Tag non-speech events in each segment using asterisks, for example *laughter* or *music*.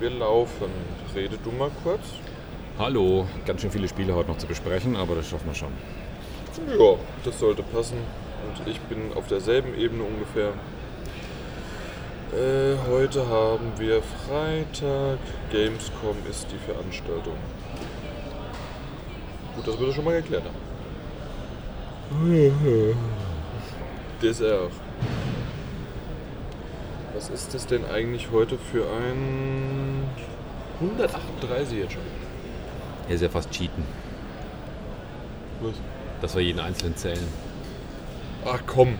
wir laufen. Rede du mal kurz. Hallo, ganz schön viele Spiele heute noch zu besprechen, aber das schaffen wir schon. Ja, das sollte passen. Und ich bin auf derselben Ebene ungefähr. Äh, heute haben wir Freitag. Gamescom ist die Veranstaltung. Gut, das schon mal geklärt haben. Das auch. Was ist das denn eigentlich heute für ein 138 jetzt schon? Hier ist ja fast Cheaten, Was? dass wir jeden einzelnen zählen. Ach komm.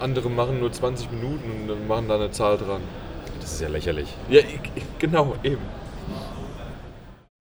Andere machen nur 20 Minuten und dann machen da eine Zahl dran. Das ist ja lächerlich. Ja, genau, eben.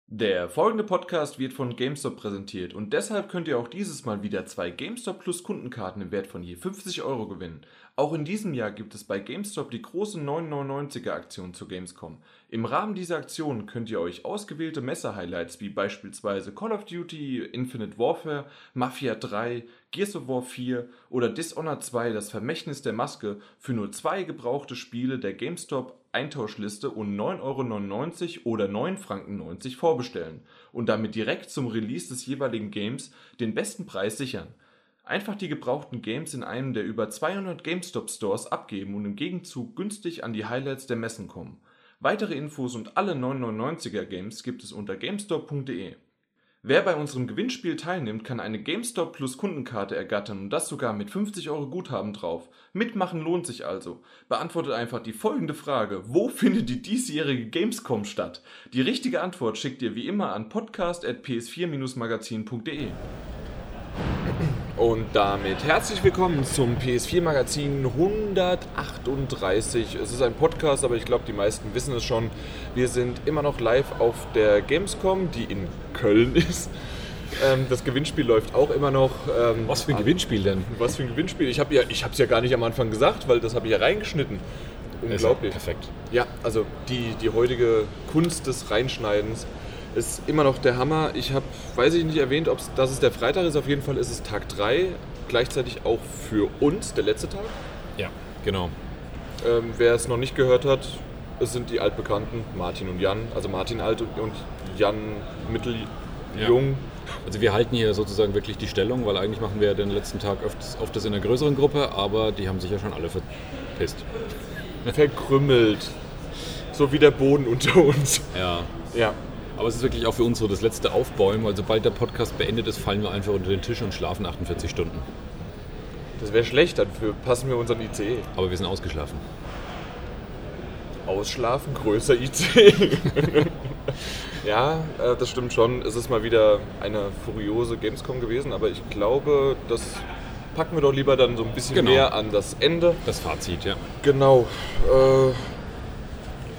Der folgende Podcast wird von GameStop präsentiert und deshalb könnt ihr auch dieses Mal wieder zwei GameStop Plus Kundenkarten im Wert von je 50 Euro gewinnen. Auch in diesem Jahr gibt es bei GameStop die große 999er Aktion zur Gamescom. Im Rahmen dieser Aktion könnt ihr euch ausgewählte Messe-Highlights wie beispielsweise Call of Duty, Infinite Warfare, Mafia 3, Gears of War 4 oder Dishonored 2 das Vermächtnis der Maske für nur zwei gebrauchte Spiele der GameStop Eintauschliste um 9,99 Euro oder 9,90 Franken vorbestellen und damit direkt zum Release des jeweiligen Games den besten Preis sichern. Einfach die gebrauchten Games in einem der über 200 GameStop Stores abgeben und im Gegenzug günstig an die Highlights der Messen kommen. Weitere Infos und alle 999er Games gibt es unter gamestop.de. Wer bei unserem Gewinnspiel teilnimmt, kann eine GameStop Plus Kundenkarte ergattern und das sogar mit 50 Euro Guthaben drauf. Mitmachen lohnt sich also. Beantwortet einfach die folgende Frage: Wo findet die diesjährige Gamescom statt? Die richtige Antwort schickt ihr wie immer an podcast.ps4-magazin.de. Und damit herzlich willkommen zum PS4 Magazin 138. Es ist ein Podcast, aber ich glaube, die meisten wissen es schon. Wir sind immer noch live auf der Gamescom, die in Köln *laughs* ist. Ähm, das Gewinnspiel läuft auch immer noch. Ähm, Was für ein Gewinnspiel denn? Was für ein Gewinnspiel? Ich habe ja, ich habe es ja gar nicht am Anfang gesagt, weil das habe ich ja reingeschnitten. Unglaublich. Ja perfekt. Ja, also die, die heutige Kunst des Reinschneidens ist immer noch der Hammer. Ich habe, weiß ich nicht erwähnt, ob dass es der Freitag ist. Auf jeden Fall ist es Tag 3. Gleichzeitig auch für uns der letzte Tag. Ja, genau. Ähm, wer es noch nicht gehört hat, es sind die altbekannten Martin und Jan. Also Martin alt und, und Jan mitteljung. Ja. Also wir halten hier sozusagen wirklich die Stellung, weil eigentlich machen wir ja den letzten Tag öfters, öfters in einer größeren Gruppe, aber die haben sich ja schon alle verpisst. Verkrümmelt. So wie der Boden unter uns. Ja. Ja. Aber es ist wirklich auch für uns so das letzte Aufbäumen, weil sobald der Podcast beendet ist, fallen wir einfach unter den Tisch und schlafen 48 Stunden. Das wäre schlecht, dafür passen wir unseren ICE. Aber wir sind ausgeschlafen. Ausschlafen, größer IC. *laughs* ja, äh, das stimmt schon. Es ist mal wieder eine furiose Gamescom gewesen, aber ich glaube, das packen wir doch lieber dann so ein bisschen Genau. mehr an das Ende. Das Fazit, ja. Genau. Äh,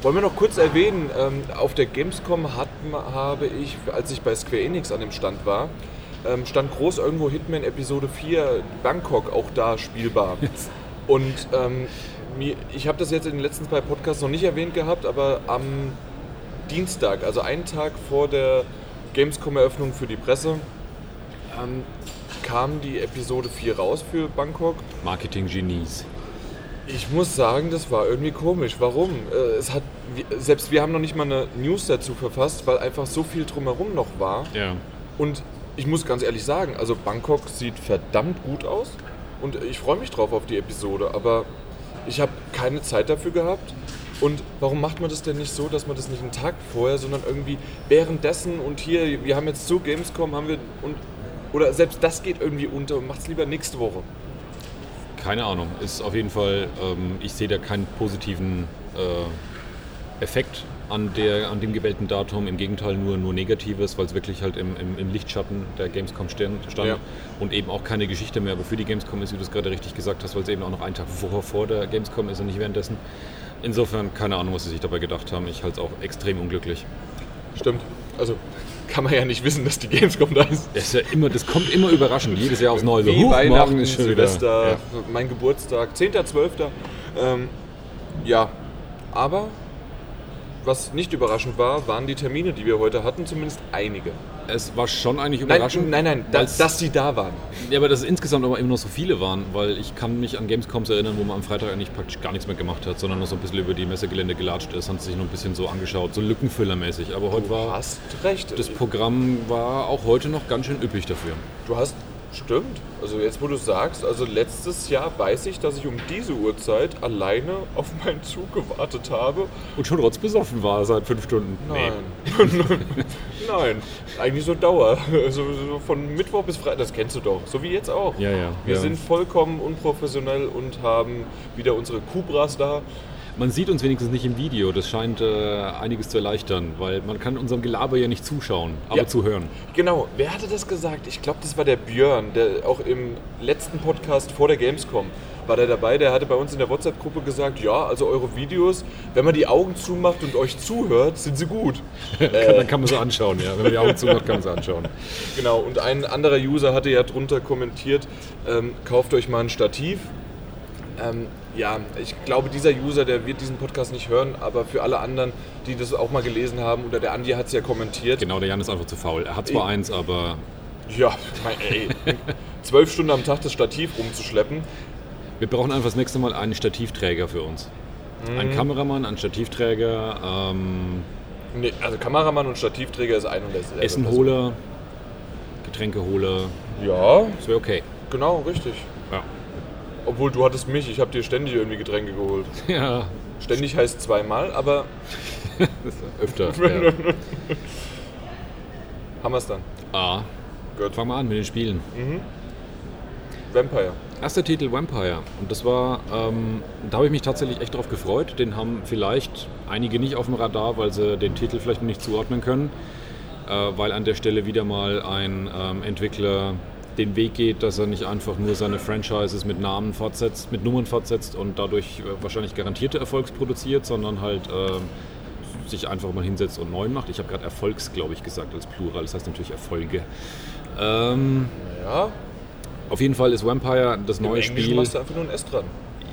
wollen wir noch kurz erwähnen, ähm, auf der Gamescom hat, habe ich, als ich bei Square Enix an dem Stand war, ähm, stand groß irgendwo Hitman Episode 4 Bangkok auch da spielbar. Und ähm, ich habe das jetzt in den letzten zwei Podcasts noch nicht erwähnt gehabt, aber am Dienstag, also einen Tag vor der Gamescom-Eröffnung für die Presse, ähm, kam die Episode 4 raus für Bangkok. Marketing-Genies. Ich muss sagen, das war irgendwie komisch. Warum? Äh, Es hat, selbst wir haben noch nicht mal eine News dazu verfasst, weil einfach so viel drumherum noch war. Ja. Und ich muss ganz ehrlich sagen, also Bangkok sieht verdammt gut aus und ich freue mich drauf auf die Episode, aber ich habe keine Zeit dafür gehabt. Und warum macht man das denn nicht so, dass man das nicht einen Tag vorher, sondern irgendwie währenddessen und hier, wir haben jetzt so Gamescom, haben wir und oder selbst das geht irgendwie unter und macht es lieber nächste Woche. Keine Ahnung. Ist auf jeden Fall, ähm, ich sehe da keinen positiven äh, Effekt an, der, an dem gewählten Datum. Im Gegenteil nur, nur Negatives, weil es wirklich halt im, im, im Lichtschatten der Gamescom stand, Ja. und eben auch keine Geschichte mehr, aber für die Gamescom ist, wie du es gerade richtig gesagt hast, weil es eben auch noch einen Tag vor, vor der Gamescom ist und nicht währenddessen. Insofern keine Ahnung, was sie sich dabei gedacht haben. Ich halte es auch extrem unglücklich. Stimmt. Also kann man ja nicht wissen, dass die Gamescom da ist. Das, ist ja immer, das kommt immer überraschend, jedes Jahr aufs Neue. So, Wie huch, Weihnachten, ist Silvester, Ja. mein Geburtstag, 10.12. Ähm, ja, aber was nicht überraschend war, waren die Termine, die wir heute hatten, zumindest einige. Es war schon eigentlich Nein, überraschend. nein, nein, da, weil's- dass die da waren. Ja, aber dass es insgesamt aber immer noch so viele waren, weil ich kann mich an Gamescoms erinnern, wo man am Freitag eigentlich praktisch gar nichts mehr gemacht hat, sondern noch so ein bisschen über die Messegelände gelatscht ist, hat sich noch ein bisschen so angeschaut, so Lückenfüllermäßig. Aber heute war hast recht. das Programm war auch heute noch ganz schön üppig dafür. Du hast, stimmt. Also jetzt, wo du sagst, also letztes Jahr weiß ich, dass ich um diese Uhrzeit alleine auf meinen Zug gewartet habe. Und schon rotzbesoffen war seit fünf Stunden. Nein. *laughs* Nein, eigentlich so Dauer. *laughs* Also so von Mittwoch bis Freitag, das kennst du doch. So wie jetzt auch. Ja, ja. Wir ja. sind vollkommen unprofessionell und haben wieder unsere Kubras da. Man sieht uns wenigstens nicht im Video, das scheint äh, einiges zu erleichtern, weil man kann unserem Gelaber ja nicht zuschauen, aber Ja. zu hören. Genau, wer hatte das gesagt? Ich glaube, das war der Björn, der auch im letzten Podcast vor der Gamescom war der dabei. Der hatte bei uns in der WhatsApp-Gruppe gesagt, ja, also eure Videos, wenn man die Augen zumacht und euch zuhört, sind sie gut. *laughs* Dann kann man sie anschauen, ja. Wenn man die Augen zumacht, kann man sie anschauen. Genau, und ein anderer User hatte ja drunter kommentiert, ähm, kauft euch mal ein Stativ. Ähm, ja, ich glaube, dieser User, der wird diesen Podcast nicht hören, aber für alle anderen, die das auch mal gelesen haben, oder der Andi hat es ja kommentiert. Genau, der Jan ist einfach zu faul. Er hat zwar eins, aber Ja, mein, ey, *laughs* zwölf Stunden am Tag das Stativ rumzuschleppen. Wir brauchen einfach das nächste Mal einen Stativträger für uns. Mhm. Ein Kameramann, ein Stativträger, ähm, Nee, also Kameramann und Stativträger ist ein und derselbe. Essenholer, Getränkeholer. Ja, Das wäre okay. genau, richtig. Ja. Obwohl du hattest mich, ich habe dir ständig irgendwie Getränke geholt. *laughs* Ja, Ständig heißt zweimal, aber *laughs* öfter. *laughs* Ja. haben wir es dann. Ah, Gut. fangen wir an mit den Spielen. Vampire. Erster Titel Vampire. Und das war, ähm, da habe ich mich tatsächlich echt drauf gefreut. Den haben vielleicht einige nicht auf dem Radar, weil sie den Titel vielleicht nicht zuordnen können. Äh, weil an der Stelle wieder mal ein ähm, Entwickler den Weg geht, dass er nicht einfach nur seine Franchises mit Namen fortsetzt, mit Nummern fortsetzt und dadurch äh, wahrscheinlich garantierte Erfolgs produziert, sondern halt äh, sich einfach mal hinsetzt und neu macht. Ich habe gerade Erfolgs, glaube ich, gesagt als Plural. Das heißt natürlich Erfolge. Ähm, Ja, auf jeden Fall ist Vampire das im neue Englischen Spiel. machst du einfach nur ein S dran.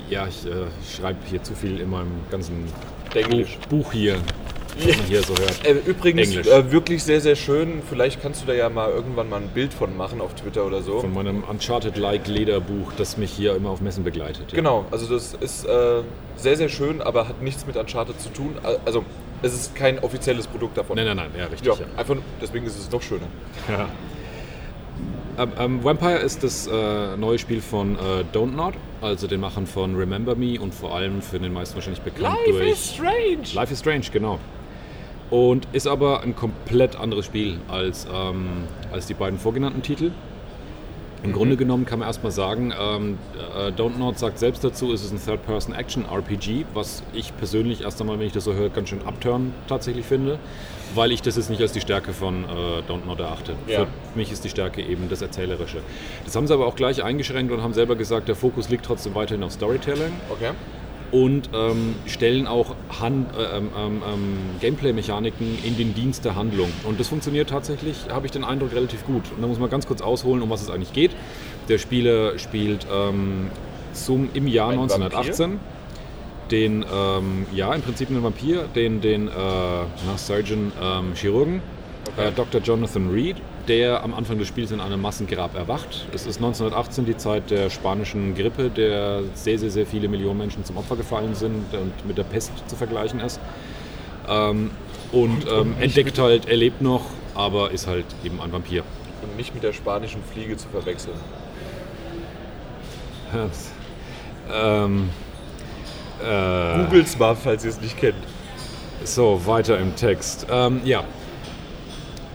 Ja, ich äh, schreibe hier zu viel in meinem ganzen Englisch. Buch, hier, was man hier so hört. Äh, übrigens, äh, wirklich sehr, sehr schön. Vielleicht kannst du da ja mal irgendwann mal ein Bild von machen auf Twitter oder so. Von meinem Uncharted-like Lederbuch, das mich hier immer auf Messen begleitet. Ja. Genau, also das ist äh, sehr, sehr schön, aber hat nichts mit Uncharted zu tun. Al- Also, es ist kein offizielles Produkt davon. Nein, nein, nein, ja, richtig. Ja, Ja. einfach, deswegen ist es noch schöner. Ja. *laughs* Ähm, ähm, Vampire ist das äh, neue Spiel von äh, Don't Nod, also den Machern von Remember Me und vor allem für den meisten wahrscheinlich bekannt durch strange. Life is Strange, genau. Und ist aber ein komplett anderes Spiel als, ähm, als die beiden vorgenannten Titel. Im Grunde genommen kann man erstmal sagen, ähm, äh, Don't Nod sagt selbst dazu, es ist ein Third-Person-Action-RPG, was ich persönlich erst einmal, wenn ich das so höre, ganz schön abturn tatsächlich finde, weil ich das jetzt nicht als die Stärke von äh, Don't Nod erachte. Ja. Für mich ist die Stärke eben das Erzählerische. Das haben sie aber auch gleich eingeschränkt und haben selber gesagt, der Fokus liegt trotzdem weiterhin auf Storytelling Okay. Und ähm, stellen auch Han- äh, ähm, ähm, ähm, Gameplay-Mechaniken in den Dienst der Handlung. Und das funktioniert tatsächlich, habe ich den Eindruck, relativ gut. Und da muss man ganz kurz ausholen, um was es eigentlich geht. Der Spieler spielt ähm, zum, im Jahr Ein 1918 den, ähm, ja, im Prinzip einen Vampir, den, den äh, Surgeon Chirurgen, Okay. äh, Dr. Jonathan Reed, der am Anfang des Spiels in einem Massengrab erwacht. Es ist 1918 die Zeit der spanischen Grippe, der sehr, sehr, sehr viele Millionen Menschen zum Opfer gefallen sind und mit der Pest zu vergleichen ist. Ähm, und ähm, entdeckt halt, er lebt noch, aber ist halt eben ein Vampir. Und nicht mit der spanischen Fliege zu verwechseln. *laughs* ähm, äh, Googles mal, falls ihr es nicht kennt. So, weiter im Text. Ähm, ja.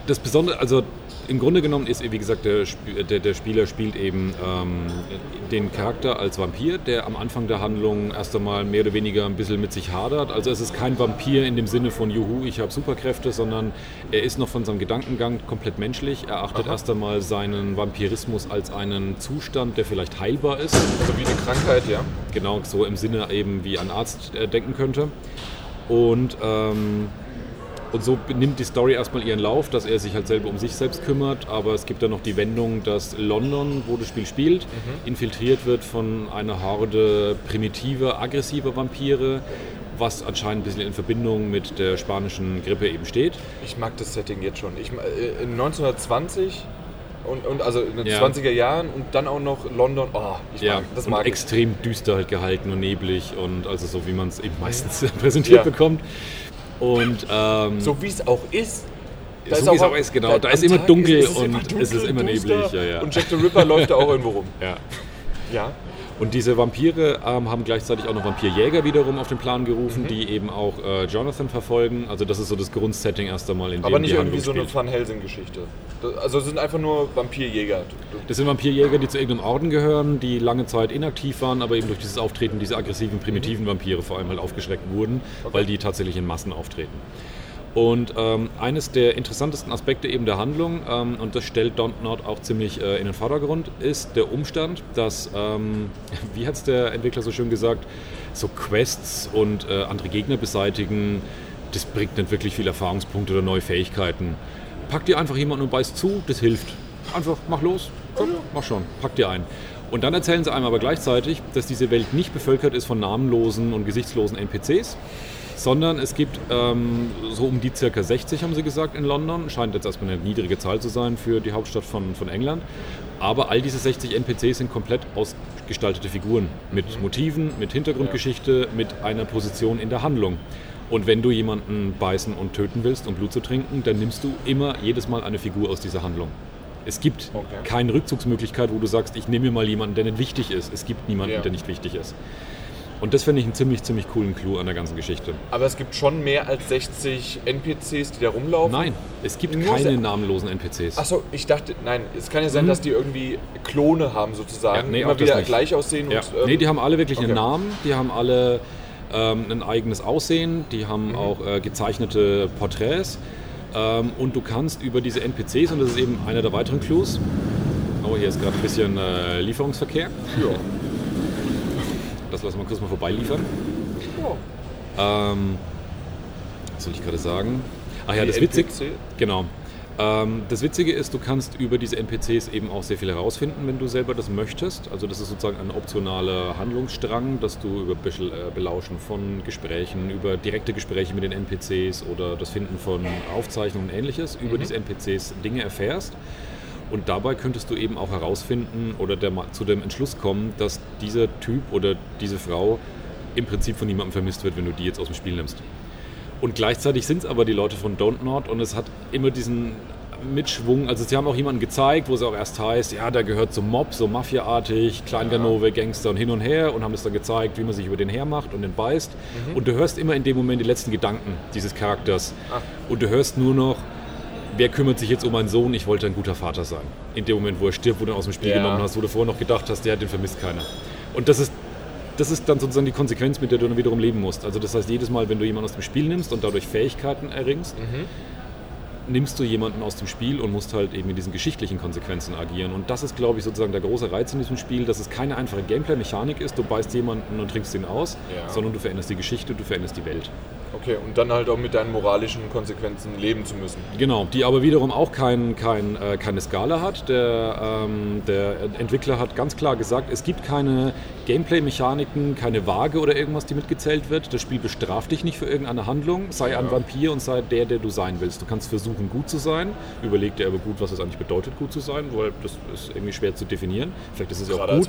Das Besondere, also im Grunde genommen ist, wie gesagt, der, der, der Spieler spielt eben ähm, den Charakter als Vampir, der am Anfang der Handlung erst einmal mehr oder weniger ein bisschen mit sich hadert. Also es ist kein Vampir in dem Sinne von Juhu, ich habe Superkräfte, sondern er ist noch von seinem Gedankengang komplett menschlich. Er achtet erst einmal seinen Vampirismus als einen Zustand, der vielleicht heilbar ist. Also wie eine Krankheit, ja. Genau, so im Sinne eben wie ein Arzt äh, denken könnte. Und ähm, Und so nimmt die Story erstmal ihren Lauf, dass er sich halt selber um sich selbst kümmert. Aber es gibt dann noch die Wendung, dass London, wo das Spiel spielt, mhm. infiltriert wird von einer Horde primitiver, aggressiver Vampire, was anscheinend ein bisschen in Verbindung mit der spanischen Grippe eben steht. Ich mag das Setting jetzt schon. Ich, äh, in 1920 und, und, also in den ja. 20er Jahren und dann auch noch London. Oh, ich ja, mag, das mag und ich. extrem düster halt gehalten und neblig und also so wie man es eben meistens *laughs* präsentiert ja. bekommt. Und ähm, so wie es auch ist. Da so wie es auch ist, genau. Da, ist immer dunkel ist, und immer dunkel, es ist immer neblig. Ja, ja. Und Jack the Ripper läuft da auch irgendwo rum. Ja. Ja. Und diese Vampire ähm, haben gleichzeitig auch noch Vampirjäger wiederum auf den Plan gerufen, mhm. die eben auch äh, Jonathan verfolgen. Also das ist so das Grundsetting erst einmal in dem Aber nicht irgendwie so eine Van Helsing-Geschichte. Also es sind einfach nur Vampirjäger. Das sind Vampirjäger, die zu irgendeinem Orden gehören, die lange Zeit inaktiv waren, aber eben durch dieses Auftreten diese aggressiven, primitiven. Vampire vor allem halt aufgeschreckt wurden, okay. weil die tatsächlich in Massen auftreten. Und ähm, eines der interessantesten Aspekte eben der Handlung, ähm, und das stellt Dontnod auch ziemlich äh, in den Vordergrund, ist der Umstand, dass, ähm, *laughs* wie hat es der Entwickler so schön gesagt, so Quests und äh, andere Gegner beseitigen, das bringt nicht wirklich viel Erfahrungspunkte oder neue Fähigkeiten. Pack dir einfach jemanden und beißt zu, das hilft. Einfach, mach los, komm, mach schon, pack dir ein. Und dann erzählen sie einem aber gleichzeitig, dass diese Welt nicht bevölkert ist von namenlosen und gesichtslosen NPCs, sondern es gibt ähm, so um die circa 60, haben sie gesagt, in London. Scheint jetzt erstmal eine niedrige Zahl zu sein für die Hauptstadt von, von England. Aber all diese 60 NPCs sind komplett ausgestaltete Figuren mit Motiven, mit Hintergrundgeschichte, mit einer Position in der Handlung. Und wenn du jemanden beißen und töten willst, um Blut zu trinken, dann nimmst du immer jedes Mal eine Figur aus dieser Handlung. Es gibt okay. keine Rückzugsmöglichkeit, wo du sagst, ich nehme mir mal jemanden, der nicht wichtig ist. Es gibt niemanden, ja. der nicht wichtig ist. Und das finde ich einen ziemlich, ziemlich coolen Clou an der ganzen Geschichte. Aber es gibt schon mehr als 60 NPCs, die da rumlaufen? Nein, es gibt Nur keine namenlosen NPCs. Achso, ich dachte, nein, es kann ja sein, mhm. dass die irgendwie Klone haben sozusagen, ja, nee, immer wieder gleich aussehen. Ja. Und, ähm, nee, die haben alle wirklich okay. einen Namen, die haben alle ähm, ein eigenes Aussehen, die haben mhm. auch äh, gezeichnete Porträts. Ähm, und du kannst über diese NPCs, und das ist eben einer der weiteren Clues, oh, hier ist gerade ein bisschen äh, Lieferungsverkehr. Ja. Das lassen wir kurz mal vorbeiliefern. Ja. Ähm, was soll ich gerade sagen? Ach ja, Die das Witzige. Genau. Ähm, das Witzige ist, du kannst über diese NPCs eben auch sehr viel herausfinden, wenn du selber das möchtest. Also das ist sozusagen ein optionaler Handlungsstrang, dass du über äh, Belauschen von Gesprächen, über direkte Gespräche mit den NPCs oder das Finden von Aufzeichnungen und ähnliches über mhm. diese NPCs Dinge erfährst. Und dabei könntest du eben auch herausfinden oder der, zu dem Entschluss kommen, dass dieser Typ oder diese Frau im Prinzip von niemandem vermisst wird, wenn du die jetzt aus dem Spiel nimmst. Und gleichzeitig sind es aber die Leute von Don't Not und es hat immer diesen Mitschwung. Also sie haben auch jemanden gezeigt, wo es auch erst heißt, ja, der gehört zum Mob, so Mafia-artig, Kleinganove, Gangster und hin und her und haben es dann gezeigt, wie man sich über den hermacht und den beißt. Mhm. Und du hörst immer in dem Moment die letzten Gedanken dieses Charakters. Ach. Und du hörst nur noch, wer kümmert sich jetzt um meinen Sohn, ich wollte ein guter Vater sein. In dem Moment, wo er stirbt, wo du ihn aus dem Spiel ja. genommen hast, wo du vorher noch gedacht hast, der, den vermisst keiner. Und das ist, das ist dann sozusagen die Konsequenz, mit der du dann wiederum leben musst. Also das heißt, jedes Mal, wenn du jemanden aus dem Spiel nimmst und dadurch Fähigkeiten erringst, mhm nimmst du jemanden aus dem Spiel und musst halt eben in diesen geschichtlichen Konsequenzen agieren. Und das ist, glaube ich, sozusagen der große Reiz in diesem Spiel, dass es keine einfache Gameplay-Mechanik ist, du beißt jemanden und trinkst ihn aus, ja. sondern du veränderst die Geschichte, du veränderst die Welt. Okay, und dann halt auch mit deinen moralischen Konsequenzen leben zu müssen. Genau, die aber wiederum auch kein, kein, äh, keine Skala hat. Der, ähm, der Entwickler hat ganz klar gesagt, es gibt keine Gameplay-Mechaniken, keine Waage oder irgendwas, die mitgezählt wird. Das Spiel bestraft dich nicht für irgendeine Handlung. Sei ja. ein Vampir und sei der, der du sein willst. Du kannst versuchen, gut zu sein. Überleg dir aber gut, was es eigentlich bedeutet, gut zu sein, weil das ist irgendwie schwer zu definieren. Vielleicht ist es ja auch gut,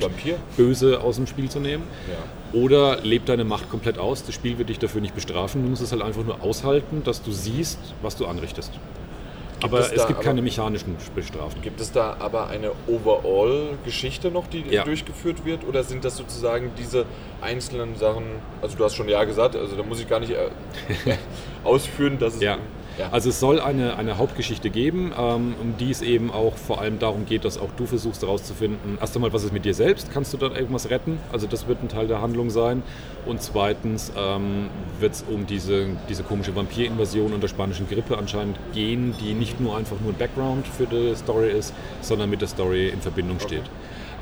böse aus dem Spiel zu nehmen. Ja. Oder leb deine Macht komplett aus. Das Spiel wird dich dafür nicht bestrafen musst es halt einfach nur aushalten, dass du siehst, was du anrichtest. Gibt aber es, es gibt aber, keine mechanischen Bestrafungen. Gibt es da aber eine Overall-Geschichte noch, die ja. durchgeführt wird? Oder sind das sozusagen diese einzelnen Sachen? Also, du hast schon Ja gesagt, also da muss ich gar nicht äh, *laughs* ausführen, dass es. Ja. Ja. Also es soll eine, eine Hauptgeschichte geben, ähm, um die es eben auch vor allem darum geht, dass auch du versuchst herauszufinden, erst einmal, was ist mit dir selbst? Kannst du dort irgendwas retten? Also das wird ein Teil der Handlung sein. Und zweitens ähm, wird es um diese, diese komische Vampirinvasion und der spanischen Grippe anscheinend gehen, die nicht nur einfach nur ein Background für die Story ist, sondern mit der Story in Verbindung steht.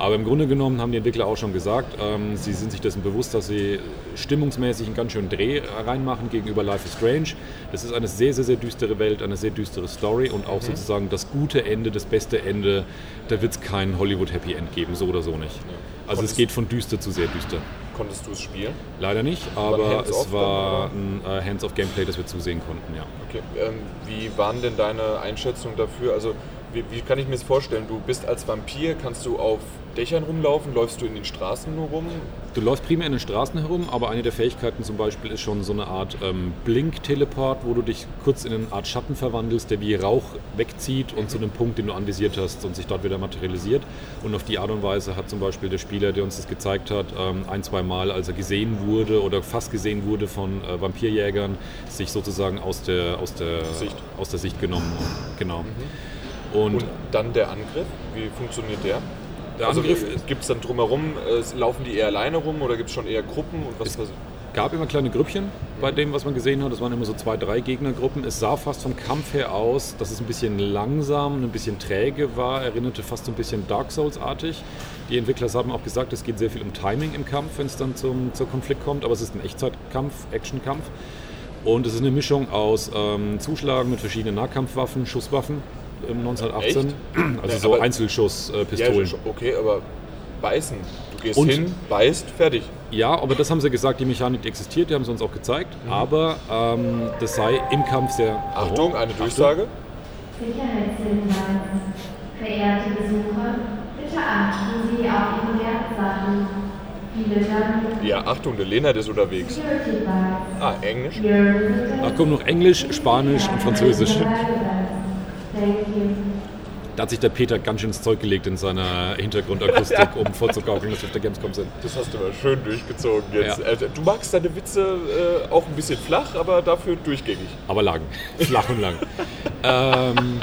Aber im Grunde genommen haben die Entwickler auch schon gesagt, ähm, sie sind sich dessen bewusst, dass sie stimmungsmäßig einen ganz schönen Dreh reinmachen gegenüber Life is Strange. Das ist eine sehr, sehr, sehr düstere Welt, eine sehr düstere Story und auch mhm. sozusagen das gute Ende, das beste Ende. Da wird es kein Hollywood Happy End geben, so oder so nicht. Ja. Also es geht von düster zu sehr düster. Konntest du es spielen? Leider nicht, aber es war ein äh, Hands-of-Gameplay, das wir zusehen konnten, ja. Okay, ähm, wie waren denn deine Einschätzungen dafür? Also wie, wie, kann ich mir das vorstellen? Du bist als Vampir, kannst du auf Dächern rumlaufen? Läufst du in den Straßen nur rum? Du läufst primär in den Straßen herum, aber eine der Fähigkeiten zum Beispiel ist schon so eine Art ähm, Blink-Teleport, wo du dich kurz in eine Art Schatten verwandelst, der wie Rauch wegzieht und zu einem Punkt, den du anvisiert hast und sich dort wieder materialisiert. Und auf die Art und Weise hat zum Beispiel der Spieler, der uns das gezeigt hat, ähm, ein, zwei Mal, als er gesehen wurde oder fast gesehen wurde von äh, Vampirjägern, sich sozusagen aus der, aus der, Sicht. Aus der Sicht genommen. Genau. Mhm. Und, und dann der Angriff, wie funktioniert der? Der also Angriff gibt es dann drumherum, äh, laufen die eher alleine rum oder gibt es schon eher Gruppen und was es gab immer kleine Grüppchen bei dem, was man gesehen hat. Das waren immer so zwei, drei Gegnergruppen. Es sah fast vom Kampf her aus, dass es ein bisschen langsam, ein bisschen träge war, erinnerte fast so ein bisschen Dark Souls-artig. Die Entwickler haben auch gesagt, es geht sehr viel um Timing im Kampf, wenn es dann zum, zum Konflikt kommt, aber es ist ein Echtzeitkampf, Actionkampf. Und es ist eine Mischung aus ähm, Zuschlagen mit verschiedenen Nahkampfwaffen, Schusswaffen 1918. Echt? *clears throat* Also ja, so Einzelschusspistolen. Ja, okay, aber beißen. Du gehst Und, hin, beißt, fertig. Ja, aber das haben sie gesagt, die Mechanik existiert, die haben sie uns auch gezeigt. Mhm. Aber ähm, das sei im Kampf sehr. Achtung, eine Durchsage. Sicherheitshinweis. Verehrte Besucher, bitte achten Sie auf Ihre Wertsachen. Viele Dank. Ja, Achtung, der Lena ist unterwegs. Ah, Englisch? Ach komm, noch Englisch, Spanisch und Französisch. Da hat sich der Peter ganz schön ins Zeug gelegt in seiner Hintergrundakustik, ja. *laughs* um vorzugaukeln, dass wir auf der Gamescom sind. Das hast du aber schön durchgezogen jetzt. Ja. Also, du magst deine Witze äh, auch ein bisschen flach, aber dafür durchgängig. Aber lang. *laughs* Flach und lang. ähm,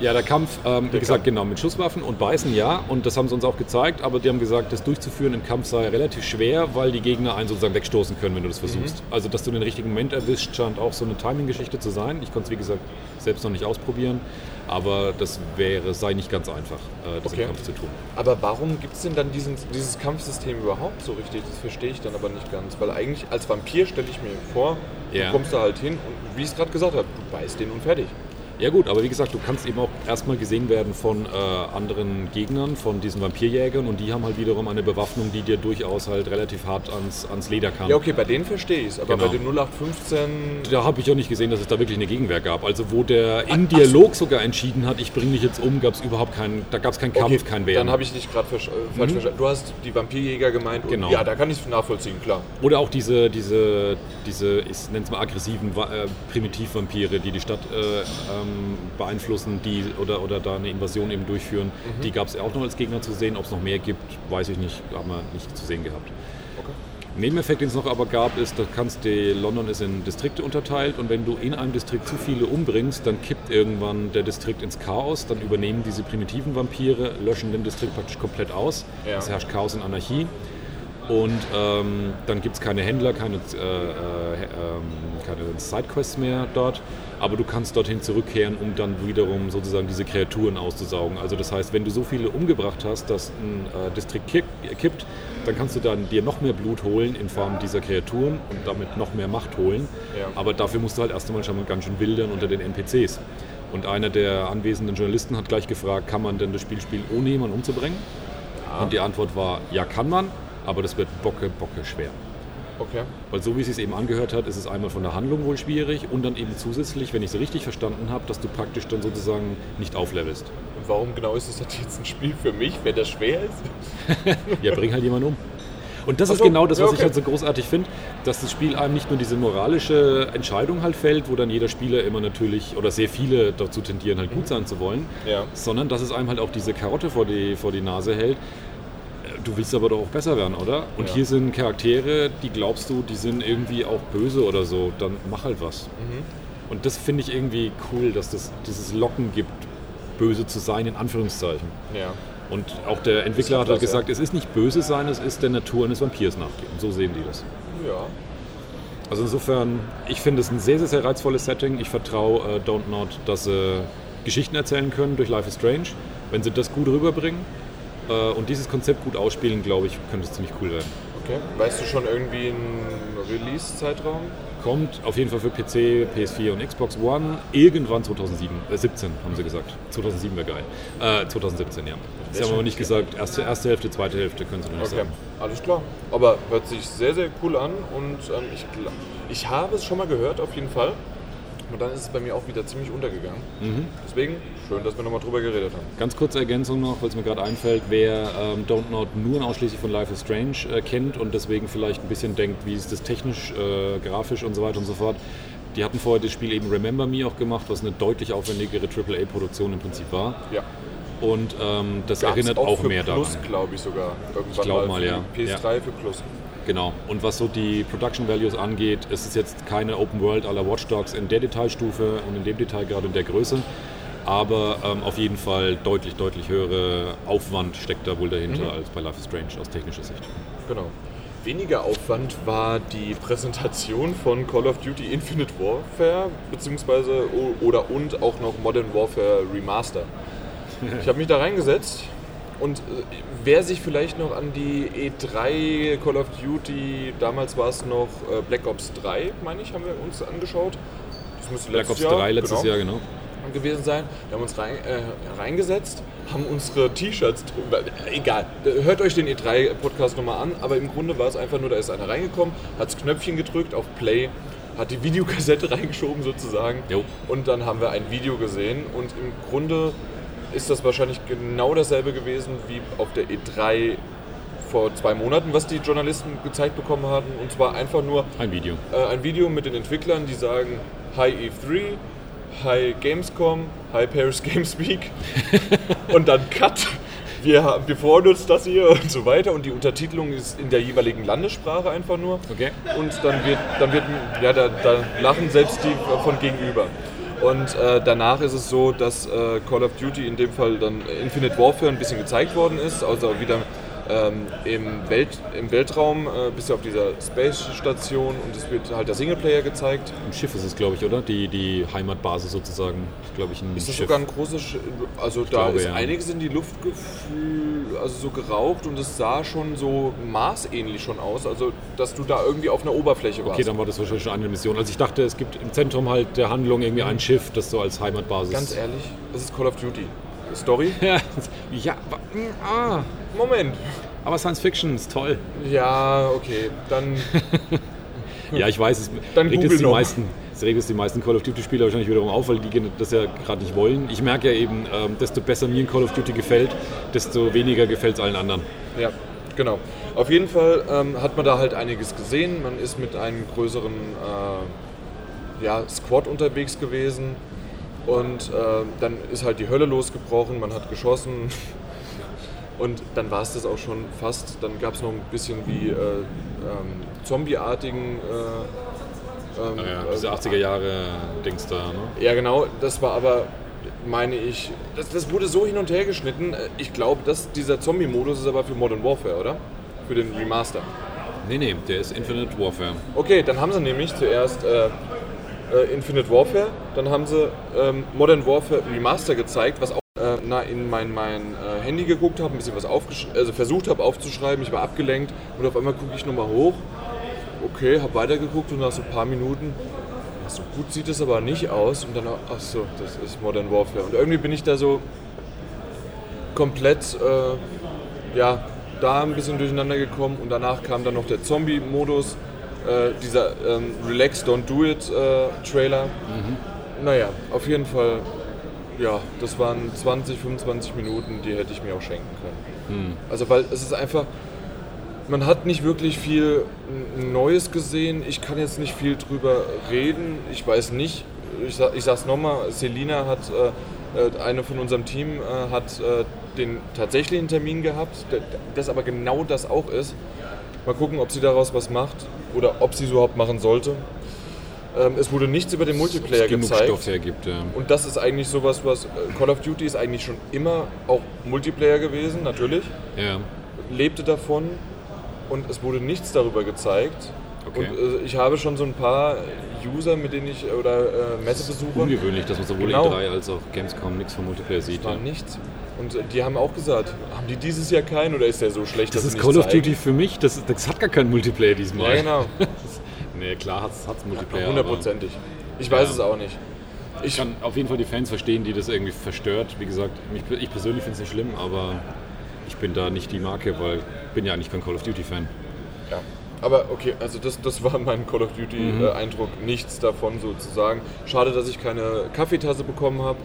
ja, der Kampf, ähm, wie gesagt, Kampf. genau, mit Schusswaffen und Beißen, ja. Und das haben sie uns auch gezeigt. Aber die haben gesagt, das durchzuführen im Kampf sei relativ schwer, weil die Gegner einen sozusagen wegstoßen können, wenn du das versuchst. Mhm. Also, dass du den richtigen Moment erwischt, scheint auch so eine Timing-Geschichte zu sein. Ich konnte es, wie gesagt, selbst noch nicht ausprobieren. Aber das wäre, sei nicht ganz einfach, äh, das okay. im Kampf zu tun. Aber warum gibt es denn dann diesen, dieses Kampfsystem überhaupt so richtig? Das verstehe ich dann aber nicht ganz. Weil eigentlich als Vampir stelle ich mir vor, ja. du kommst da halt hin und wie ich es gerade gesagt habe, du beißt den und fertig. Ja gut, aber wie gesagt, du kannst eben auch erstmal gesehen werden von äh, anderen Gegnern, von diesen Vampirjägern und die haben halt wiederum eine Bewaffnung, die dir durchaus halt relativ hart ans, ans Leder kann. Ja okay, bei denen verstehe ich es, aber genau. bei den 0815... Da habe ich auch nicht gesehen, dass es da wirklich eine Gegenwehr gab. Also wo der in Dialog so. sogar entschieden hat, ich bringe dich jetzt um, gab es überhaupt keinen, da gab es keinen Kampf, okay, kein Wehren. Dann habe ich dich gerade falsch mhm. verstanden. Du hast die Vampirjäger gemeint genau. ja, da kann ich es nachvollziehen, klar. Oder auch diese, diese, diese ich nenne es mal aggressiven äh, Primitivvampire, die die Stadt äh, ähm, beeinflussen beeinflussen, die oder, oder da eine Invasion eben durchführen. Mhm. Die gab es auch noch als Gegner zu sehen. Ob es noch mehr gibt, weiß ich nicht, haben wir nicht zu sehen gehabt. Okay. Nebeneffekt, den es noch aber gab, ist, da kannst du, London ist in Distrikte unterteilt und wenn du in einem Distrikt zu viele umbringst, dann kippt irgendwann der Distrikt ins Chaos, dann übernehmen diese primitiven Vampire, löschen den Distrikt praktisch komplett aus. Ja. Es herrscht Chaos und Anarchie. Und ähm, dann gibt es keine Händler, keine, äh, äh, äh, keine Sidequests mehr dort aber du kannst dorthin zurückkehren, um dann wiederum sozusagen diese Kreaturen auszusaugen. Also das heißt, wenn du so viele umgebracht hast, dass ein äh, Distrikt kippt, dann kannst du dann dir noch mehr Blut holen in Form dieser Kreaturen und damit noch mehr Macht holen. Ja. Aber dafür musst du halt erst einmal schon mal ganz schön wildern unter den NPCs. Und einer der anwesenden Journalisten hat gleich gefragt, kann man denn das Spiel spielen, ohne jemanden umzubringen? Ja. Und die Antwort war, ja kann man, aber das wird bocke, bocke schwer. Okay. Weil so wie es sich eben angehört hat, ist es einmal von der Handlung wohl schwierig und dann eben zusätzlich, wenn ich es richtig verstanden habe, dass du praktisch dann sozusagen nicht auflevelst. Und warum genau ist es jetzt ein Spiel für mich, wenn das schwer ist? *laughs* ja, bring halt jemanden um. Und das also, ist genau das, was ja, okay. ich halt so großartig finde, dass das Spiel einem nicht nur diese moralische Entscheidung halt fällt, wo dann jeder Spieler immer natürlich oder sehr viele dazu tendieren, halt gut mhm. sein zu wollen, ja. sondern dass es einem halt auch diese Karotte vor die, vor die Nase hält, du willst aber doch auch besser werden, oder? Und ja. hier sind Charaktere, die glaubst du, die sind irgendwie auch böse oder so, dann mach halt was. Mhm. Und das finde ich irgendwie cool, dass das dieses Locken gibt, böse zu sein, in Anführungszeichen. Ja. Und auch der Entwickler hat halt gesagt, ja. es ist nicht böse sein, es ist der Natur eines Vampirs nachgehen. So sehen die das. Ja. Also insofern, ich finde es ein sehr, sehr, sehr reizvolles Setting. Ich vertraue äh, Don't Not, dass sie Geschichten erzählen können durch Life is Strange Wenn sie das gut rüberbringen und dieses Konzept gut ausspielen, glaube ich, könnte es ziemlich cool werden. Okay. Weißt du schon irgendwie einen Release-Zeitraum? Kommt auf jeden Fall für PC, PS4 und Xbox One irgendwann 2007, äh 17 haben sie gesagt. 2007 wäre geil. Äh, 2017, ja. Sie haben aber nicht gesagt, erste, erste Hälfte, zweite Hälfte, können sie noch nicht Okay, sagen. alles klar. Aber hört sich sehr, sehr cool an und ähm, ich, ich habe es schon mal gehört, auf jeden Fall. Und dann ist es bei mir auch wieder ziemlich untergegangen. Mhm. Deswegen schön, dass wir nochmal drüber geredet haben. Ganz kurze Ergänzung noch, weil es mir gerade einfällt, wer ähm, Don't Not nur und ausschließlich von Life is Strange äh, kennt und deswegen vielleicht ein bisschen denkt, wie ist das technisch, äh, grafisch und so weiter und so fort. Die hatten vorher das Spiel eben Remember Me auch gemacht, was eine deutlich aufwendigere AAA-Produktion im Prinzip war. Ja. Und ähm, das Gab's erinnert auch, für mehr Plus, daran. glaube ich sogar. Irgendwann glaub mal, für ja. die PS3 für Plus. Genau. Und was so die Production Values angeht, ist es jetzt keine Open World aller Watch Dogs in der Detailstufe und in dem Detail gerade in der Größe. Aber ähm, auf jeden Fall deutlich, deutlich höhere Aufwand steckt da wohl dahinter Mhm. als bei Life is Strange aus technischer Sicht. Genau. Weniger Aufwand war die Präsentation von Call of Duty Infinite Warfare, beziehungsweise oder und auch noch Modern Warfare Remaster. Ich habe mich da reingesetzt und äh, wer sich vielleicht noch an die E3 Call of Duty, damals war es noch äh, Black Ops 3, meine ich, haben wir uns angeschaut. Das müsste Black Ops Jahr, 3 letztes genau Jahr, genau. gewesen sein. Wir haben uns rein, äh, reingesetzt, haben unsere T-Shirts drüber. Egal, hört euch den E3-Podcast nochmal an, aber im Grunde war es einfach nur, da ist einer reingekommen, hat das Knöpfchen gedrückt auf Play, hat die Videokassette *laughs* reingeschoben sozusagen Jo. und dann haben wir ein Video gesehen und im Grunde ist das wahrscheinlich genau dasselbe gewesen wie auf der E3 vor zwei Monaten, was die Journalisten gezeigt bekommen hatten und zwar einfach nur Ein Video. äh, ein Video mit den Entwicklern, die sagen Hi E3, Hi Gamescom, Hi Paris Games Week *laughs* und dann Cut. Wir, haben- wir freuen uns das hier und so weiter und die Untertitelung ist in der jeweiligen Landessprache einfach nur. Okay. Und dann wird, dann wird ja, da, da lachen selbst die von gegenüber. Und äh, danach ist es so, dass äh, Call of Duty in dem Fall dann Infinite Warfare ein bisschen gezeigt worden ist, also wieder ähm, im, Welt, im Weltraum, äh, bist du auf dieser Space-Station und es wird halt der Singleplayer gezeigt. Ein Schiff ist es, glaube ich, oder? Die, die Heimatbasis sozusagen. Glaube ich, ein Ist das Schiff. sogar ein großes, Sch also da glaube, ist ja. einiges in die Luft gefühl, also so geraucht und es sah schon so marsähnlich schon aus, also dass du da irgendwie auf einer Oberfläche warst. Okay, dann war das wahrscheinlich schon eine Mission. Also ich dachte, es gibt im Zentrum halt der Handlung irgendwie ein Schiff, das so als Heimatbasis. Ganz ehrlich, es ist Call of Duty. Story? Ja, *laughs* mm, ah, Moment. aber Science Fiction ist toll. Ja, okay, dann *laughs* Ja, ich weiß, es Dann regt jetzt die noch. meisten, es regt jetzt die meisten Call of Duty Spieler wahrscheinlich wiederum auf, weil die das ja gerade nicht wollen. Ich merke ja eben, ähm, desto besser mir ein Call of Duty gefällt, desto weniger gefällt es allen anderen. Ja, genau. Auf jeden Fall ähm, hat man da halt einiges gesehen. Man ist mit einem größeren äh, ja, Squad unterwegs gewesen und äh, dann ist halt die Hölle losgebrochen, man hat geschossen *laughs* und dann war es das auch schon fast. Dann gab es noch ein bisschen wie äh, ähm, Zombie-artigen. Äh, ähm, Ja, äh, diese 80er Jahre Dings da, ne? Ja, genau. Das war aber, meine ich, das, das wurde so hin und her geschnitten. Ich glaube, dass dieser Zombie-Modus ist aber für Modern Warfare, oder? Für den Remaster. Nee, nee, der ist Infinite Warfare. Okay, dann haben sie nämlich zuerst äh, äh, Infinite Warfare, dann haben sie ähm, Modern Warfare Remaster gezeigt, was auch äh, na, in mein, mein äh, Handy geguckt habe, ein bisschen was also versucht habe aufzuschreiben, ich war abgelenkt und auf einmal gucke ich nochmal hoch. Okay, habe weitergeguckt und nach so ein paar Minuten, so gut sieht es aber nicht aus. Und dann, ach so, das ist Modern Warfare. Und irgendwie bin ich da so komplett, äh, ja, da ein bisschen durcheinander gekommen. Und danach kam dann noch der Zombie-Modus, äh, dieser ähm, Relax, Don't Do It äh, Trailer. Naja, auf jeden Fall, ja, das waren 20, 25 Minuten, die hätte ich mir auch schenken können. Also, weil es ist einfach, man hat nicht wirklich viel Neues gesehen. Ich kann jetzt nicht viel drüber reden. Ich weiß nicht, ich, ich sag's nochmal, Selina hat, äh, äh, eine von unserem Team, äh, hat äh, den tatsächlichen Termin gehabt, das aber genau das auch ist. Mal gucken, ob sie daraus was macht oder ob sie es überhaupt machen sollte. Ähm, es wurde nichts über den Multiplayer genug gezeigt. Stoff hergibt, ja. Und das ist eigentlich sowas, was äh, Call of Duty ist eigentlich schon immer auch Multiplayer gewesen, natürlich ja. lebte davon und es wurde nichts darüber gezeigt. Okay. Und äh, ich habe schon so ein paar User, mit denen ich oder äh, Messebesucher, Ungewöhnlich, dass man sowohl Genau. E3 als auch Gamescom nichts vom Multiplayer sieht. war Ja. nichts. Und die haben auch gesagt, haben die dieses Jahr keinen oder ist der so schlecht, Das dass ist Call of Duty für mich, das, das hat gar keinen Multiplayer diesmal. Ja, genau. *laughs* nee, klar hat es Multiplayer. Hundertprozentig. Ich weiß Ja. es auch nicht. aber Ich kann auf jeden Fall die Fans verstehen, die das irgendwie verstört. Wie gesagt, mich, ich persönlich finde es nicht schlimm, aber ich bin da nicht die Marke, weil ich bin ja eigentlich kein Call of Duty-Fan. Ja. Aber okay, also das, das war mein Call of Mhm. Duty-Eindruck. Nichts davon sozusagen. Schade, dass ich keine Kaffeetasse bekommen habe.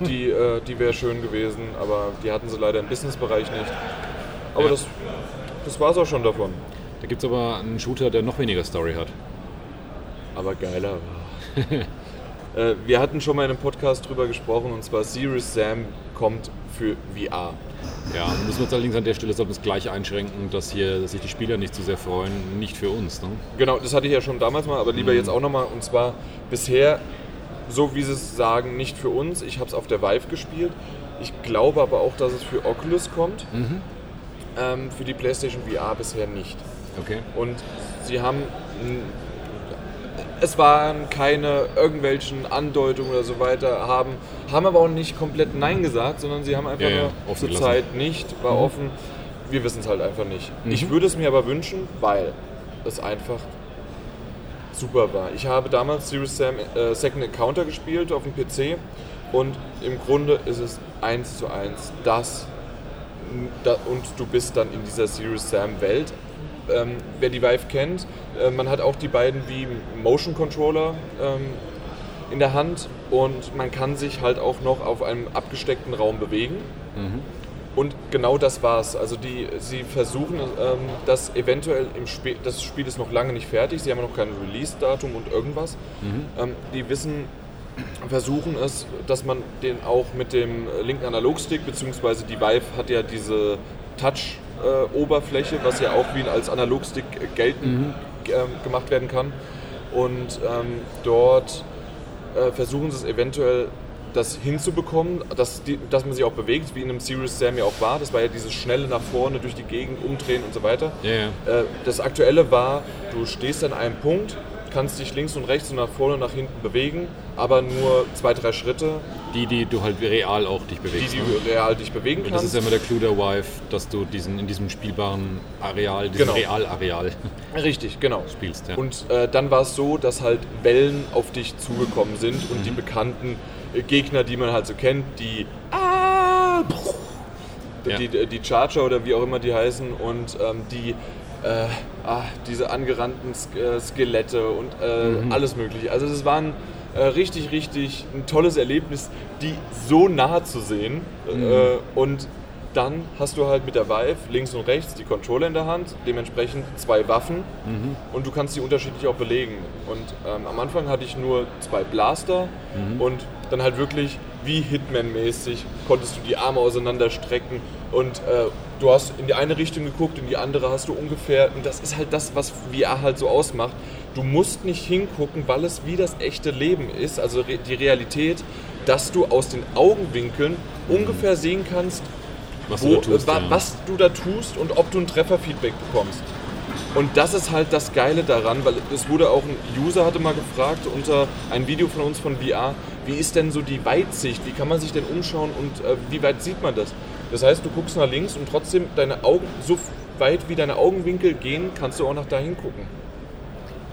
Die, äh, die wäre schön gewesen, aber die hatten sie leider im Businessbereich nicht. Aber Ja. das, das war es auch schon davon. Da gibt es aber einen Shooter, der noch weniger Story hat. aber geiler war. *laughs* äh, wir hatten schon mal in einem Podcast drüber gesprochen und zwar Serious Sam kommt für VR. Ja, müssen wir uns allerdings an der Stelle sollten wir es gleich einschränken, dass hier dass sich die Spieler nicht zu sehr freuen, nicht für uns. Ne? Genau, das hatte ich ja schon damals mal, aber lieber jetzt auch nochmal. Und zwar bisher, so wie sie es sagen, nicht für uns. Ich habe es auf der Vive gespielt. Ich glaube aber auch, dass es für Oculus kommt. Ähm, für die PlayStation VR bisher nicht. Okay. Und sie haben. Es waren keine irgendwelchen Andeutungen oder so weiter, haben, haben aber auch nicht komplett Nein gesagt, sondern sie haben einfach Ja, ja, nur zur. Zeit nicht, war offen. Wir wissen es halt einfach nicht. Mhm. Ich würde es mir aber wünschen, weil es einfach super war. Ich habe damals Serious Sam äh, Second Encounter gespielt auf dem PC und im Grunde ist es eins zu eins das da, und du bist dann in dieser Serious Sam Welt. Ähm, wer die Vive kennt, äh, man hat auch die beiden wie Motion Controller ähm, in der Hand und man kann sich halt auch noch auf einem abgesteckten Raum bewegen. Und genau das war's. Also die, sie versuchen ähm, das eventuell im Spiel, das Spiel ist noch lange nicht fertig, sie haben noch kein Release-Datum und irgendwas. Ähm, die wissen, versuchen es, dass man den auch mit dem linken Analogstick, beziehungsweise die Vive hat ja diese Touch-Oberfläche, was ja auch wie als Analogstick geltend ähm, gemacht werden kann. Und ähm, dort äh, versuchen sie es eventuell das hinzubekommen, dass, die, dass man sich auch bewegt, wie in einem Serious Sam ja auch war. Das war ja dieses schnelle nach vorne durch die Gegend umdrehen und so weiter. Ja. Äh, das Aktuelle war, du stehst an einem Punkt, kannst dich links und rechts und nach vorne und nach hinten bewegen, aber nur zwei, drei Schritte, Die, die du halt real auch dich die, bewegst. die ne? du real dich bewegen Und das ist kannst. ja immer der Clou der Wife, dass du diesen in diesem spielbaren Areal, diesem Genau. Realareal *laughs* Richtig, genau. spielst. Ja. Und äh, dann war es so, dass halt Wellen auf dich zugekommen sind und Mhm. die bekannten Gegner, die man halt so kennt, die ah, pff, Ja. die, die Charger oder wie auch immer die heißen und ähm, die äh, ah, diese angerannten äh, Skelette und äh, Mhm. alles mögliche. Also das war ein äh, richtig, richtig ein tolles Erlebnis, die so nah zu sehen Mhm. äh, und dann hast du halt mit der Vive links und rechts die Controller in der Hand, dementsprechend zwei Waffen Mhm. und du kannst die unterschiedlich auch belegen. Und ähm, am Anfang hatte ich nur zwei Blaster Mhm. und dann halt wirklich wie Hitman-mäßig konntest du die Arme auseinanderstrecken und äh, du hast in die eine Richtung geguckt, in die andere hast du ungefähr, und das ist halt das, was VR halt so ausmacht. Du musst nicht hingucken, weil es wie das echte Leben ist, also die Realität, dass du aus den Augenwinkeln ungefähr sehen kannst, was wo, du da tust, äh, wa- ja. was du da tust und ob du ein Trefferfeedback bekommst. Und das ist halt das Geile daran, weil es wurde auch ein User hatte mal gefragt unter ein Video von uns von VR, wie ist denn so die Weitsicht, wie kann man sich denn umschauen und äh, wie weit sieht man das? Das heißt, du guckst nach links und trotzdem deine Augen, so weit wie deine Augenwinkel gehen, kannst du auch nach dahin gucken.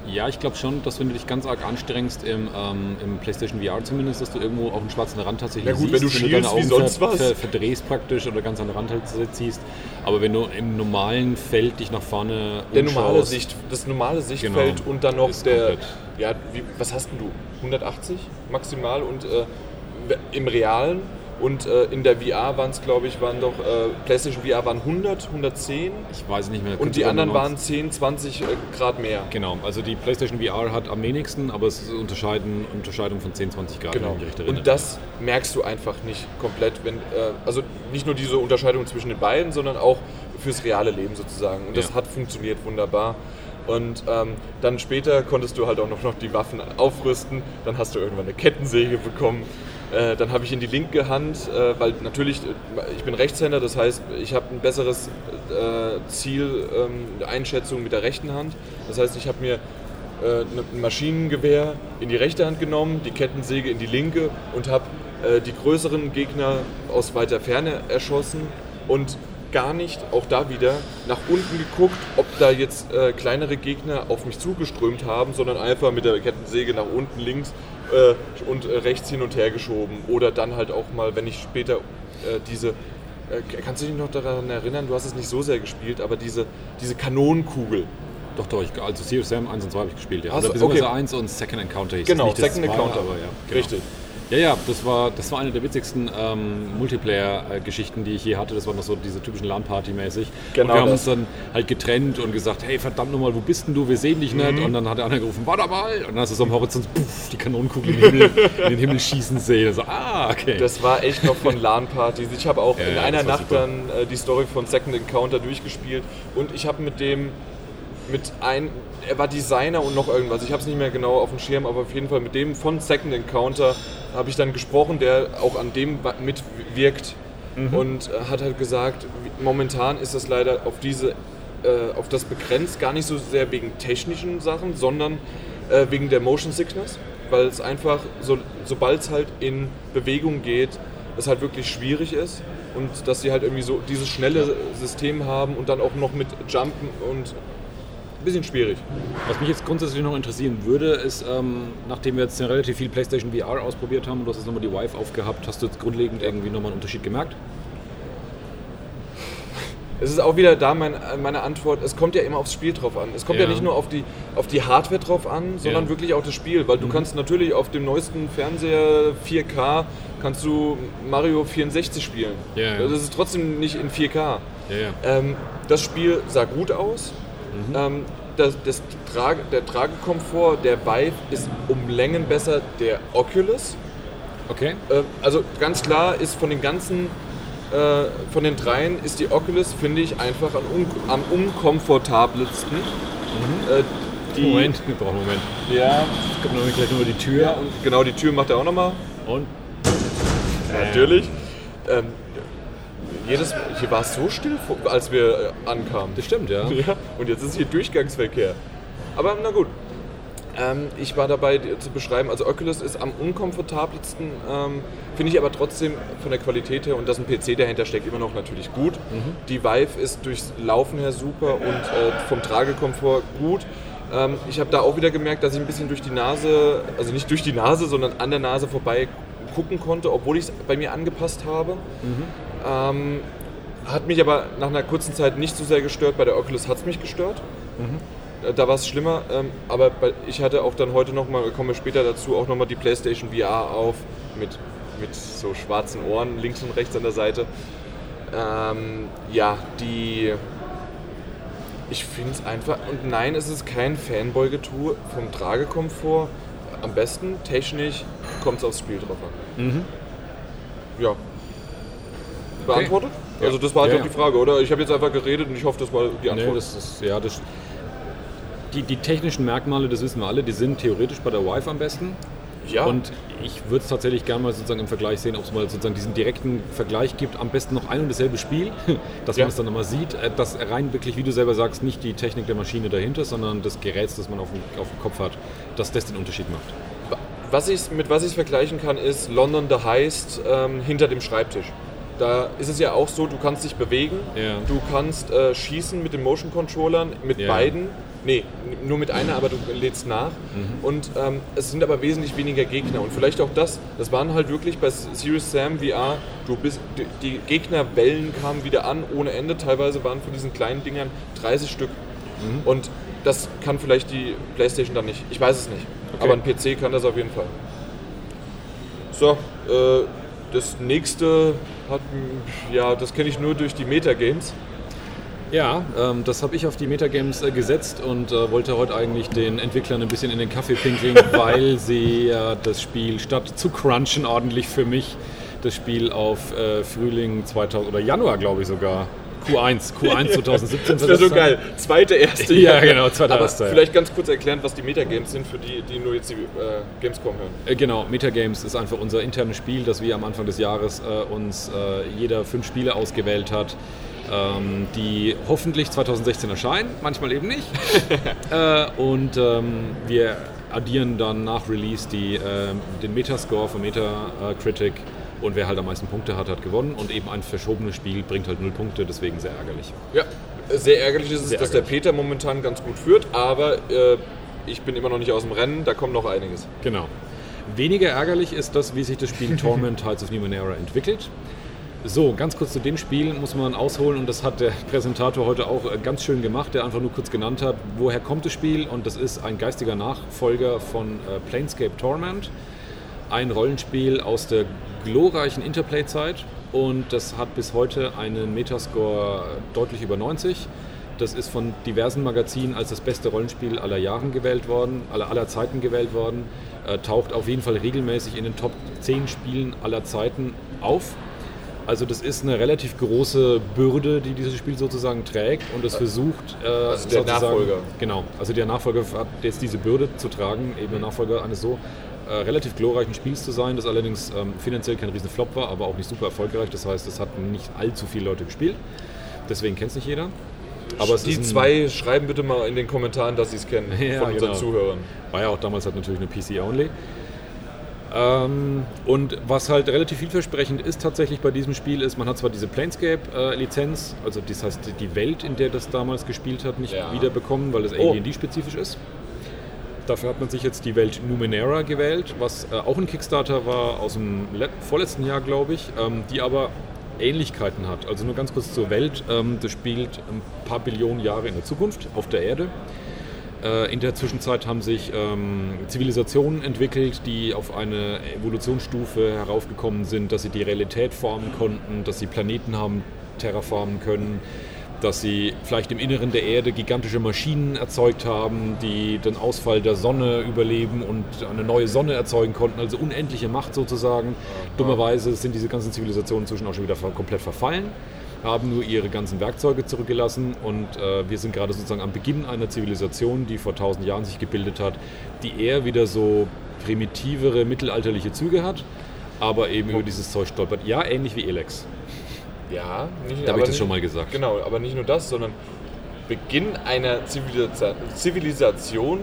Ja, ich glaube schon, dass wenn du dich ganz arg anstrengst, im, ähm, im PlayStation VR zumindest, dass du irgendwo auch einen schwarzen Rand tatsächlich Ja gut, siehst. wenn du deine schielst wie Augen sonst was. Ver verdrehst praktisch oder ganz an den Rand halt ziehst. Aber wenn du im normalen Feld dich nach vorne Der normale Sicht, das normale Sichtfeld Genau. und dann noch der, komplett. ja, wie, was hast denn du? 180 maximal und äh, im Realen und äh, in der VR waren es, glaube ich, waren doch, äh, PlayStation VR waren 100, 110 Ich weiß nicht mehr. und die anderen waren 10, 20 äh, Grad mehr. Genau, also die PlayStation VR hat am wenigsten, aber es ist Unterscheiden, Unterscheidung von 10, 20 Grad, Genau. Und das merkst du einfach nicht komplett, wenn, äh, also nicht nur diese Unterscheidung zwischen den beiden, sondern auch fürs reale Leben sozusagen. Und das Ja. hat funktioniert wunderbar. Und ähm, dann später konntest du halt auch noch, noch die Waffen aufrüsten. Dann hast du irgendwann eine Kettensäge bekommen. Äh, dann habe ich in die linke Hand, äh, weil natürlich, äh, ich bin Rechtshänder, das heißt, ich habe ein besseres äh, Ziel, ähm, Einschätzung mit der rechten Hand. Das heißt, ich habe mir äh, ein Maschinengewehr in die rechte Hand genommen, die Kettensäge in die linke und habe die größeren Gegner aus weiter Ferne erschossen und gar nicht, auch da wieder, nach unten geguckt, ob da jetzt äh, kleinere Gegner auf mich zugeströmt haben, sondern einfach mit der Kettensäge nach unten links und äh, rechts hin und her geschoben. Oder dann halt auch mal, wenn ich später äh, diese äh, kannst du dich noch daran erinnern, du hast es nicht so sehr gespielt, aber diese, diese Kanonenkugel. Doch, doch, ich, also Serious Sam 1 und 2 habe ich gespielt, ja. Hast du- beziehungsweise okay. 1 und Second Encounter hieß Genau, Second zwei, Encounter. Aber ja, genau. Richtig. Ja, ja, das war, das war eine der witzigsten ähm, Multiplayer-Geschichten, die ich je hatte. Das waren noch so diese typischen LAN-Party-mäßig. Genau und wir haben das. uns dann halt getrennt und gesagt, hey, verdammt nochmal, wo bist denn du? Wir sehen dich nicht. Mhm. Und dann hat der andere gerufen, warte mal. Und dann hast du so am Horizont puff, die Kanonenkugel in den Himmel, in den Himmel schießen sehen. So, ah, okay. Das war echt noch von LAN-Partys. Ich habe auch *laughs* Ja, in ja, einer war Nacht super. dann äh, die Story von Second Encounter durchgespielt und ich habe mit dem, mit ein, er war Designer und noch irgendwas. Ich habe es nicht mehr genau auf dem Schirm, aber auf jeden Fall mit dem von Second Encounter habe ich dann gesprochen, der auch an dem mitwirkt Mhm. und äh, hat halt gesagt, momentan ist das leider auf diese, äh, auf das begrenzt, gar nicht so sehr wegen technischen Sachen, sondern äh, wegen der Motion Sickness, weil es einfach, so, sobald es halt in Bewegung geht, es halt wirklich schwierig ist und dass sie halt irgendwie so dieses schnelle System haben und dann auch noch mit Jumpen und bisschen schwierig. Was mich jetzt grundsätzlich noch interessieren würde, ist, ähm, nachdem wir jetzt relativ viel PlayStation VR ausprobiert haben und du hast jetzt nochmal die Vive aufgehabt, hast du jetzt grundlegend irgendwie nochmal einen Unterschied gemerkt? Es ist auch wieder da mein, meine Antwort, es kommt ja immer aufs Spiel drauf an. Es kommt ja, Ja. nicht nur auf die, auf die Hardware drauf an, sondern Ja. wirklich auch das Spiel, weil du kannst natürlich auf dem neuesten Fernseher 4K kannst du Mario 64 spielen. Ja. Das ist trotzdem nicht in 4K. Ja, ja. Ähm, das Spiel sah gut aus. Mhm. Ähm, das, das Trage, der Tragekomfort der Vive ist um Längen besser der Oculus. Okay. Äh, also ganz klar ist von den ganzen, äh, von den dreien ist die Oculus, finde ich, einfach am, un am unkomfortabelsten. Äh, die, Mhm. Moment, wir brauchen einen Moment. Ja, Es kommt nämlich gleich nur die Tür. ja, und genau die Tür macht er auch nochmal. Und Natürlich. Ähm, jedes, hier war es so still, als wir äh, ankamen. das stimmt, ja. Ja, und jetzt ist hier Durchgangsverkehr. Aber na gut. Ähm, ich war dabei dir zu beschreiben, also Oculus ist am unkomfortabelsten, ähm, finde ich aber trotzdem von der Qualität her und dass ein PC dahinter steckt, immer noch natürlich gut. Die Vive ist durchs Laufen her super und äh, vom Tragekomfort gut. Ähm, ich habe da auch wieder gemerkt, dass ich ein bisschen durch die Nase, also nicht durch die Nase, sondern an der Nase vorbei gucken konnte, obwohl ich es bei mir angepasst habe. Ähm, hat mich aber nach einer kurzen Zeit nicht so sehr gestört. Bei der Oculus hat es mich gestört. Äh, Da war es schlimmer. Ähm, aber ich hatte auch dann heute nochmal, kommen wir später dazu, auch nochmal die PlayStation VR auf mit, mit so schwarzen Ohren links und rechts an der Seite. Ähm, ja, die. Ich finde es einfach. Und nein, es ist kein Fanboy-Getue vom Tragekomfort. Am besten technisch kommt es aufs Spiel drauf an. Ja. Beantwortet? Ja. Also das war halt Ja, auch die Frage, oder? Ich habe jetzt einfach geredet und ich hoffe, das war die Antwort. Nee, das ist, ja, das, die, die technischen Merkmale, das wissen wir alle, die sind theoretisch bei der Vive am besten. ja. Und ich würde es tatsächlich gerne mal sozusagen im Vergleich sehen, ob es mal sozusagen diesen direkten Vergleich gibt. Am besten noch ein und dasselbe Spiel, *laughs* dass Ja. man es dann nochmal sieht. Äh, Dass rein wirklich, wie du selber sagst, nicht die Technik der Maschine dahinter, sondern das Gerät, das man auf dem, auf dem Kopf hat, dass das den Unterschied macht. Was ich, mit was ich es vergleichen kann, ist London the Heist ähm, hinter dem Schreibtisch. Da ist es ja auch so, du kannst dich bewegen, Ja. du kannst äh, schießen mit den Motion Controllern, mit Ja. beiden. Nee, nur mit einer, aber du lädst nach. Mhm. Und ähm, es sind aber wesentlich weniger Gegner. Und vielleicht auch das, das waren halt wirklich bei Serious Sam VR, du bist, die, die Gegnerwellen kamen wieder an ohne Ende. Teilweise waren von diesen kleinen Dingern 30 Stück. Mhm. Und das kann vielleicht die Playstation dann nicht. Ich weiß es nicht. Okay. Aber ein PC kann das auf jeden Fall. So, äh, das nächste hat, ja, das kenne ich nur durch die Metagames. Ja, ähm, das habe ich auf die Metagames äh, gesetzt und äh, wollte heute eigentlich den Entwicklern ein bisschen in den Kaffee pinkeln, *laughs* weil sie äh, das Spiel statt zu crunchen ordentlich für mich das Spiel auf äh, Frühling 2000 oder Januar, glaube ich sogar. Q1, Q1 2017 Das wäre so geil. Zweite, erste. Ja, genau, zweiter, Aber erster, ja. vielleicht ganz kurz erklären, was die Metagames sind, für die, die nur jetzt die äh, Gamescom hören. Äh, Genau, Metagames ist einfach unser internes Spiel, das wir am Anfang des Jahres äh, uns äh, jeder fünf Spiele ausgewählt hat, ähm, die hoffentlich 2016 erscheinen, manchmal eben nicht. *laughs* äh, und ähm, wir addieren dann nach Release die, äh, den Metascore von Metacritic und wer halt am meisten Punkte hat, hat gewonnen und eben ein verschobenes Spiel bringt halt null Punkte, deswegen sehr ärgerlich. Ja, sehr ärgerlich ist es, Sehr dass der Peter momentan ganz gut führt, aber äh, ich bin immer noch nicht aus dem Rennen, da kommt noch einiges. Genau. Weniger ärgerlich ist das, wie sich das Spiel *laughs* Torment Tides of Numenera entwickelt. So, ganz kurz zu dem Spiel muss man ausholen und das hat der Präsentator heute auch äh, ganz schön gemacht, der einfach nur kurz genannt hat, woher kommt das Spiel und das ist ein geistiger Nachfolger von äh, Planescape Torment, ein Rollenspiel aus der glorreichen Interplay-Zeit und das hat bis heute einen Metascore deutlich über 90. Das ist von diversen Magazinen als das beste Rollenspiel aller Jahren gewählt worden, aller, aller Zeiten gewählt worden, äh, taucht auf jeden Fall regelmäßig in den Top 10 Spielen aller Zeiten auf. Also das ist eine relativ große Bürde, die dieses Spiel sozusagen trägt und es versucht, äh, Also der Nachfolger. Genau, also der Nachfolger hat jetzt diese Bürde zu tragen, eben der Nachfolger eines so äh, relativ glorreichen Spiels zu sein, das allerdings ähm, finanziell kein riesen Flop war, aber auch nicht super erfolgreich. Das heißt, es hat nicht allzu viele Leute gespielt. Deswegen kennt es nicht jeder. Aber die zwei schreiben bitte mal in den Kommentaren, dass sie es kennen *laughs* Ja, von unseren genau. Zuhörern. War ja auch damals halt natürlich eine PC-Only. Ähm, und was halt relativ vielversprechend ist tatsächlich bei diesem Spiel ist, man hat zwar diese Planescape-Lizenz, also das heißt die Welt, in der das damals gespielt hat, nicht Ja. wiederbekommen, weil es Oh. AD&D-spezifisch ist. Dafür hat man sich jetzt die Welt Numenera gewählt, was äh, auch ein Kickstarter war aus dem let- vorletzten Jahr, glaube ich, ähm, die aber Ähnlichkeiten hat. Also nur ganz kurz zur Welt. Ähm, das spielt ein paar Billionen Jahre in der Zukunft auf der Erde. Äh, In der Zwischenzeit haben sich ähm, Zivilisationen entwickelt, die auf eine Evolutionsstufe heraufgekommen sind, dass sie die Realität formen konnten, dass sie Planeten haben terraformen können, dass sie vielleicht im Inneren der Erde gigantische Maschinen erzeugt haben, die den Ausfall der Sonne überleben und eine neue Sonne erzeugen konnten, also unendliche Macht sozusagen. Dummerweise sind diese ganzen Zivilisationen inzwischen auch schon wieder komplett verfallen haben nur ihre ganzen Werkzeuge zurückgelassen und äh, wir sind gerade sozusagen am Beginn einer Zivilisation, die vor tausend Jahren sich gebildet hat, die eher wieder so primitivere, mittelalterliche Züge hat, aber eben über dieses Zeug stolpert. Ja, ähnlich wie Elex. Ja, nicht, Da habe ich das schon mal gesagt. Genau, aber nicht nur das, sondern Beginn einer Zivilisa Zivilisation,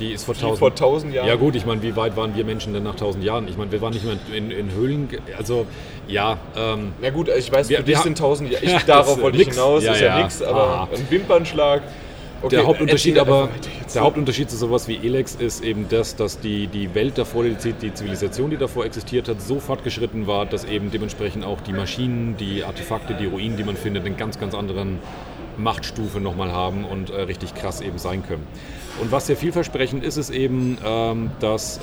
Die ist vor die tausend vor tausend Jahren. Ja gut, ich meine, wie weit waren wir Menschen denn nach tausend Jahren? Ich meine, wir waren nicht mehr in, in Höhlen, also ja, ähm, Na gut, ich weiß, Wir- für wir dich sind tausend Jahre. *laughs* Ich, Ja, darauf wollte ich hinaus, Ja, ist ja, ja. nichts, aber Ah. ein Wimpernschlag. Okay, der Hauptunterschied aber, der Hauptunterschied zu sowas wie Elex ist eben das, dass die, die Welt davor, die, die Zivilisation, die davor existiert hat, so fortgeschritten war, dass eben dementsprechend auch die Maschinen, die Artefakte, die Ruinen, die man findet, einen ganz, ganz anderen Machtstufe nochmal haben und äh, richtig krass eben sein können. Und was sehr vielversprechend ist, ist eben, ähm, dass äh,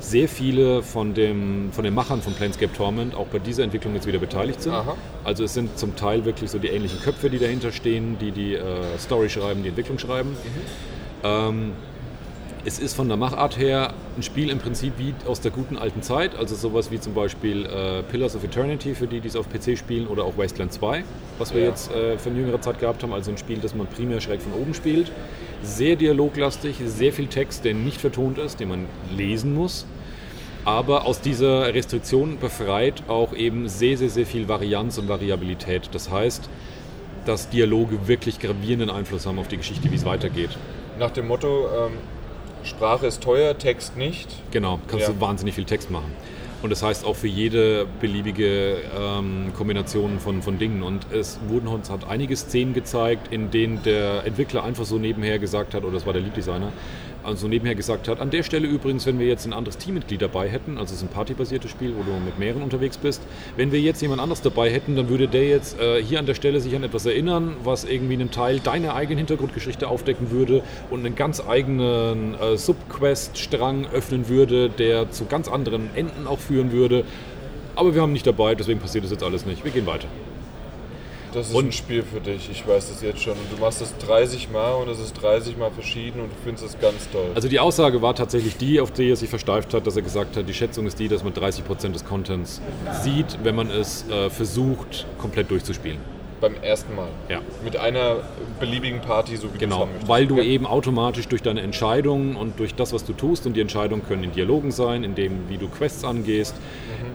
sehr viele von, dem, von den Machern von Planescape Torment auch bei dieser Entwicklung jetzt wieder beteiligt sind. Aha. Also es sind zum Teil wirklich so die ähnlichen Köpfe, die dahinter stehen, die die äh, Story schreiben, die Entwicklung schreiben. Ähm, es ist von der Machart her ein Spiel im Prinzip wie aus der guten alten Zeit, also sowas wie zum Beispiel äh, Pillars of Eternity für die, die es auf PC spielen, oder auch Wasteland 2, was wir Ja. jetzt äh, für eine jüngere Zeit gehabt haben, also ein Spiel, das man primär schräg von oben spielt. Sehr dialoglastig, sehr viel Text, der nicht vertont ist, den man lesen muss aber aus dieser Restriktion befreit auch eben sehr, sehr, sehr viel Varianz und Variabilität. Das heißt, dass Dialoge wirklich gravierenden Einfluss haben auf die Geschichte, wie es weitergeht. Nach dem Motto, ähm, Sprache ist teuer, Text nicht. Genau, kannst Ja. du wahnsinnig viel Text machen. Und das heißt auch für jede beliebige ähm, Kombination von, von Dingen. Und es wurden uns hat einige Szenen gezeigt, in denen der Entwickler einfach so nebenher gesagt hat, oder das war der Lead-Designer, also so nebenher gesagt hat, an der Stelle übrigens, wenn wir jetzt ein anderes Teammitglied dabei hätten, also es ist ein partybasiertes Spiel, wo du mit mehreren unterwegs bist, wenn wir jetzt jemand anderes dabei hätten, dann würde der jetzt äh, hier an der Stelle sich an etwas erinnern, was irgendwie einen Teil deiner eigenen Hintergrundgeschichte aufdecken würde und einen ganz eigenen äh, Subquest-Strang öffnen würde, der zu ganz anderen Enden auch führen würde. Aber wir haben nicht dabei, deswegen passiert das jetzt alles nicht. Wir gehen weiter. Das ist Und- ein Spiel für dich, ich weiß das jetzt schon. Und du machst es 30 Mal und es ist 30 Mal verschieden und du findest es ganz toll. Also die Aussage war tatsächlich die, auf die er sich versteift hat, dass er gesagt hat, die Schätzung ist die, dass man 30% des Contents sieht, wenn man es äh, versucht, komplett durchzuspielen. Beim ersten Mal. Ja. Mit einer beliebigen Party, so wie du es Genau, haben möchtest. weil du Okay. eben automatisch durch deine Entscheidungen und durch das, was du tust, und die Entscheidungen können in Dialogen sein, in dem, wie du Quests angehst,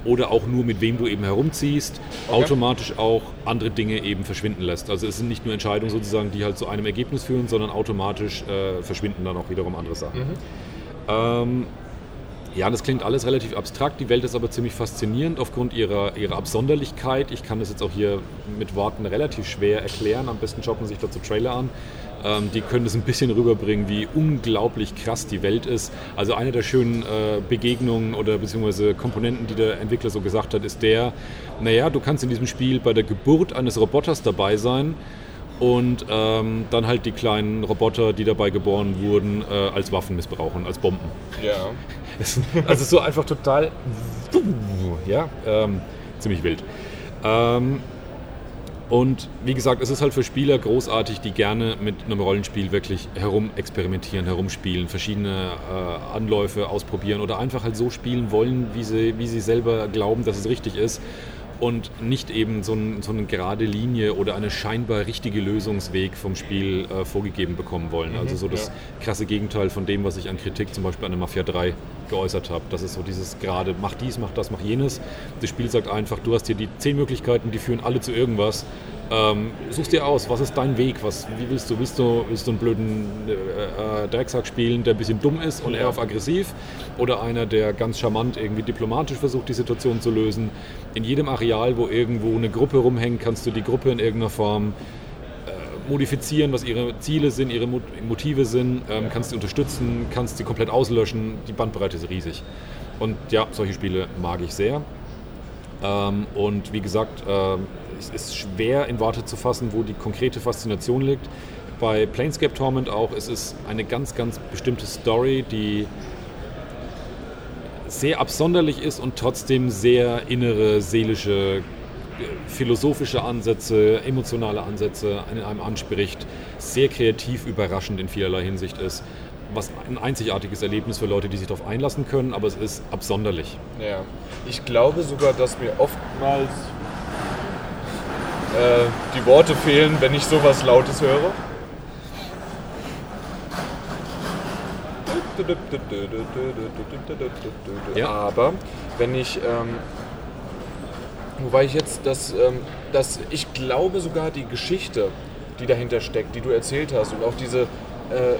oder auch nur mit wem du eben herumziehst, Mhm. Okay. automatisch auch andere Dinge eben verschwinden lässt. Also es sind nicht nur Entscheidungen sozusagen, die halt zu einem Ergebnis führen, sondern automatisch äh, verschwinden dann auch wiederum andere Sachen. Mhm. Ähm, ja, das klingt alles relativ abstrakt. Die Welt ist aber ziemlich faszinierend aufgrund ihrer, ihrer Absonderlichkeit. Ich kann das jetzt auch hier mit Worten relativ schwer erklären. Am besten schaut man sich dazu Trailer an. Ähm, die können das ein bisschen rüberbringen, wie unglaublich krass die Welt ist. Also eine der schönen äh, Begegnungen oder beziehungsweise Komponenten, die der Entwickler so gesagt hat, ist der, naja, du kannst in diesem Spiel bei der Geburt eines Roboters dabei sein und ähm, dann halt die kleinen Roboter, die dabei geboren wurden, äh, als Waffen missbrauchen, als Bomben. Ja. Also so einfach total, ja, ähm, ziemlich wild. Ähm, und wie gesagt, es ist halt für Spieler großartig, die gerne mit einem Rollenspiel wirklich herum experimentieren, herumspielen, verschiedene äh, Anläufe ausprobieren oder einfach halt so spielen wollen, wie sie, wie sie selber glauben, dass es richtig ist. Und nicht eben so, ein, so eine gerade Linie oder eine scheinbar richtige Lösungsweg vom Spiel äh, vorgegeben bekommen wollen. Also so das ja. krasse Gegenteil von dem, was ich an Kritik zum Beispiel an der Mafia 3 geäußert habe. Das ist so dieses gerade, mach dies, mach das, mach jenes. Das Spiel sagt einfach, du hast hier die zehn Möglichkeiten, die führen alle zu irgendwas. Ähm, suchst dir aus, was ist dein Weg? Was, wie willst du? Willst du, willst du einen blöden äh, äh, Drecksack spielen, der ein bisschen dumm ist und eher auf aggressiv? Oder einer, der ganz charmant irgendwie diplomatisch versucht, die Situation zu lösen? In jedem Areal, wo irgendwo eine Gruppe rumhängt, kannst du die Gruppe in irgendeiner Form modifizieren, was ihre Ziele sind, ihre Mot- Motive sind, ähm, kannst sie unterstützen, kannst sie komplett auslöschen. Die Bandbreite ist riesig. Und ja, solche Spiele mag ich sehr. Ähm, und wie gesagt, ähm, es ist schwer in Worte zu fassen, wo die konkrete Faszination liegt. Bei Planescape Torment auch, es ist eine ganz, ganz bestimmte Story, die sehr absonderlich ist und trotzdem sehr innere, seelische, philosophische Ansätze, emotionale Ansätze in einem anspricht, sehr kreativ überraschend in vielerlei Hinsicht ist, was ein einzigartiges Erlebnis für Leute, die sich darauf einlassen können, aber es ist absonderlich. Ja. Ich glaube sogar, dass mir oftmals äh, die Worte fehlen, wenn ich sowas Lautes höre. Ja. Aber wenn ich, ähm, wo war ich jetzt, dass, ähm, dass ich glaube sogar die Geschichte, die dahinter steckt, die du erzählt hast und auch diese äh,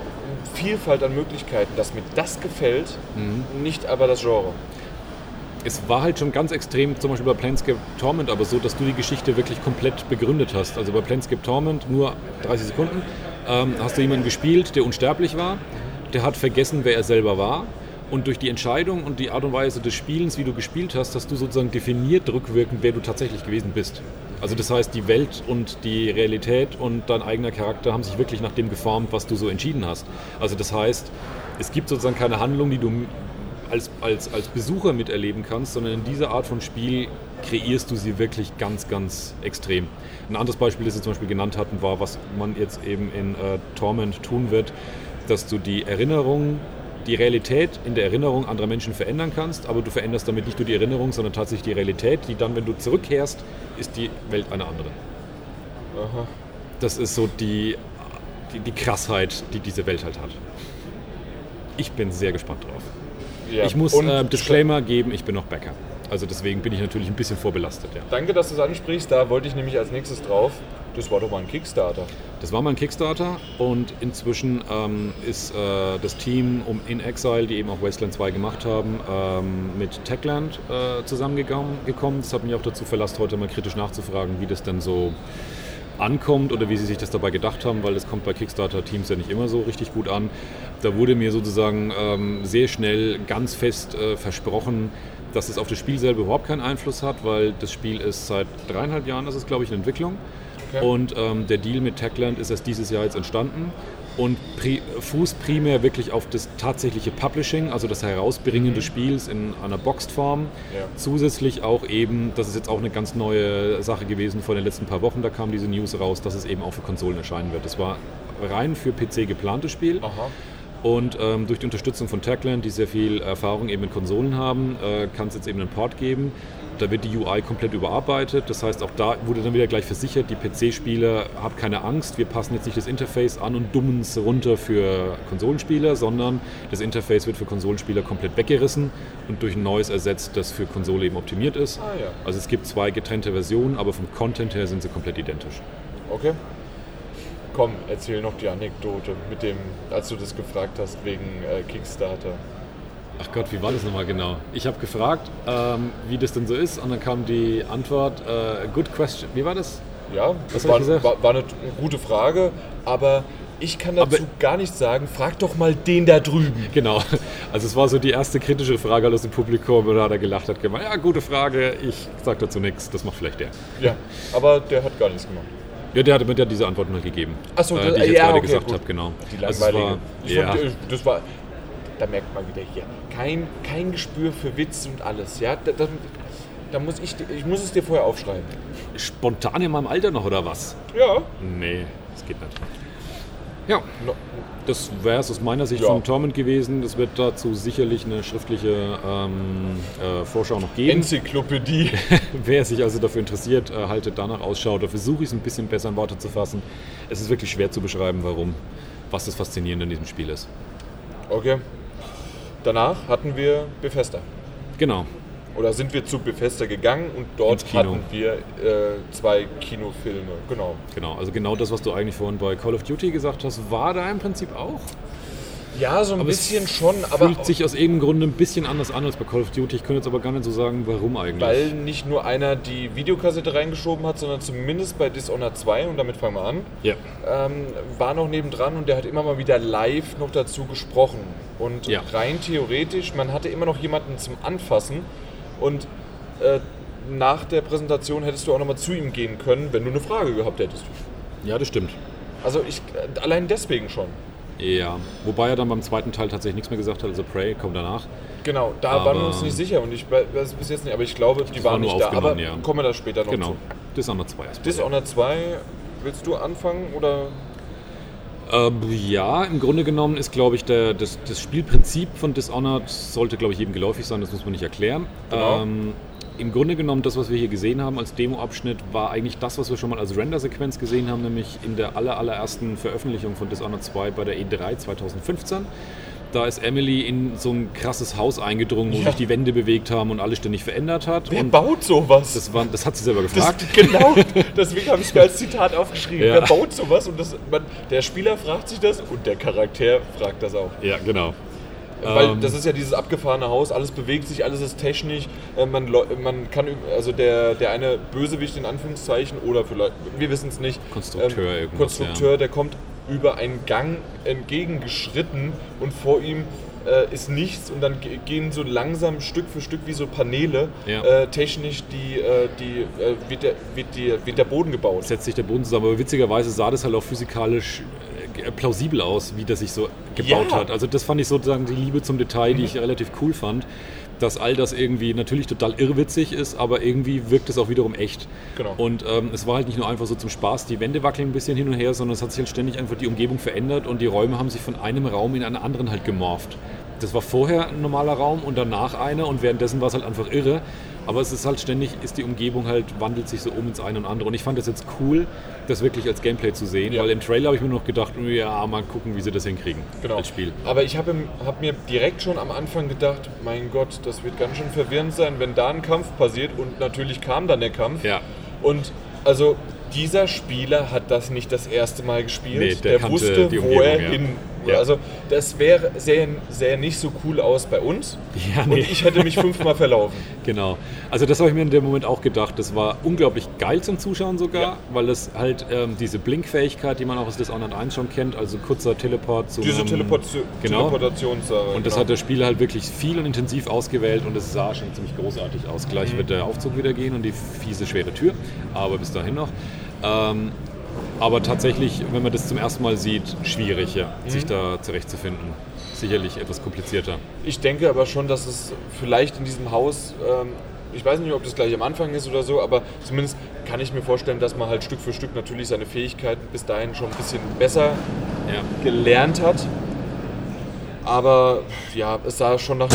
Vielfalt an Möglichkeiten, dass mir das gefällt, nicht aber das Genre. Es war halt schon ganz extrem, zum Beispiel bei Planescape Torment, aber so, dass du die Geschichte wirklich komplett begründet hast. Also bei Planescape Torment, nur 30 Sekunden, ähm, hast du jemanden gespielt, der unsterblich war, der hat vergessen, wer er selber war. Und durch die Entscheidung und die Art und Weise des Spielens, wie du gespielt hast, hast du sozusagen definiert rückwirkend, wer du tatsächlich gewesen bist. Also das heißt, die Welt und die Realität und dein eigener Charakter haben sich wirklich nach dem geformt, was du so entschieden hast. Also das heißt, es gibt sozusagen keine Handlung, die du als, als, als Besucher miterleben kannst, sondern in dieser Art von Spiel kreierst du sie wirklich ganz, ganz extrem. Ein anderes Beispiel, das Sie zum Beispiel genannt hatten, war, was man jetzt eben in äh, Torment tun wird, dass du die Erinnerung, die Realität in der Erinnerung anderer Menschen verändern kannst, aber du veränderst damit nicht nur die Erinnerung, sondern tatsächlich die Realität, die dann, wenn du zurückkehrst, ist die Welt eine andere. Aha. Das ist so die, die, die Krassheit, die diese Welt halt hat. Ich bin sehr gespannt drauf. Ja. Ich muss äh, Disclaimer geben, ich bin noch Bäcker. Also deswegen bin ich natürlich ein bisschen vorbelastet, ja. Danke, dass du es ansprichst. Da wollte ich nämlich als nächstes drauf. Das war doch mal ein Kickstarter. Das war mein Kickstarter und inzwischen ähm, ist äh, das Team um In Exile, die eben auch Wasteland 2 gemacht haben, ähm, mit Techland äh, zusammengekommen. gekommen. Das hat mich auch dazu verlasst, heute mal kritisch nachzufragen, wie das denn so ankommt oder wie sie sich das dabei gedacht haben, weil das kommt bei Kickstarter-Teams ja nicht immer so richtig gut an. Da wurde mir sozusagen ähm, sehr schnell ganz fest äh, versprochen, dass es auf das Spiel selber überhaupt keinen Einfluss hat, weil das Spiel ist seit dreieinhalb Jahren, das ist glaube ich in Entwicklung. Okay. Und ähm, der Deal mit Techland ist erst dieses Jahr jetzt entstanden und pri fußt primär wirklich auf das tatsächliche Publishing, also das Herausbringen des Spiels in einer Boxed-Form. Ja. Zusätzlich auch eben, das ist jetzt auch eine ganz neue Sache gewesen vor den letzten paar Wochen, da kam diese News raus, dass es eben auch für Konsolen erscheinen wird. Das war rein für PC geplantes Spiel. Aha. Und ähm, durch die Unterstützung von Techland, die sehr viel Erfahrung eben mit Konsolen haben, äh, kann es jetzt eben einen Port geben. Da wird die UI komplett überarbeitet. Das heißt, auch da wurde dann wieder gleich versichert, die PC-Spieler, habt keine Angst, wir passen jetzt nicht das Interface an und dummen es runter für Konsolenspieler, sondern das Interface wird für Konsolenspieler komplett weggerissen und durch ein neues ersetzt, das für Konsole eben optimiert ist. Ah, ja. Also es gibt zwei getrennte Versionen, aber vom Content her sind sie komplett identisch. Okay. Komm, erzähl noch die Anekdote mit dem, als du das gefragt hast wegen äh, Kickstarter. Ach Gott, wie war das nochmal genau? Ich habe gefragt, ähm, wie das denn so ist, und dann kam die Antwort, äh, good question. Wie war das? Ja, Was war, war, war eine gute Frage, aber ich kann dazu Aber- gar nichts sagen. Frag doch mal den da drüben. Genau. Also es war so die erste kritische Frage aus dem Publikum, und da hat er gelacht, hat gemeint, ja, gute Frage, ich sag dazu nichts, das macht vielleicht der. Ja, aber der hat gar nichts gemacht. Ja, der hat, der hat diese Antworten mal gegeben, Ach so, äh, das- die ich jetzt ja, gerade okay, gesagt habe, genau. Die Also langweilige. war, ich ja, fand, äh, das war, da merkt man wieder hier, kein, kein Gespür für Witz und alles. Ja, da, da, da muss ich, ich muss es dir vorher aufschreiben. spontan in meinem Alter noch, oder was? Ja. Nee, das geht nicht. Ja, das wäre es aus meiner Sicht Ja. vom Torment gewesen. Es wird dazu sicherlich eine schriftliche ähm, äh, Vorschau noch geben. Enzyklopädie. *laughs* Wer sich also dafür interessiert, äh, haltet danach Ausschau. Da versuche ich es ein bisschen besser in Worte zu fassen. Es ist wirklich schwer zu beschreiben, warum, was das Faszinierende in diesem Spiel ist. Okay. Danach hatten wir Bethesda. Genau, Oder sind wir zu Bethesda gegangen und dort hatten wir äh, zwei Kinofilme. Genau. genau. Also genau das, was du eigentlich vorhin bei Call of Duty gesagt hast, war da im Prinzip auch. Ja, so ein Aber bisschen schon, aber Fühlt sich aus irgendeinem Grunde ein bisschen anders an als bei Call of Duty. Ich könnte jetzt aber gar nicht so sagen, warum eigentlich. weil nicht nur einer die Videokassette reingeschoben hat, sondern zumindest bei Dishonored 2, und damit fangen wir an, ja, ähm, war noch nebendran und der hat immer mal wieder live noch dazu gesprochen. Und Ja. rein theoretisch, man hatte immer noch jemanden zum Anfassen und äh, nach der Präsentation hättest du auch nochmal zu ihm gehen können, wenn du eine Frage gehabt hättest. ja, das stimmt. Also ich, äh, allein deswegen schon. Ja, wobei er dann beim zweiten Teil tatsächlich nichts mehr gesagt hat. Also Prey kommt danach. Genau, da Aber- waren wir uns nicht sicher und ich weiß es bis jetzt nicht, aber ich glaube, die war waren nur nicht da. Aber ja. kommen wir da später noch Genau, zu. Dishonored 2 erstmal. Dishonored 2, willst du anfangen oder? Ähm, ja, im Grunde genommen ist, glaube ich, der, das, das Spielprinzip von Dishonored sollte, glaube ich, jedem geläufig sein, das muss man nicht erklären. Genau. Ähm, Im Grunde genommen, das, was wir hier gesehen haben als Demo-Abschnitt, war eigentlich das, was wir schon mal als Render-Sequenz gesehen haben, nämlich in der aller, allerersten Veröffentlichung von Dishonored 2 bei der E3 2015. Da ist Emily in so ein krasses Haus eingedrungen, wo Ja. sich die Wände bewegt haben und alles ständig verändert hat. Wer und baut sowas? das, war, das hat sie selber Das, gefragt. *laughs* genau, deswegen habe ich es mir als Zitat aufgeschrieben. Ja. Wer baut sowas? Und das, man, der Spieler fragt sich das und der Charakter fragt das auch. Ja, genau. Weil Ähm. das ist ja dieses abgefahrene Haus, alles bewegt sich, alles ist technisch. Äh, Man, man kann, also der, der eine Bösewicht in Anführungszeichen oder vielleicht, wir wissen es nicht. ähm, Konstrukteur irgendwas, Konstrukteur, der kommt über einen Gang entgegengeschritten und vor ihm äh, ist nichts und dann ge- gehen so langsam Stück für Stück wie so Paneele Ja. äh, technisch die, äh, die, äh, wird, der, wird, die, wird der Boden gebaut. setzt sich der Boden zusammen. Aber witzigerweise sah das halt auch physikalisch plausibel aus, wie das sich so gebaut Ja. hat. Also das fand ich sozusagen die Liebe zum Detail, die ich relativ cool fand. Dass all das irgendwie natürlich total irrwitzig ist, aber irgendwie wirkt es auch wiederum echt. Genau. Und ähm, es war halt nicht nur einfach so zum Spaß, die Wände wackeln ein bisschen hin und her, sondern es hat sich halt ständig einfach die Umgebung verändert und die Räume haben sich von einem Raum in einen anderen halt gemorpht. Das war vorher ein normaler Raum und danach einer und währenddessen war es halt einfach irre. Aber es ist halt ständig, ist die Umgebung halt, wandelt sich so um ins eine und andere. Und ich fand das jetzt cool, das wirklich als Gameplay zu sehen, Ja. weil im Trailer habe ich mir noch gedacht, ja, mal gucken, wie sie das hinkriegen Genau. als Spiel. Aber ich habe hab mir direkt schon am Anfang gedacht, mein Gott, das wird ganz schön verwirrend sein, wenn da ein Kampf passiert. Und natürlich kam dann der Kampf. Ja. Und also dieser Spieler hat das nicht das erste Mal gespielt. Nee, der kannte wusste, die wo er ja. hin. Ja. Also das wäre sähe, sähe nicht so cool aus bei uns. Ja, Und nee. ich hätte mich fünfmal verlaufen. *laughs* Genau. Also das habe ich mir in dem Moment auch gedacht. Das war unglaublich geil zum Zuschauen sogar, Ja. weil es halt ähm, diese Blinkfähigkeit, die man auch aus Dishonored 1 schon kennt, also kurzer Teleport zu Diese Teleport Genau. Teleportationssache. Und das genau. hat der Spieler halt wirklich viel und intensiv ausgewählt und es sah schon ziemlich großartig aus. Gleich Mhm. wird der Aufzug wieder gehen und die fiese, schwere Tür, aber bis dahin noch. Ähm, aber tatsächlich, wenn man das zum ersten Mal sieht, schwierig, ja, Mhm. sich da zurechtzufinden. Sicherlich etwas komplizierter. Ich denke aber schon, dass es vielleicht in diesem Haus, ähm, ich weiß nicht, ob das gleich am Anfang ist oder so, aber zumindest kann ich mir vorstellen, dass man halt Stück für Stück natürlich seine Fähigkeiten bis dahin schon ein bisschen besser Ja. gelernt hat. Aber ja, es sah schon nach,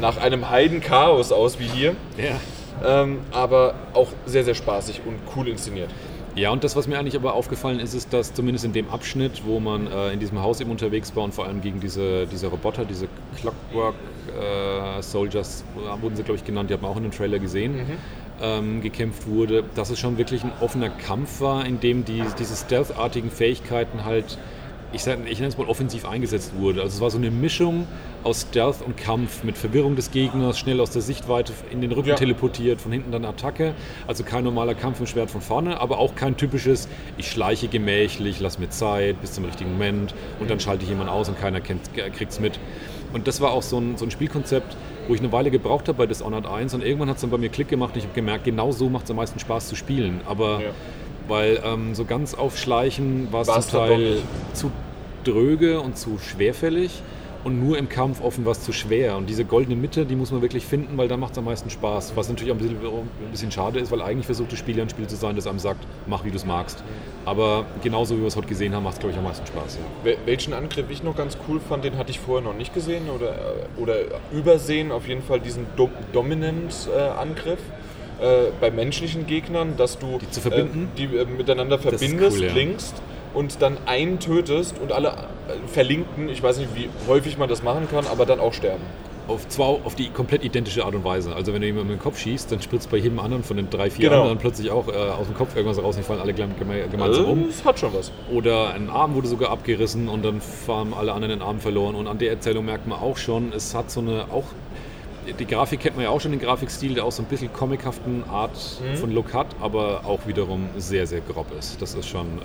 nach einem Heidenchaos aus wie hier. Ja. Ähm, aber auch sehr, sehr spaßig und cool inszeniert. Ja, und das, was mir eigentlich aber aufgefallen ist, ist, dass zumindest in dem Abschnitt, wo man äh, in diesem Haus eben unterwegs war und vor allem gegen diese, diese Roboter, diese Clockwork äh, Soldiers, wurden sie, glaube ich, genannt, die hat man auch in dem Trailer gesehen, Mhm. ähm, gekämpft wurde, dass es schon wirklich ein offener Kampf war, in dem die, diese Stealth-artigen Fähigkeiten halt, ich, sag, ich nenne es mal offensiv eingesetzt wurde. Also es war so eine Mischung aus Stealth und Kampf mit Verwirrung des Gegners, schnell aus der Sichtweite in den Rücken Ja. teleportiert, von hinten dann Attacke. Also kein normaler Kampf im Schwert von vorne, aber auch kein typisches, ich schleiche gemächlich, lass mir Zeit bis zum richtigen Moment und dann schalte ich jemanden aus und keiner kriegt es mit. Und das war auch so ein, so ein Spielkonzept, wo ich eine Weile gebraucht habe bei Dishonored 1 und irgendwann hat es dann bei mir Klick gemacht und ich habe gemerkt, genau so macht es am meisten Spaß zu spielen. Aber Ja. Weil ähm, so ganz aufschleichen war es zum Teil zu dröge und zu schwerfällig und nur im Kampf offen war es zu schwer. Und diese goldene Mitte, die muss man wirklich finden, weil da macht es am meisten Spaß. Was natürlich auch ein bisschen, ein bisschen schade ist, weil eigentlich versucht das Spiel ja ein Spiel zu sein, das einem sagt, mach wie du es magst. Aber genauso wie wir es heute gesehen haben, macht es glaube ich am meisten Spaß. Ja. Wel- Welchen Angriff ich noch ganz cool fand, den hatte ich vorher noch nicht gesehen oder, äh, oder übersehen, auf jeden Fall diesen Do Dominant-Angriff. Äh, bei menschlichen Gegnern, dass du Die zu verbinden? Äh, die äh, miteinander verbindest, cool, ja. linkst und dann einen tötest und alle äh, verlinken, ich weiß nicht, wie häufig man das machen kann, aber dann auch sterben. Auf, zwar auf die komplett identische Art und Weise. Also wenn du jemanden mit dem Kopf schießt, dann spritzt bei jedem anderen von den drei, vier Genau. anderen plötzlich auch äh, aus dem Kopf irgendwas raus und die fallen alle gem- gem- gemeinsam Also, um. das hat schon was. Oder ein Arm wurde sogar abgerissen und dann haben alle anderen den Arm verloren. Und an der Erzählung merkt man auch schon, es hat so eine auch. Die Grafik kennt man ja auch schon, den Grafikstil, der auch so ein bisschen comichaften Art Mhm. von Look hat, aber auch wiederum sehr, sehr grob ist. Das ist schon. Äh,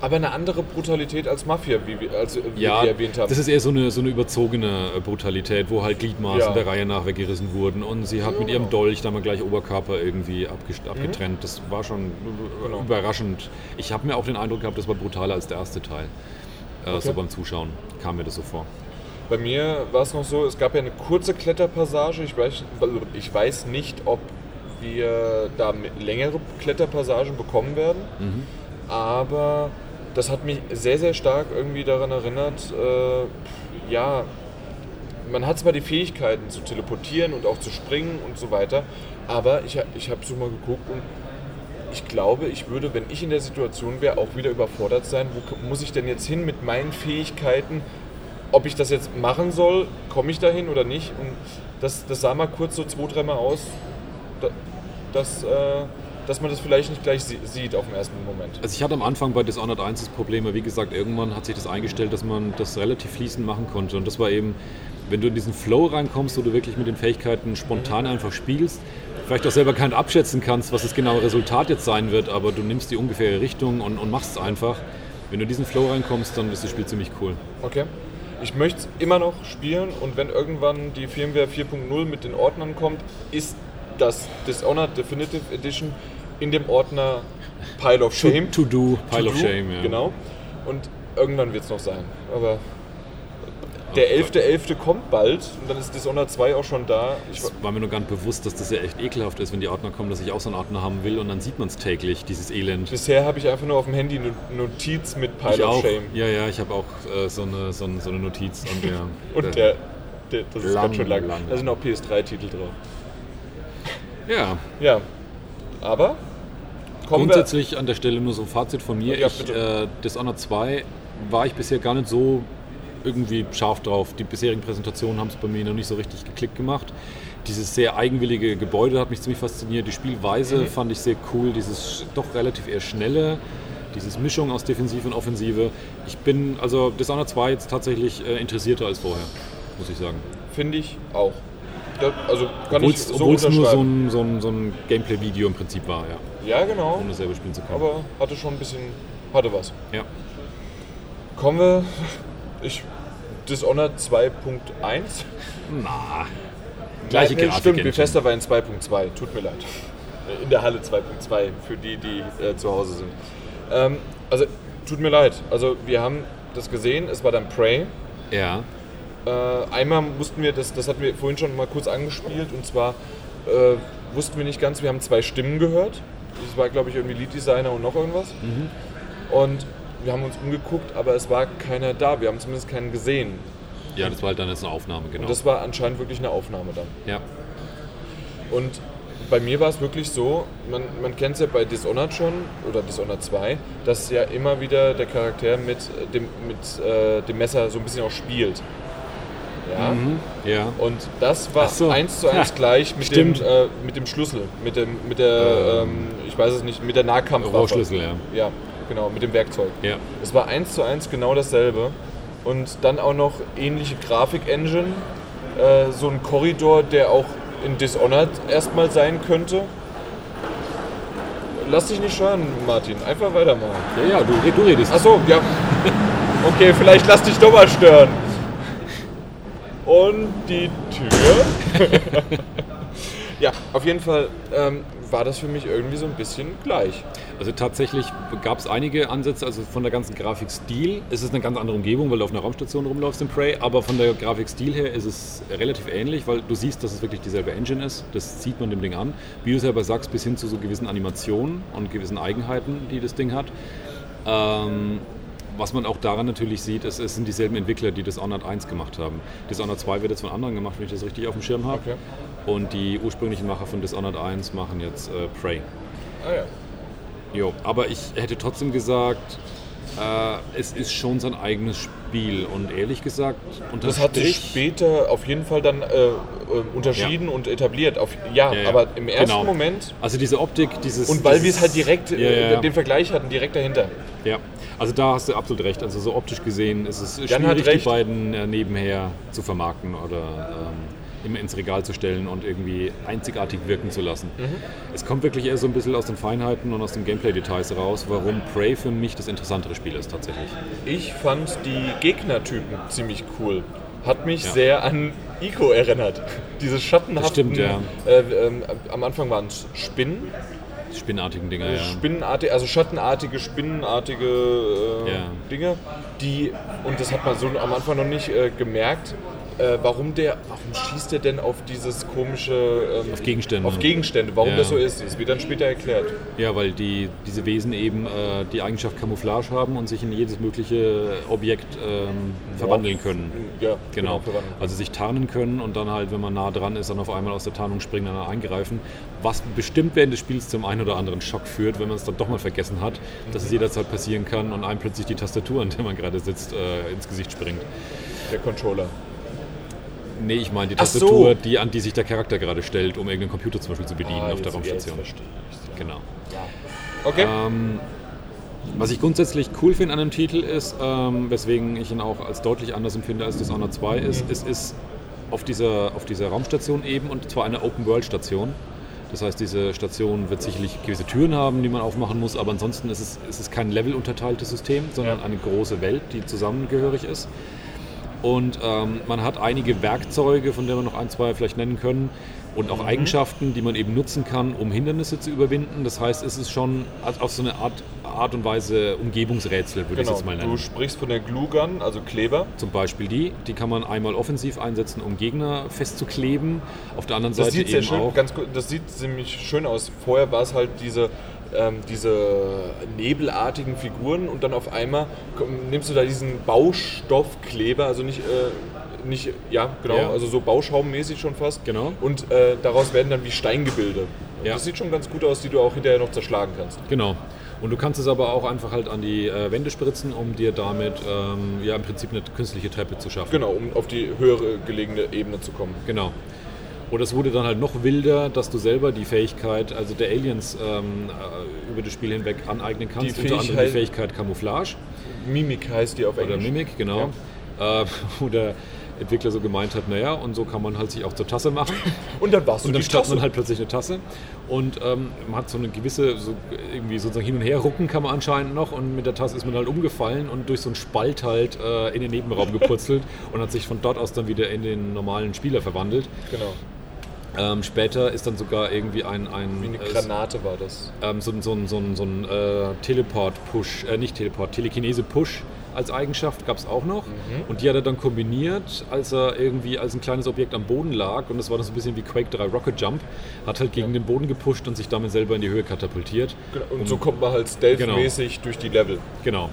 Aber eine andere Brutalität als Mafia, wie, wir- als, wie ja, wir erwähnt haben. das ist eher so eine, so eine überzogene äh, Brutalität, wo halt Gliedmaßen Ja. der Reihe nach weggerissen wurden und sie hat mit ihrem Dolch dann mal gleich Oberkörper irgendwie Mhm. abgetrennt. Das war schon äh, Genau. überraschend. Ich habe mir auch den Eindruck gehabt, das war brutaler als der erste Teil. Äh, So Okay. beim Zuschauen kam mir das so vor. Bei mir war es noch so, es gab ja eine kurze Kletterpassage. Ich weiß, ich weiß nicht, ob wir da längere Kletterpassagen bekommen werden. Aber das hat mich sehr, sehr stark irgendwie daran erinnert, äh, ja, man hat zwar die Fähigkeiten zu teleportieren und auch zu springen und so weiter, aber ich, ich habe so mal geguckt und ich glaube, ich würde, wenn ich in der Situation wäre, auch wieder überfordert sein. Wo muss ich denn jetzt hin mit meinen Fähigkeiten? Ob ich das jetzt machen soll, komme ich dahin oder nicht? Und das, das sah mal kurz so zwei, dreimal aus, da- dass, äh, dass man das vielleicht nicht gleich sie- sieht auf den ersten Moment. Also ich hatte am Anfang bei Dishonored 1 das Problem, weil wie gesagt, irgendwann hat sich das eingestellt, dass man das relativ fließend machen konnte. Und das war eben, wenn du in diesen Flow reinkommst, wo du wirklich mit den Fähigkeiten spontan einfach spielst, vielleicht auch selber kein abschätzen kannst, was das genaue Resultat jetzt sein wird, aber du nimmst die ungefähre Richtung und, und machst es einfach. Wenn du in diesen Flow reinkommst, dann ist das Spiel ziemlich cool. Okay. Ich möchte es immer noch spielen und wenn irgendwann die Firmware 4.0 mit den Ordnern kommt, ist das Dishonored Definitive Edition in dem Ordner Pile of Shame. To, to do, Pile To of do, Shame, ja. Genau. Und irgendwann wird es noch sein. Aber der 11.11. kommt bald und dann ist Dishonored 2 auch schon da. Ich, Es war mir nur gar nicht bewusst, dass das ja echt ekelhaft ist, wenn die Ordner kommen, dass ich auch so einen Ordner haben will und dann sieht man es täglich, dieses Elend. bisher habe ich einfach nur auf dem Handy eine Notiz mit Pile Ich of auch. Shame. Ja, ja, ich habe auch äh, so, eine, so, eine, so eine Notiz. Und der, *laughs* Und der, der, das ist Lang, ganz schön lang. lang. Da sind auch PS3-Titel drauf. ja, Ja. Aber Grundsätzlich an der Stelle nur so ein Fazit von mir. Ja, ich, äh, Dishonored 2 war ich bisher gar nicht so irgendwie scharf drauf. Die bisherigen Präsentationen haben es bei mir noch nicht so richtig geklickt gemacht. Dieses sehr eigenwillige Gebäude hat mich ziemlich fasziniert. Die Spielweise Mhm. fand ich sehr cool. Dieses doch relativ eher schnelle, dieses Mischung aus Defensive und Offensive. Ich bin also Dishonored 2 jetzt tatsächlich äh, interessierter als vorher, muss ich sagen. Finde ich auch. Das, also kann Obwohl ich es so nur so ein, so ein, so ein Gameplay-Video im Prinzip war, ja. ja, genau. Ohne selber spielen zu können. Aber hatte schon ein bisschen, hatte was. ja. Kommen wir, ich, Dishonored 2.1. Na. Gleiche Nein, nee, Grafik. Stimmt, Bethesda war in 2.2, tut mir leid. In der Halle 2.2, für die, die äh, zu Hause sind. Ähm, also, tut mir leid. Also, wir haben das gesehen, es war dann Prey. Ja. Äh, einmal mussten wir, das, das hatten wir vorhin schon mal kurz angespielt, und zwar äh, wussten wir nicht ganz, wir haben zwei Stimmen gehört. Das war, glaube ich, irgendwie Lead Designer und noch irgendwas. Und wir haben uns umgeguckt, aber es war keiner da. Wir haben zumindest keinen gesehen. Ja, das war halt dann jetzt eine Aufnahme, genau. Und das war anscheinend wirklich eine Aufnahme dann. ja. Und bei mir war es wirklich so, man, man kennt es ja bei Dishonored schon, oder Dishonored 2, dass ja immer wieder der Charakter mit dem, mit, äh, dem Messer so ein bisschen auch spielt. Ja. Mhm. Ja. Und das war so. eins zu eins *laughs* Ja, gleich mit dem, äh, mit dem Schlüssel, mit dem, mit der, ähm, ich weiß es nicht, mit der Nahkampfwaffe. Rohrschlüssel, ja. Ja, genau, mit dem Werkzeug. Ja. Es war eins zu eins genau dasselbe. Und dann auch noch ähnliche Grafik-Engine, äh, so ein Korridor, der auch in Dishonored erstmal sein könnte. Lass dich nicht schaden, Martin. Einfach weitermachen. Ja, ja, du, du redest. Achso, ja. Okay, vielleicht lass dich doch mal stören. Und die Tür. *laughs* *laughs* ja, auf jeden Fall ähm, war das für mich irgendwie so ein bisschen gleich. Also tatsächlich gab es einige Ansätze, also von der ganzen Grafikstil. Es ist eine ganz andere Umgebung, weil du auf einer Raumstation rumläufst in Prey, aber von der Grafikstil her ist es relativ ähnlich, weil du siehst, dass es wirklich dieselbe Engine ist. Das sieht man dem Ding an. Wie du selber sagst, bis hin zu so gewissen Animationen und gewissen Eigenheiten, die das Ding hat. Ähm, was man auch daran natürlich sieht, ist, es sind dieselben Entwickler, die Dishonored 1 gemacht haben. Dishonored 2 wird jetzt von anderen gemacht, wenn ich das richtig auf dem Schirm habe. Okay. Und die ursprünglichen Macher von Dishonored 1 machen jetzt äh, Prey. Ah ja. Jo, aber ich hätte trotzdem gesagt, äh, es ist schon sein eigenes Spiel und ehrlich gesagt, Das hat sich später auf jeden Fall dann äh, äh, unterschieden und etabliert. Auf, ja, Ja, ja. aber im ersten Genau. Moment. Also diese Optik, dieses. Und weil wir es halt direkt, Ja, äh, ja, den Vergleich hatten, direkt dahinter. ja. Also da hast du absolut recht. Also so optisch gesehen ist es Jan schwierig, die beiden äh, nebenher zu vermarkten oder ähm, immer ins Regal zu stellen und irgendwie einzigartig wirken zu lassen. Mhm. Es kommt wirklich eher so ein bisschen aus den Feinheiten und aus den Gameplay-Details raus, warum Prey für mich das interessantere Spiel ist tatsächlich. Ich fand die Gegnertypen ziemlich cool. Hat mich Ja. sehr an Ico erinnert. Diese schattenhaften. Stimmt, ja. äh, ähm, am Anfang waren es Spinnen, Spinnenartigen Dinger, ja. Spinnenartige, also schattenartige, spinnenartige äh, Ja. Dinge, die, und das hat man so am Anfang noch nicht äh, gemerkt, äh, warum der, warum schießt der denn auf dieses komische, ähm, Auf Gegenstände. auf Gegenstände, warum Ja. das so ist, das wird dann später erklärt. Ja, weil die, diese Wesen eben äh, die Eigenschaft Camouflage haben und sich in jedes mögliche Objekt ähm, verwandeln können. Ja, Genau. verwandeln. Also sich tarnen können und dann halt, wenn man nah dran ist, dann auf einmal aus der Tarnung springen und dann eingreifen. Was bestimmt während des Spiels zum einen oder anderen Schock führt, wenn man es dann doch mal vergessen hat, dass es jederzeit passieren kann und einem plötzlich die Tastatur, an der man gerade sitzt, äh, ins Gesicht springt. Der Controller. Nee, ich meine die Ach so. Tastatur, die, an die sich der Charakter gerade stellt, um irgendeinen Computer zum Beispiel zu bedienen Ah, auf der jetzt- jetzt Raumstation. verstehe ich's. Genau. Okay. Ähm, was ich grundsätzlich cool finde an dem Titel ist, ähm, weswegen ich ihn auch als deutlich anders empfinde als Dishonored 2 ist, es ist auf dieser, auf dieser Raumstation eben und zwar eine Open-World-Station. Das heißt, diese Station wird sicherlich gewisse Türen haben, die man aufmachen muss, aber ansonsten ist es, ist es kein levelunterteiltes System, sondern Ja. eine große Welt, die zusammengehörig ist. Und ähm, man hat einige Werkzeuge, von denen wir noch ein, zwei vielleicht nennen können, und auch Eigenschaften, die man eben nutzen kann, um Hindernisse zu überwinden. Das heißt, es ist schon auf so eine Art, Art und Weise Umgebungsrätsel, würde ich Genau, es jetzt mal du nennen. sprichst von der Glue Gun, also Kleber. Zum Beispiel die, die kann man einmal offensiv einsetzen, um Gegner festzukleben. Auf der anderen Das Seite sieht sehr eben schön, auch. ganz gut, das sieht ziemlich schön aus. Vorher war es halt diese, ähm, diese nebelartigen Figuren und dann auf einmal nimmst du da diesen Baustoffkleber, also nicht, äh, nicht ja genau, Ja. also so Bauschaummäßig schon fast. Genau. Und äh, daraus werden dann wie Steingebilde. Und Ja. Das sieht schon ganz gut aus, die du auch hinterher noch zerschlagen kannst. Genau. Und du kannst es aber auch einfach halt an die äh, Wände spritzen, um dir damit ähm, ja im Prinzip eine künstliche Treppe zu schaffen. Genau, um auf die höhere gelegene Ebene zu kommen. Genau. Oder es wurde dann halt noch wilder, dass du selber die Fähigkeit, also der Aliens ähm, äh, über das Spiel hinweg aneignen kannst. Die Unter anderem die Fähigkeit- Camouflage Mimik heißt die auf oder Englisch. Mimik, genau. Äh, *laughs* wo der Entwickler so gemeint hat, naja, und so kann man halt sich auch zur Tasse machen. *laughs* Und dann warst du Und dann Tasse. man halt plötzlich eine Tasse. Und ähm, man hat so eine gewisse, so irgendwie sozusagen hin und her rucken kann man anscheinend noch. Und mit der Tasse ist man halt umgefallen und durch so einen Spalt halt äh, in den Nebenraum gepurzelt *laughs* und hat sich von dort aus dann wieder in den normalen Spieler verwandelt. Genau, Ähm, später ist dann sogar irgendwie ein, ein wie eine äh, Granate war das. ähm, so, ein- so, so, so ein äh, Teleport-Push, äh, nicht Teleport, Telekinese-Push als Eigenschaft gab es auch noch. Und die hat er dann kombiniert, als er irgendwie als ein kleines Objekt am Boden lag. Und das war dann so ein bisschen wie Quake 3 Rocket Jump. Hat halt gegen den Boden gepusht und sich damit selber in die Höhe katapultiert. Genau, Und so kommt man halt stealth-mäßig durch die Level. Genau.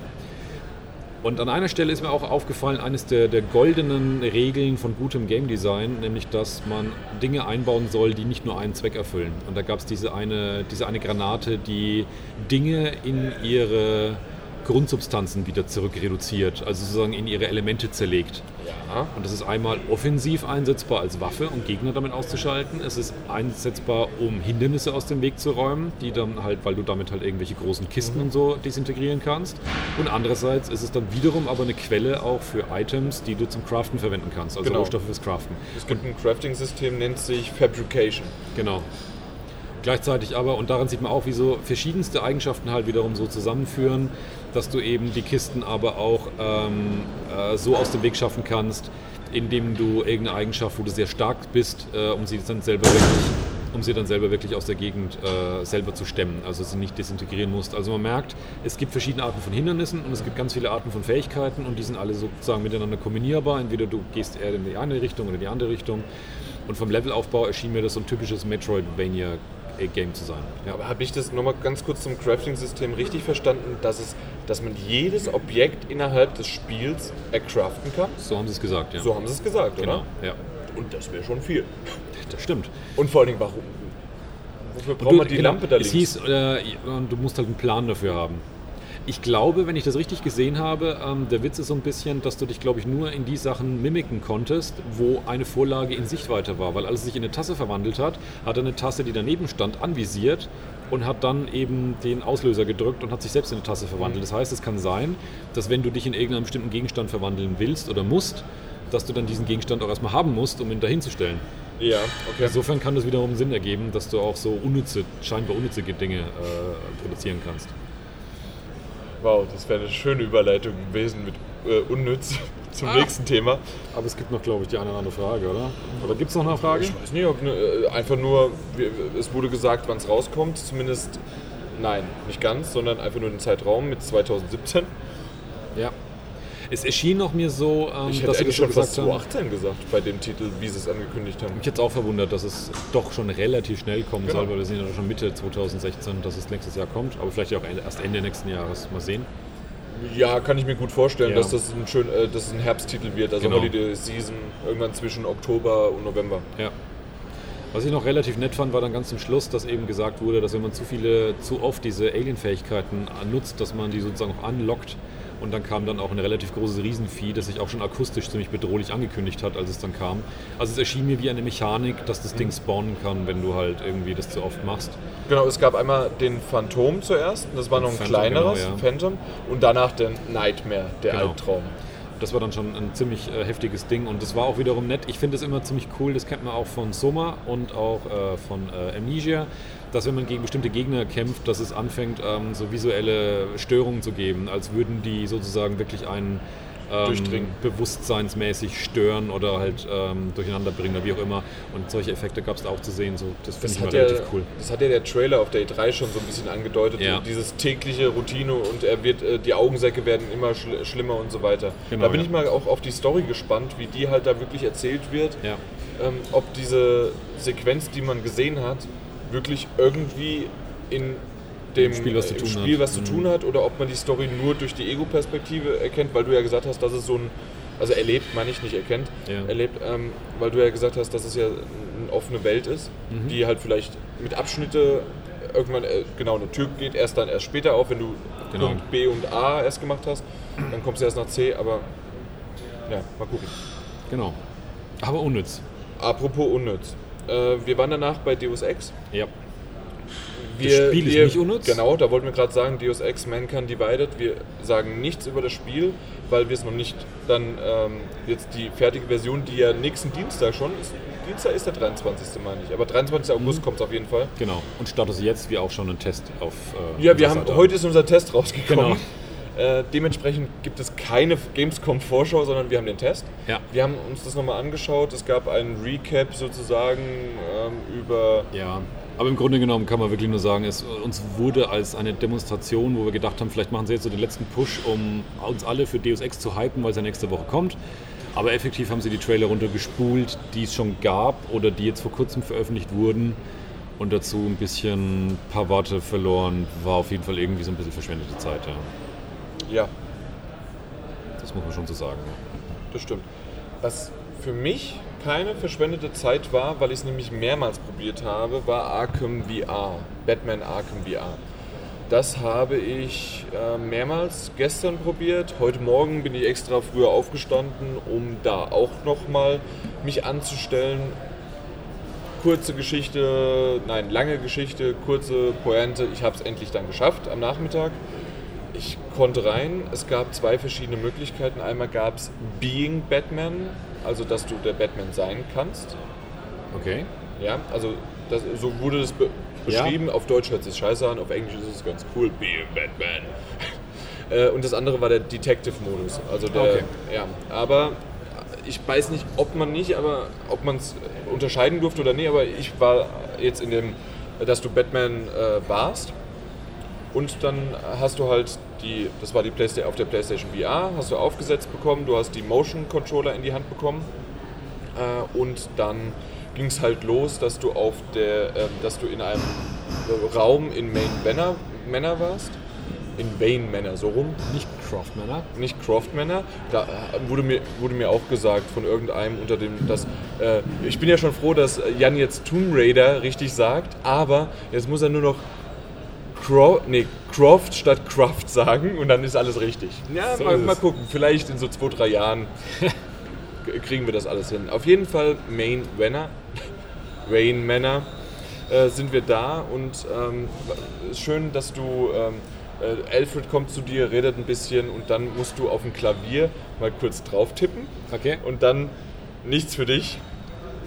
Und an einer Stelle ist mir auch aufgefallen, eines der, der goldenen Regeln von gutem Game Design, nämlich dass man Dinge einbauen soll, die nicht nur einen Zweck erfüllen. Und da gab es diese eine, diese eine Granate, die Dinge in ihre Grundsubstanzen wieder zurück reduziert, also sozusagen in ihre Elemente zerlegt. Ja. Und das ist einmal offensiv einsetzbar als Waffe, um Gegner damit auszuschalten. Es ist einsetzbar, um Hindernisse aus dem Weg zu räumen, die dann halt, weil du damit halt irgendwelche großen Kisten und so desintegrieren kannst. Und andererseits ist es dann wiederum aber eine Quelle auch für Items, die du zum Craften verwenden kannst, also Genau. Rohstoffe fürs Craften. Es gibt ein Crafting-System, nennt sich Fabrication. Genau. Gleichzeitig aber, und daran sieht man auch, wie so verschiedenste Eigenschaften halt wiederum so zusammenführen, dass du eben die Kisten aber auch ähm, äh, so aus dem Weg schaffen kannst, indem du irgendeine Eigenschaft, wo du sehr stark bist, äh, um sie dann selber wirklich, um sie dann selber wirklich aus der Gegend äh, selber zu stemmen, also sie nicht desintegrieren musst. Also man merkt, es gibt verschiedene Arten von Hindernissen und es gibt ganz viele Arten von Fähigkeiten und die sind alle sozusagen miteinander kombinierbar. Entweder du gehst eher in die eine Richtung oder in die andere Richtung. Und vom Levelaufbau erschien mir das so ein typisches Metroidvania-Game zu sein. Ja. Aber habe ich das nochmal ganz kurz zum Crafting-System richtig verstanden, dass, es, dass man jedes Objekt innerhalb des Spiels ercraften kann? So haben sie es gesagt, ja. So haben sie es gesagt, genau, oder? ja. Und das wäre schon viel. Das stimmt. Und vor allen Dingen, warum? Wofür braucht man die genau, Lampe da Es links? hieß, äh, du musst halt einen Plan dafür haben. Ich glaube, wenn ich das richtig gesehen habe, ähm, der Witz ist so ein bisschen, dass du dich, glaube ich, nur in die Sachen mimiken konntest, wo eine Vorlage in Sichtweite war. Weil als es sich in eine Tasse verwandelt hat, hat er eine Tasse, die daneben stand, anvisiert und hat dann eben den Auslöser gedrückt und hat sich selbst in eine Tasse verwandelt. Das heißt, es kann sein, dass wenn du dich in irgendeinen bestimmten Gegenstand verwandeln willst oder musst, dass du dann diesen Gegenstand auch erstmal haben musst, um ihn dahin zu stellen. Ja, okay. Insofern kann das wiederum Sinn ergeben, dass du auch so unnütze, scheinbar unnütze Dinge äh, produzieren kannst. Wow, das wäre eine schöne Überleitung gewesen mit äh, unnütz *laughs* zum Ah. nächsten Thema. Aber es gibt noch, glaube ich, die eine oder andere Frage, oder? Oder gibt es noch eine Frage? Ich weiß nicht, ob ne, einfach nur, es wurde gesagt, wann es rauskommt, zumindest, nein, nicht ganz, sondern einfach nur den Zeitraum mit 2017. Ja. Es erschien noch mir so, ähm, Ich hätte dass sie eigentlich schon fast gesagt haben. 2018 gesagt bei dem Titel, wie sie es angekündigt haben. Mich jetzt auch verwundert, dass es doch schon relativ schnell kommen Genau. soll, weil wir sind ja schon Mitte 2016, dass es nächstes Jahr kommt. Aber vielleicht auch erst Ende nächsten Jahres. Mal sehen. Ja, kann ich mir gut vorstellen, Ja. dass das ein schön, äh, dass es ein Herbsttitel wird, also Genau. Holiday Season, irgendwann zwischen Oktober und November. Ja. Was ich noch relativ nett fand, war dann ganz zum Schluss, dass eben gesagt wurde, dass wenn man zu viele, zu oft diese Alien-Fähigkeiten nutzt, dass man die sozusagen auch anlockt. Und dann kam dann auch ein relativ großes Riesenvieh, das sich auch schon akustisch ziemlich bedrohlich angekündigt hat, als es dann kam. Also es erschien mir wie eine Mechanik, dass das Ding spawnen kann, wenn du halt irgendwie das zu oft machst. Genau, es gab einmal den Phantom zuerst, das war noch ein Phantom, kleineres, genau, ja. Phantom, und danach den Nightmare, der Genau. Albtraum. Das war dann schon ein ziemlich äh, heftiges Ding und das war auch wiederum nett. Ich finde es immer ziemlich cool, das kennt man auch von Soma und auch äh, von äh, Amnesia, dass wenn man gegen bestimmte Gegner kämpft, dass es anfängt, ähm, so visuelle Störungen zu geben, als würden die sozusagen wirklich einen ähm, bewusstseinsmäßig stören oder halt ähm, durcheinander bringen oder wie auch immer. Und solche Effekte gab es auch zu sehen. So, das finde ich mal hat, ja, relativ cool. das hat ja der Trailer auf der E3 schon so ein bisschen angedeutet. Ja. Dieses tägliche Routine und er wird, äh, die Augensäcke werden immer schl schlimmer und so weiter. Genau, da bin ja. ich mal auch auf die Story gespannt, wie die halt da wirklich erzählt wird. Ähm, ob diese Sequenz, die man gesehen hat, wirklich irgendwie in dem Spiel was zu tun Spiel hat. was zu Mhm. tun hat oder ob man die Story nur durch die Ego-Perspektive erkennt, weil du ja gesagt hast, dass es so ein, also erlebt, meine ich nicht erkennt, Ja. erlebt, ähm, weil du ja gesagt hast, dass es ja eine offene Welt ist, Mhm. die halt vielleicht mit Abschnitte irgendwann äh, genau eine Tür geht, erst dann erst später auf, wenn du Genau. Punkt B und A erst gemacht hast, dann kommst du erst nach C, aber ja, mal gucken. Genau. Aber unnütz. Apropos unnütz. Äh, wir waren danach bei Deus Ex. Ja. Wir, Spiel ist wir, nicht unnütz? Genau, da wollten wir gerade sagen, Deus Ex Mankind Divided. Wir sagen nichts über das Spiel, weil wir es noch nicht dann ähm, jetzt die fertige Version, die ja nächsten Dienstag schon ist. Dienstag ist der 23. meine ich, aber 23. August Mhm. kommt es auf jeden Fall. Genau. Und Status jetzt wie auch schon ein Test auf. Äh, Ja, wir haben, heute ist unser Test rausgekommen. Genau. Äh, dementsprechend gibt es keine Gamescom-Vorschau, sondern wir haben den Test. Ja. Wir haben uns das nochmal angeschaut. Es gab einen Recap sozusagen ähm, über Ja, aber im Grunde genommen kann man wirklich nur sagen, es uns wurde als eine Demonstration, wo wir gedacht haben, vielleicht machen sie jetzt so den letzten Push, um uns alle für Deus Ex zu hypen, weil es ja nächste Woche kommt. Aber effektiv haben sie die Trailer runtergespult, die es schon gab oder die jetzt vor kurzem veröffentlicht wurden. Und dazu ein bisschen ein paar Worte verloren. War auf jeden Fall irgendwie so ein bisschen verschwendete Zeit. Ja. Ja. Das muss man schon so sagen. Das stimmt. Was für mich keine verschwendete Zeit war, weil ich es nämlich mehrmals probiert habe, war Arkham VR. Batman Arkham VR. Das habe ich äh, mehrmals gestern probiert. Heute Morgen bin ich extra früher aufgestanden, um da auch nochmal mich anzustellen. Kurze Geschichte, nein, lange Geschichte, kurze Pointe. Ich habe es endlich dann geschafft am Nachmittag. Ich konnte rein. Es gab zwei verschiedene Möglichkeiten. Einmal gab es Being Batman, also dass du der Batman sein kannst. Okay. Ja, also das, so wurde das be beschrieben. Auf Deutsch hört es sich scheiße an, auf Englisch ist es ganz cool. Being Batman. *laughs* Äh, Und das andere war der Detective-Modus. Also der, Okay. ja, aber ich weiß nicht, ob man nicht, aber ob man es unterscheiden durfte oder nicht, aber ich war jetzt in dem, dass du Batman äh, warst und dann hast du halt die, das war die Playsta auf der PlayStation VR, hast du aufgesetzt bekommen, du hast die Motion Controller in die Hand bekommen äh, und dann ging es halt los, dass du auf der, ähm, dass du in einem Raum in Main Manor, Manor warst, in Wayne Manor so rum, Nicht Craftmanner. nicht Croft Manor. Da äh, wurde mir, wurde mir auch gesagt von irgendeinem unter dem, dass äh, ich bin ja schon froh, dass Jan jetzt Tomb Raider richtig sagt, aber jetzt muss er nur noch Cro nee, Croft statt Craft sagen und dann ist alles richtig. Ja, So mal, mal gucken. Vielleicht in so zwei, drei Jahren *laughs* kriegen wir das alles hin. Auf jeden Fall Main Manor, *laughs* Wayne Manor äh, sind wir da und ähm, ist schön, dass du ähm, äh, Alfred kommt zu dir, redet ein bisschen und dann musst du auf dem Klavier mal kurz drauf tippen Okay. und dann nichts für dich.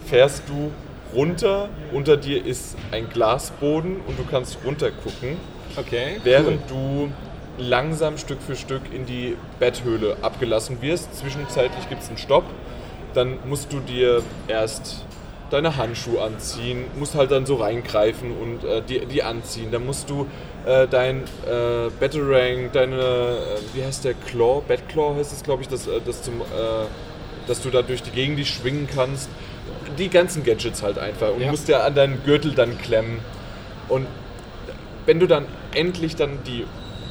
Fährst du runter, unter dir ist ein Glasboden und du kannst runter gucken, Okay. während du langsam Stück für Stück in die Betthöhle abgelassen wirst. Zwischenzeitlich gibt es einen Stopp. Dann musst du dir erst deine Handschuhe anziehen, musst halt dann so reingreifen und äh, die, die anziehen. Dann musst du äh, dein äh, Batarang, deine, äh, wie heißt der, Claw, Batclaw heißt es, glaube ich, das, äh, das zum, äh, dass du da durch die Gegend dich schwingen kannst. Die ganzen Gadgets halt einfach und Ja. musst ja an deinen Gürtel dann klemmen. Und wenn du dann endlich dann die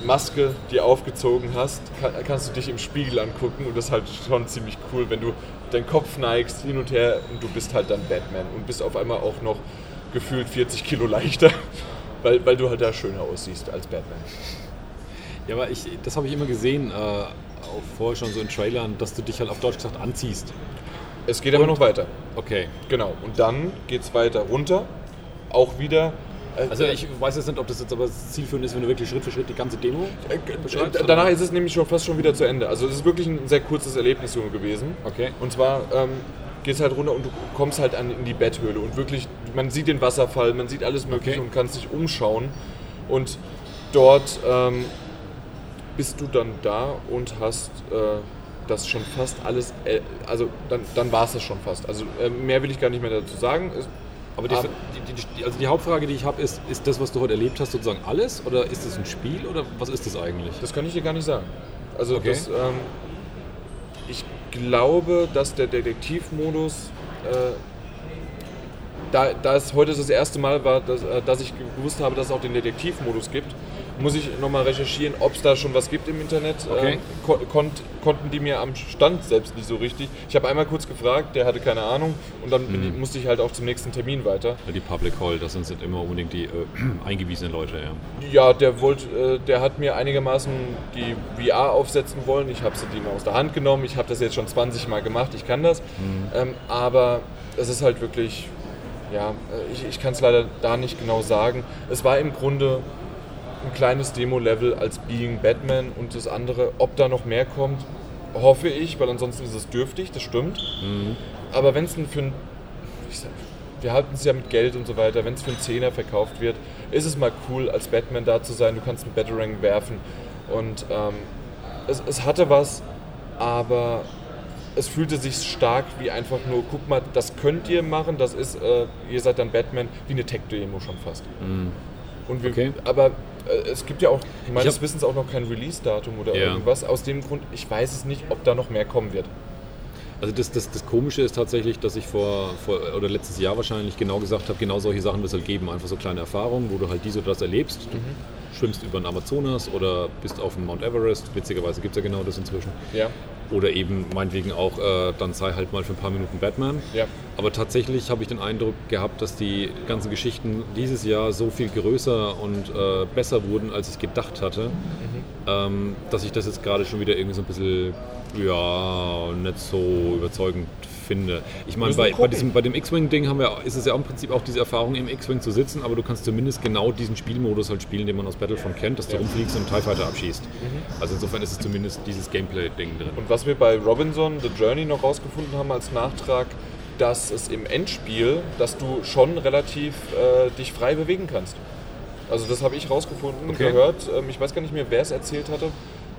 Maske dir aufgezogen hast, kann, kannst du dich im Spiegel angucken und das ist halt schon ziemlich cool, wenn du deinen Kopf neigst hin und her und du bist halt dann Batman und bist auf einmal auch noch gefühlt 40 Kilo leichter, *laughs* weil, weil du halt da schöner aussiehst als Batman. Ja, aber ich, das habe ich immer gesehen, äh, auch vorher schon so in Trailern, dass du dich halt auf Deutsch gesagt anziehst. Es geht aber Und- noch weiter. Okay. Genau. Und dann geht es weiter runter. Auch wieder. äh, Also ich weiß jetzt nicht, ob das jetzt aber zielführend ist, wenn du wirklich Schritt für Schritt die ganze Demo Äh, beschreibst. äh, oder? Danach ist es nämlich schon fast schon wieder zu Ende. Also es ist wirklich ein sehr kurzes Erlebnis gewesen. Okay. Und zwar ähm, geht es halt runter und du kommst halt an, in die Betthöhle und wirklich, man sieht den Wasserfall, man sieht alles Mögliche Okay. und kannst dich umschauen. Und dort ähm, bist du dann da und hast äh, das schon fast alles, äh, also dann, dann war es das schon fast. Also äh, mehr will ich gar nicht mehr dazu sagen. Es, Aber die, Aber- die, die, also die Hauptfrage, die ich habe, ist, ist das, was du heute erlebt hast, sozusagen alles? Oder ist das ein Spiel? Oder was ist das eigentlich? Das kann ich dir gar nicht sagen. Also Okay. das, ähm, ich glaube, dass der Detektivmodus, äh, da, da es heute das erste Mal war, dass, äh, dass ich gewusst habe, dass es auch den Detektivmodus gibt, muss ich nochmal recherchieren, ob es da schon was gibt im Internet. Okay. Ähm, ko konnt, konnten die mir am Stand selbst nicht so richtig. Ich habe einmal kurz gefragt, der hatte keine Ahnung und dann bin ich, musste ich halt auch zum nächsten Termin weiter. Die Public Hall, das sind, sind immer unbedingt die äh, *clears throat* eingewiesenen Leute, ja. Ja, der wollte, äh, der hat mir einigermaßen die VR aufsetzen wollen. Ich habe sie ihm aus der Hand genommen. Ich habe das jetzt schon 20 Mal gemacht. Ich kann das. Ähm, aber es ist halt wirklich, ja, äh, ich, ich kann es leider da nicht genau sagen. Es war im Grunde ein kleines Demo-Level als Being Batman und das andere, ob da noch mehr kommt, hoffe ich, weil ansonsten ist es dürftig, das stimmt. Aber wenn es für ein, ich sag, wir halten es ja mit Geld und so weiter, wenn es für einen Zehner verkauft wird, ist es mal cool, als Batman da zu sein. Du kannst einen Batarang werfen und ähm, es, es hatte was, aber es fühlte sich stark wie einfach nur, guck mal, das könnt ihr machen, das ist, äh, ihr seid dann Batman, wie eine Tech-Demo schon fast. Und wir, Okay. Aber äh, es gibt ja auch, meines Wissens auch noch kein Release-Datum oder Ja. irgendwas. Aus dem Grund, ich weiß es nicht, ob da noch mehr kommen wird. Also das, das, das Komische ist tatsächlich, dass ich vor, vor oder letztes Jahr wahrscheinlich genau gesagt habe, genau solche Sachen wird es halt geben. Einfach so kleine Erfahrungen, wo du halt dies oder das erlebst. Du schwimmst über den Amazonas oder bist auf dem Mount Everest. Witzigerweise gibt es ja genau das inzwischen. Ja. Oder eben meinetwegen auch, äh, dann sei halt mal für ein paar Minuten Batman. Ja. Aber tatsächlich habe ich den Eindruck gehabt, dass die ganzen Geschichten dieses Jahr so viel größer und äh, besser wurden, als ich gedacht hatte, ähm, dass ich das jetzt gerade schon wieder irgendwie so ein bisschen, ja, nicht so überzeugend finde. Ich meine, bei, bei, diesem, bei dem X-Wing-Ding haben wir, ist es ja im Prinzip auch diese Erfahrung, im X-Wing zu sitzen, aber du kannst zumindest genau diesen Spielmodus halt spielen, den man aus Battlefront kennt, dass du rumfliegst und einen TIE Fighter abschießt. Also insofern ist es zumindest dieses Gameplay-Ding drin. Und was wir bei Robinson The Journey noch rausgefunden haben als Nachtrag, dass es im Endspiel, dass du schon relativ äh, dich frei bewegen kannst. Also das habe ich rausgefunden, Okay. gehört. Ähm, ich weiß gar nicht mehr, wer es erzählt hatte.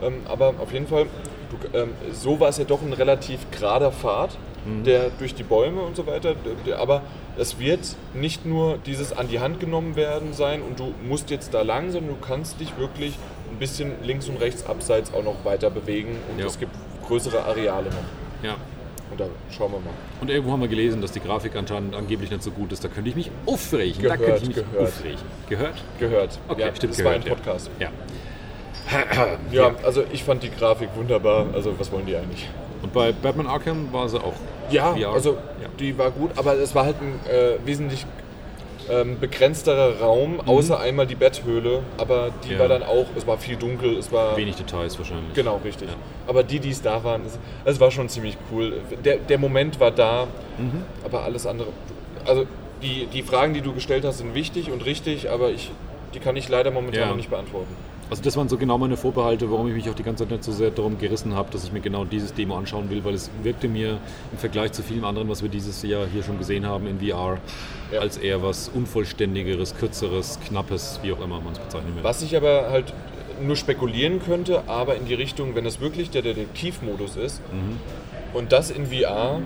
Ähm, aber auf jeden Fall, du, ähm, so war es ja doch ein relativ gerader Pfad, der durch die Bäume und so weiter. der- Aber es wird nicht nur dieses an die Hand genommen werden sein und du musst jetzt da lang, sondern du kannst dich wirklich ein bisschen links und rechts abseits auch noch weiter bewegen und Ja. es gibt größere Areale noch. Ja. Und da schauen wir mal. Und irgendwo haben wir gelesen, dass die Grafik anscheinend angeblich nicht so gut ist. Da könnte ich mich aufregen. da Gehört, könnte ich mich gehört. aufregen. Gehört? Gehört. Okay, ja, stimmt, das war ein gehört. Podcast. Ja. *clears throat* Ja, also ich fand die Grafik wunderbar. Also was wollen die eigentlich? Und bei Batman Arkham war sie auch. Ja, VR. also Ja. die war gut, aber es war halt ein äh, wesentlich ähm, begrenzterer Raum, außer einmal die Betthöhle. Aber die Mhm. Ja. war dann auch, es war viel dunkel, es war... Wenig Details wahrscheinlich. Genau, richtig. Ja. Aber die, die es da waren, es, es war schon ziemlich cool. Der, der Moment war da, Mhm. aber alles andere... Also die, die Fragen, die du gestellt hast, sind wichtig und richtig, aber ich, die kann ich leider momentan Ja. noch nicht beantworten. Also das waren so genau meine Vorbehalte, warum ich mich auch die ganze Zeit nicht so sehr darum gerissen habe, dass ich mir genau dieses Demo anschauen will, weil es wirkte mir im Vergleich zu vielem anderen, was wir dieses Jahr hier schon gesehen haben in VR, Ja. als eher was Unvollständigeres, Kürzeres, Knappes, wie auch immer man es bezeichnen will. Was ich aber halt nur spekulieren könnte, aber in die Richtung, wenn es wirklich der Detektivmodus ist Mhm. und das in VR,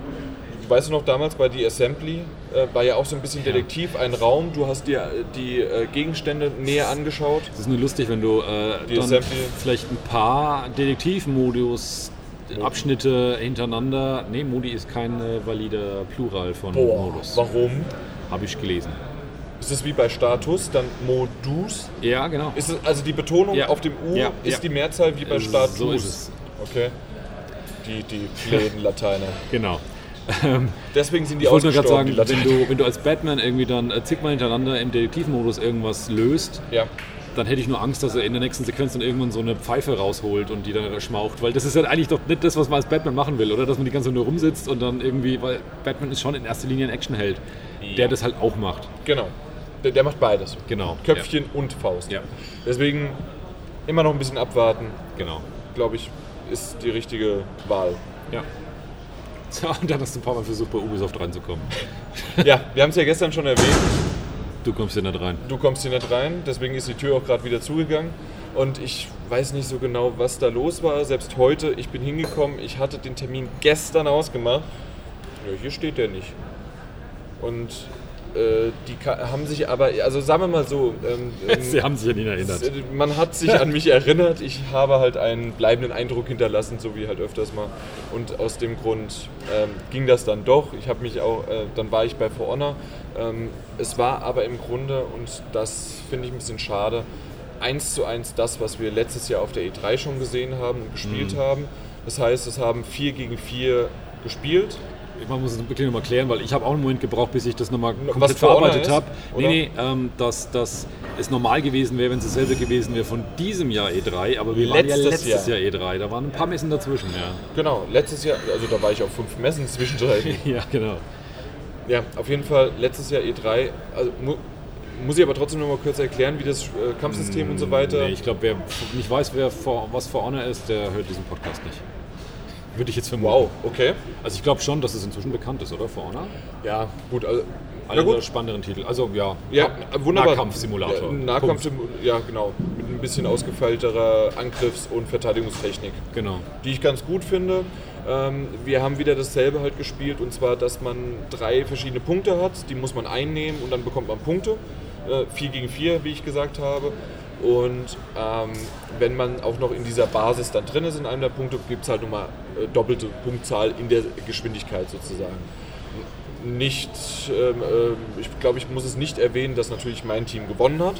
weißt du noch damals bei The Assembly, äh, war ja auch so ein bisschen Detektiv, ein Raum, du hast dir äh, die äh, Gegenstände näher angeschaut. Es ist nur lustig, wenn du äh, vielleicht ein paar Detektivmodus Abschnitte hintereinander. Nee, Modi ist kein äh, valider Plural von Modus. warum? Habe ich gelesen. Ist es wie bei Status, dann Modus? Ja, genau. Ist es, also die Betonung Ja. auf dem U Ja, ist ja. die Mehrzahl wie bei Status? so ist es. Okay. Die, die Lateiner. Genau. Deswegen sind die Ich wollte nur gerade ausgestorben, sagen, die wenn Lateiner. du, wenn du als Batman irgendwie dann äh, zigmal hintereinander im Detektivmodus irgendwas löst, Ja. dann hätte ich nur Angst, dass er in der nächsten Sequenz dann irgendwann so eine Pfeife rausholt und die dann schmaucht. Weil das ist ja eigentlich doch nicht das, was man als Batman machen will, oder? Dass man die ganze Zeit nur rumsitzt und dann irgendwie, weil Batman ist schon in erster Linie ein Actionheld, der das halt auch macht. Genau. Der, der macht beides. Genau. Köpfchen und Faust. Ja. Deswegen immer noch ein bisschen abwarten, Ja, genau. glaube ich, ist die richtige Wahl. Ja. Tja, und dann hast du ein paar Mal versucht, bei Ubisoft reinzukommen. *laughs* Ja, wir haben es ja gestern schon erwähnt. Du kommst hier nicht rein. Du kommst hier nicht rein, deswegen ist die Tür auch gerade wieder zugegangen. Und ich weiß nicht so genau, was da los war. Selbst heute, ich bin hingekommen, ich hatte den Termin gestern ausgemacht. Ja, hier steht der nicht. Und äh, die haben sich aber, also sagen wir mal so, ähm, *laughs* ähm, Sie haben sich an ihn erinnert. S- Man hat sich an mich erinnert. Ich habe halt einen bleibenden Eindruck hinterlassen, so wie halt öfters mal. Und aus dem Grund ähm, ging das dann doch. Ich habe mich auch, äh, dann war ich bei For Honor. Ähm, es war aber im Grunde, und das finde ich ein bisschen schade, eins zu eins das, was wir letztes Jahr auf der E3 schon gesehen haben und gespielt haben. Das heißt, es haben vier gegen vier gespielt. Man muss es wirklich nochmal klären, weil ich habe auch einen Moment gebraucht, bis ich das nochmal komplett verarbeitet habe. Nee, nee, ähm, dass, dass es normal gewesen wäre, wenn es dasselbe gewesen wäre von diesem Jahr E3, aber wir waren ja Letztes letztes Jahr. E3, da waren ein paar Messen dazwischen, ja. Genau, letztes Jahr, also da war ich auf fünf Messen zwischendrin. *laughs* Ja, genau. Ja, auf jeden Fall letztes Jahr E3. Also mu muss ich aber trotzdem noch mal kurz erklären, wie das äh, Kampfsystem und so weiter. Nee, ich glaube, wer nicht weiß, wer vor, was For Honor ist, der hört diesen Podcast nicht. Würde ich jetzt vermuten. Wow, okay. Also ich glaube schon, dass es inzwischen bekannt ist, oder? For Honor? Ja, gut. Also, der gut. spannenderen Titel. Also ja, Ja, wunderbar. Nahkampfsimulator. Ja, Nahkampf, ja, genau. Mit ein bisschen ausgefeilterer Angriffs- und Verteidigungstechnik, Genau. die ich ganz gut finde. Ähm, wir haben wieder dasselbe halt gespielt und zwar, dass man drei verschiedene Punkte hat, die muss man einnehmen und dann bekommt man Punkte. Äh, 4 gegen 4, wie ich gesagt habe. Und ähm, wenn man auch noch in dieser Basis dann drin ist, in einem der Punkte, gibt es halt nochmal äh, doppelte Punktzahl in der Geschwindigkeit sozusagen. Nicht, ähm, äh, ich glaube, ich muss es nicht erwähnen, dass natürlich mein Team gewonnen hat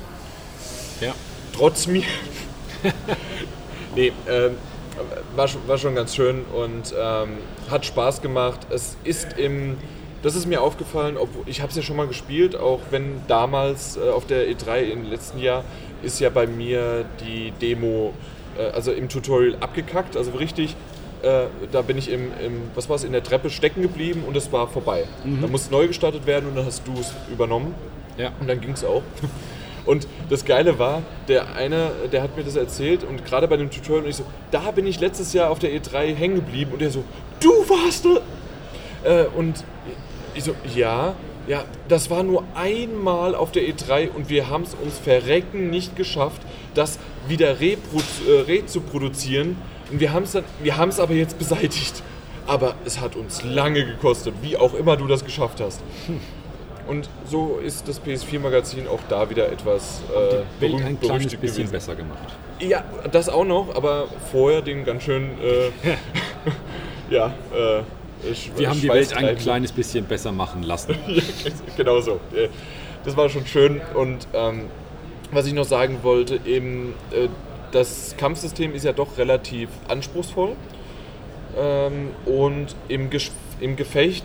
Ja. trotz mir. *laughs* nee, ähm, war, schon, war schon ganz schön und ähm, hat Spaß gemacht. Es ist im, das ist mir aufgefallen, obwohl ich habe es ja schon mal gespielt, auch wenn damals äh, auf der E3 im letzten Jahr ist ja bei mir die Demo, äh, also im Tutorial abgekackt, also richtig. Äh, da bin ich im, im was war es, in der Treppe stecken geblieben und es war vorbei. Mhm. Da musste neu gestartet werden und dann hast du es übernommen. Ja. Und dann ging es auch. Und das Geile war, der eine, der hat mir das erzählt und gerade bei dem Tutorial und ich so, da bin ich letztes Jahr auf der E3 hängen geblieben und er so, du warst da! Äh, und ich so, ja, ja, das war nur einmal auf der E3 und wir haben es uns verrecken nicht geschafft, das wieder repro äh. Und wir haben es dann, wir haben es aber jetzt beseitigt. Aber es hat uns lange gekostet, wie auch immer du das geschafft hast. Und so ist das PS4-Magazin auch da wieder etwas äh, berühmt- ein kleines bisschen gewesen. besser gemacht. Ja, das auch noch, aber vorher den ganz schön, äh, *laughs* *laughs* ja, äh, sch- Wir haben die Welt ein kleines bisschen besser machen lassen. *laughs* genau so. Äh, Das war schon schön. Und ähm, was ich noch sagen wollte, eben, äh, das Kampfsystem ist ja doch relativ anspruchsvoll. Ähm, und im, im Gefecht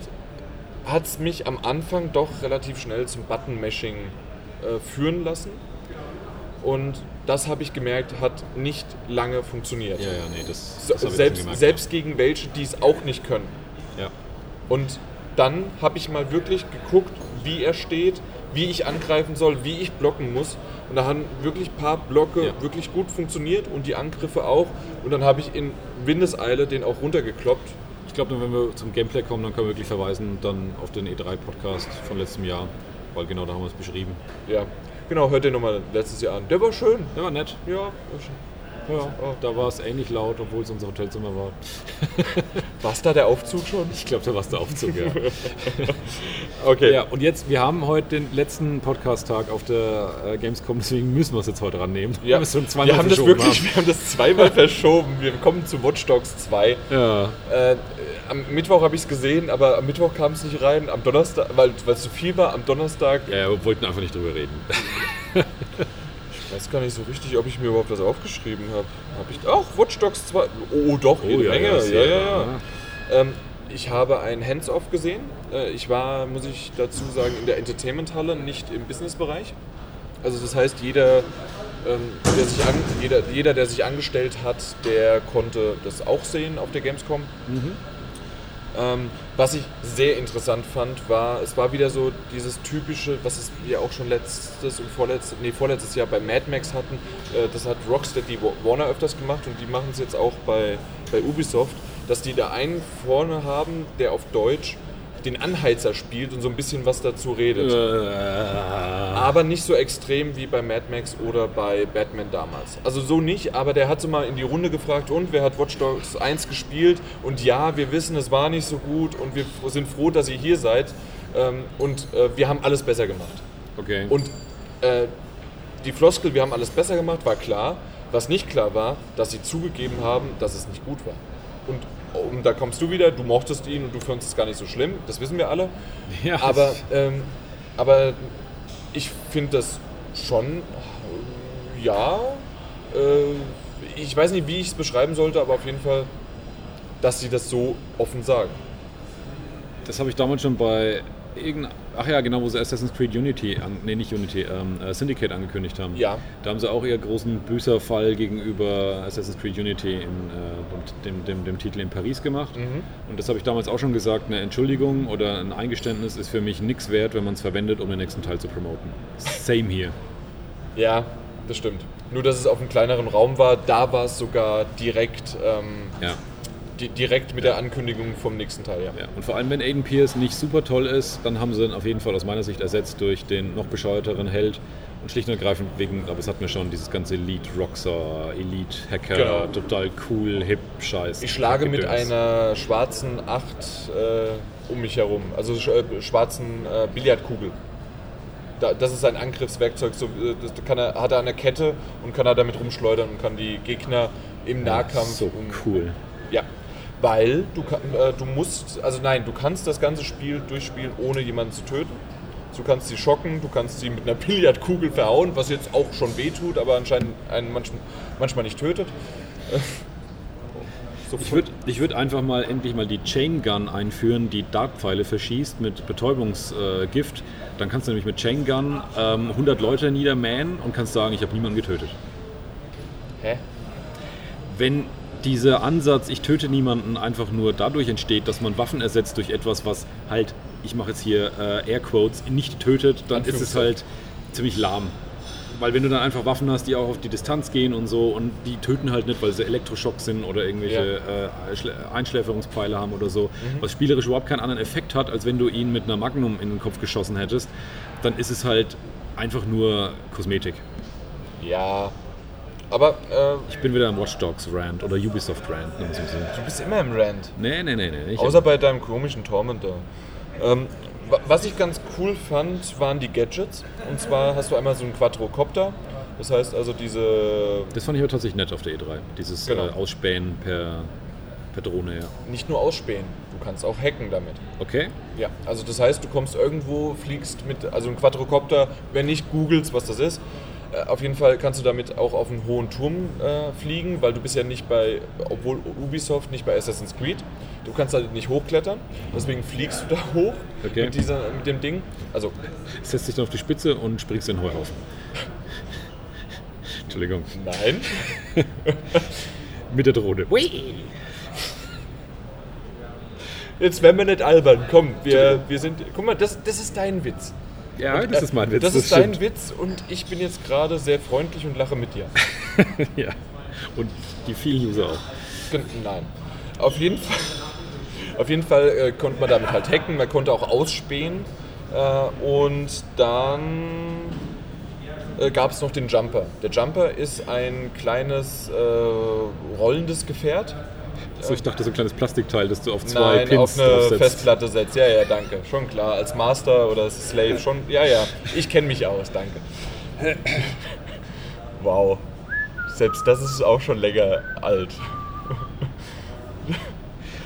hat es mich am Anfang doch relativ schnell zum Button-Mashing äh, führen lassen. Und das habe ich gemerkt, hat nicht lange funktioniert. Ja, ja, nee, das, das ich selbst, gemerkt, selbst gegen welche, die es auch nicht können. Und dann habe ich mal wirklich geguckt, wie er steht, wie ich angreifen soll, wie ich blocken muss. Und da haben wirklich ein paar Blocke Ja. wirklich gut funktioniert und die Angriffe auch. Und dann habe ich in Windeseile den auch runtergekloppt. Ich glaube, wenn wir zum Gameplay kommen, dann können wir wirklich verweisen dann auf den E3-Podcast von letztem Jahr, weil genau da haben wir es beschrieben. Ja, genau, hört den nochmal letztes Jahr an. Der war schön. Der war nett. Ja, war schön. Ja, da war es ähnlich laut, obwohl es unser Hotelzimmer war. *laughs* War da der Aufzug schon? Ich glaube, da war es der Aufzug, ja. *laughs* Okay. ja. Und jetzt, wir haben heute den letzten Podcast-Tag auf der äh, Gamescom, deswegen müssen wir es jetzt heute rannehmen. Ja. es schon zweimal wir haben das wirklich, wir haben das zweimal verschoben. Wir kommen zu Watch Dogs 2. Ja, Äh, am Mittwoch habe ich es gesehen, aber am Mittwoch kam es nicht rein. Am Donnerstag, weil es zu viel war, am Donnerstag. ja, wir wollten einfach nicht drüber reden. *laughs* Ich weiß gar nicht so richtig, ob ich mir überhaupt was aufgeschrieben habe. Hab ich. Ach, Watch Dogs 2. Oh, doch, jede Menge. Ja, sehr, ja, ja. Ähm, ich habe ein Hands-Off gesehen. Äh, ich war, muss ich dazu sagen, in der Entertainment-Halle, nicht im Business-Bereich. Also das heißt, jeder, ähm, der sich an, jeder, jeder, der sich angestellt hat, der konnte das auch sehen auf der Gamescom. Ähm, was ich sehr interessant fand, war, es war wieder so dieses typische, was es wir auch schon letztes und vorletztes, nee, vorletztes Jahr bei Mad Max hatten. Äh, das hat Rocksteady Wa- Warner öfters gemacht und die machen es jetzt auch bei, bei Ubisoft, dass die da einen vorne haben, der auf Deutsch den Anheizer spielt und so ein bisschen was dazu redet. Aber nicht so extrem wie bei Mad Max oder bei Batman damals. Also so nicht, aber der hat so mal in die Runde gefragt, und wer hat Watch Dogs 1 gespielt? Und ja, wir wissen, es war nicht so gut und wir sind froh, dass ihr hier seid. Ähm, Und äh, wir haben alles besser gemacht. Okay. Und äh, die Floskel, wir haben alles besser gemacht, war klar. Was nicht klar war, dass sie zugegeben haben, dass es nicht gut war. Und, und da kommst du wieder, du mochtest ihn und du fandest es gar nicht so schlimm, das wissen wir alle. ja, Aber, ähm, aber ich finde das schon, ja, äh, ich weiß nicht, wie ich es beschreiben sollte, aber auf jeden Fall, dass sie das so offen sagen. Das habe ich damals schon bei ach ja, genau, wo sie Assassin's Creed Unity, an, nee, nicht Unity, ähm, äh, Syndicate angekündigt haben. Ja. Da haben sie auch ihren großen Büßerfall gegenüber Assassin's Creed Unity in äh, dem, dem, dem Titel in Paris gemacht. Mhm. Und das habe ich damals auch schon gesagt, eine Entschuldigung oder ein Eingeständnis ist für mich nichts wert, wenn man es verwendet, um den nächsten Teil zu promoten. Same hier. Ja, das stimmt. Nur, dass es auf einem kleineren Raum war, da war es sogar direkt, ähm, Ja. Di direkt mit der Ankündigung vom nächsten Teil, ja. Ja, und vor allem, wenn Aiden Pierce nicht super toll ist, dann haben sie ihn auf jeden Fall aus meiner Sicht ersetzt durch den noch bescheuerteren Held. Und schlicht und ergreifend wegen, aber es hat mir schon dieses ganze Elite Roxer, Elite Hacker, Genau. total cool, hip, scheiß. Ich schlage mit einer schwarzen 8 äh, um mich herum, also äh, schwarzen äh, Billardkugel. Da, das ist sein Angriffswerkzeug. So, äh, das er, hat er an der Kette und kann er damit rumschleudern und kann die Gegner im Nahkampf. So um, cool. Weil du, äh, du musst, also nein, du kannst das ganze Spiel durchspielen, ohne jemanden zu töten. Du kannst sie schocken, du kannst sie mit einer *laughs* Billardkugel verhauen, was jetzt auch schon weh tut, aber anscheinend einen manchmal, manchmal nicht tötet. Ich würde ich würd einfach mal endlich mal die Chain Gun einführen, die Dartpfeile verschießt mit Betäubungsgift. Dann kannst du nämlich mit Chain Gun ähm, 100 Leute niedermähen und kannst sagen, ich habe niemanden getötet. Hä? Wenn dieser Ansatz, ich töte niemanden, einfach nur dadurch entsteht, dass man Waffen ersetzt durch etwas, was halt, ich mache jetzt hier äh, Airquotes, nicht tötet, dann ist es halt ziemlich lahm. Weil wenn du dann einfach Waffen hast, die auch auf die Distanz gehen und so und die töten halt nicht, weil sie Elektroschock sind oder irgendwelche äh, Schlä- Einschläferungspfeile haben oder so, was spielerisch überhaupt keinen anderen Effekt hat, als wenn du ihn mit einer Magnum in den Kopf geschossen hättest, dann ist es halt einfach nur Kosmetik. Ja. Aber äh, Ich bin wieder im Watch Dogs Rant oder Ubisoft Rant. sagen. du bist immer im Rant. Nee, nee, nee, nee. Außer bei deinem komischen Torment da. Ähm, wa- was ich ganz cool fand, waren die Gadgets. Und zwar hast du einmal so einen Quadrocopter. Das heißt also diese, das fand ich aber tatsächlich nett auf der E3. Dieses Genau. äh, Ausspähen per, per Drohne, ja. nicht nur ausspähen, du kannst auch hacken damit. Okay. Ja, also das heißt, du kommst irgendwo, fliegst mit, also ein Quadrocopter, wenn nicht googelst, was das ist, äh, auf jeden Fall kannst du damit auch auf einen hohen Turm äh, fliegen, weil du bist ja nicht bei, obwohl Ubisoft nicht bei Assassin's Creed, du kannst halt nicht hochklettern, deswegen fliegst du da *laughs* hoch Okay. mit, dieser, mit dem Ding. Also Setzt dich dann auf die Spitze und springst in den Heuhaufen. *laughs* Entschuldigung. nein, *laughs* Mit der Drohne. jetzt werden wir nicht albern, komm, wir, wir sind, guck mal, das, das ist dein Witz. Ja, das ist mein Witz. Das, ist dein stimmt. Witz und ich bin jetzt gerade sehr freundlich und lache mit dir. *laughs* Ja. Und die vielen User auch. Nein. Auf jeden Fall, *laughs* auf jeden Fall äh, konnte man damit halt hacken, man konnte auch ausspähen äh, und dann äh, gab es noch den Jumper. Der Jumper ist ein kleines äh, rollendes Gefährt. So, ich dachte, so ein kleines Plastikteil, das du auf zwei Nein, Pins auf eine draufsetzt. Festplatte setzt. Ja, ja, danke. Schon klar. Als Master oder als Slave schon. Ja, ja. Ich kenne mich aus, danke. Wow. Selbst das ist auch schon länger alt.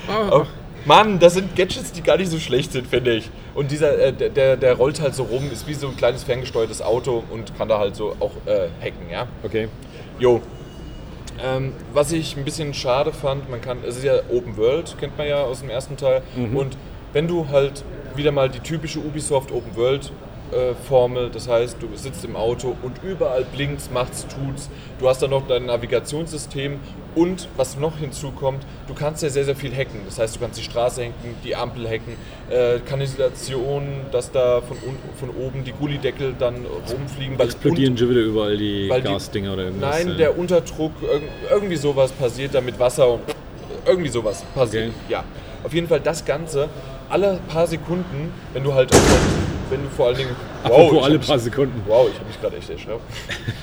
Ah, Oh, Mann, das sind Gadgets, die gar nicht so schlecht sind, finde ich. Und dieser, äh, der- der, der rollt halt so rum, ist wie so ein kleines ferngesteuertes Auto und kann da halt so auch äh, hacken, ja. okay. Jo. Ähm, was ich ein bisschen schade fand, man kann, es ist ja Open World, kennt man ja aus dem ersten Teil. Und wenn du halt wieder mal die typische Ubisoft Open World Formel, das heißt, du sitzt im Auto und überall blinkt's, macht's, tut's. Du hast dann noch dein Navigationssystem und was noch hinzukommt, du kannst ja sehr, sehr viel hacken. Das heißt, du kannst die Straße hacken, die Ampel hacken, äh, Kanalisation, dass da von, von oben die Gullideckel dann rumfliegen. Weil Explodieren schon wieder überall die Gasdinger oder irgendwas. Nein, ja. der Unterdruck, irg- irgendwie sowas passiert da mit Wasser und irgendwie sowas passiert. Okay. Ja, auf jeden Fall das Ganze, alle paar Sekunden, wenn du halt, wenn du vor allen Dingen, Apropos ich alle hab paar mich, Sekunden. wow, ich habe mich gerade echt erschreckt,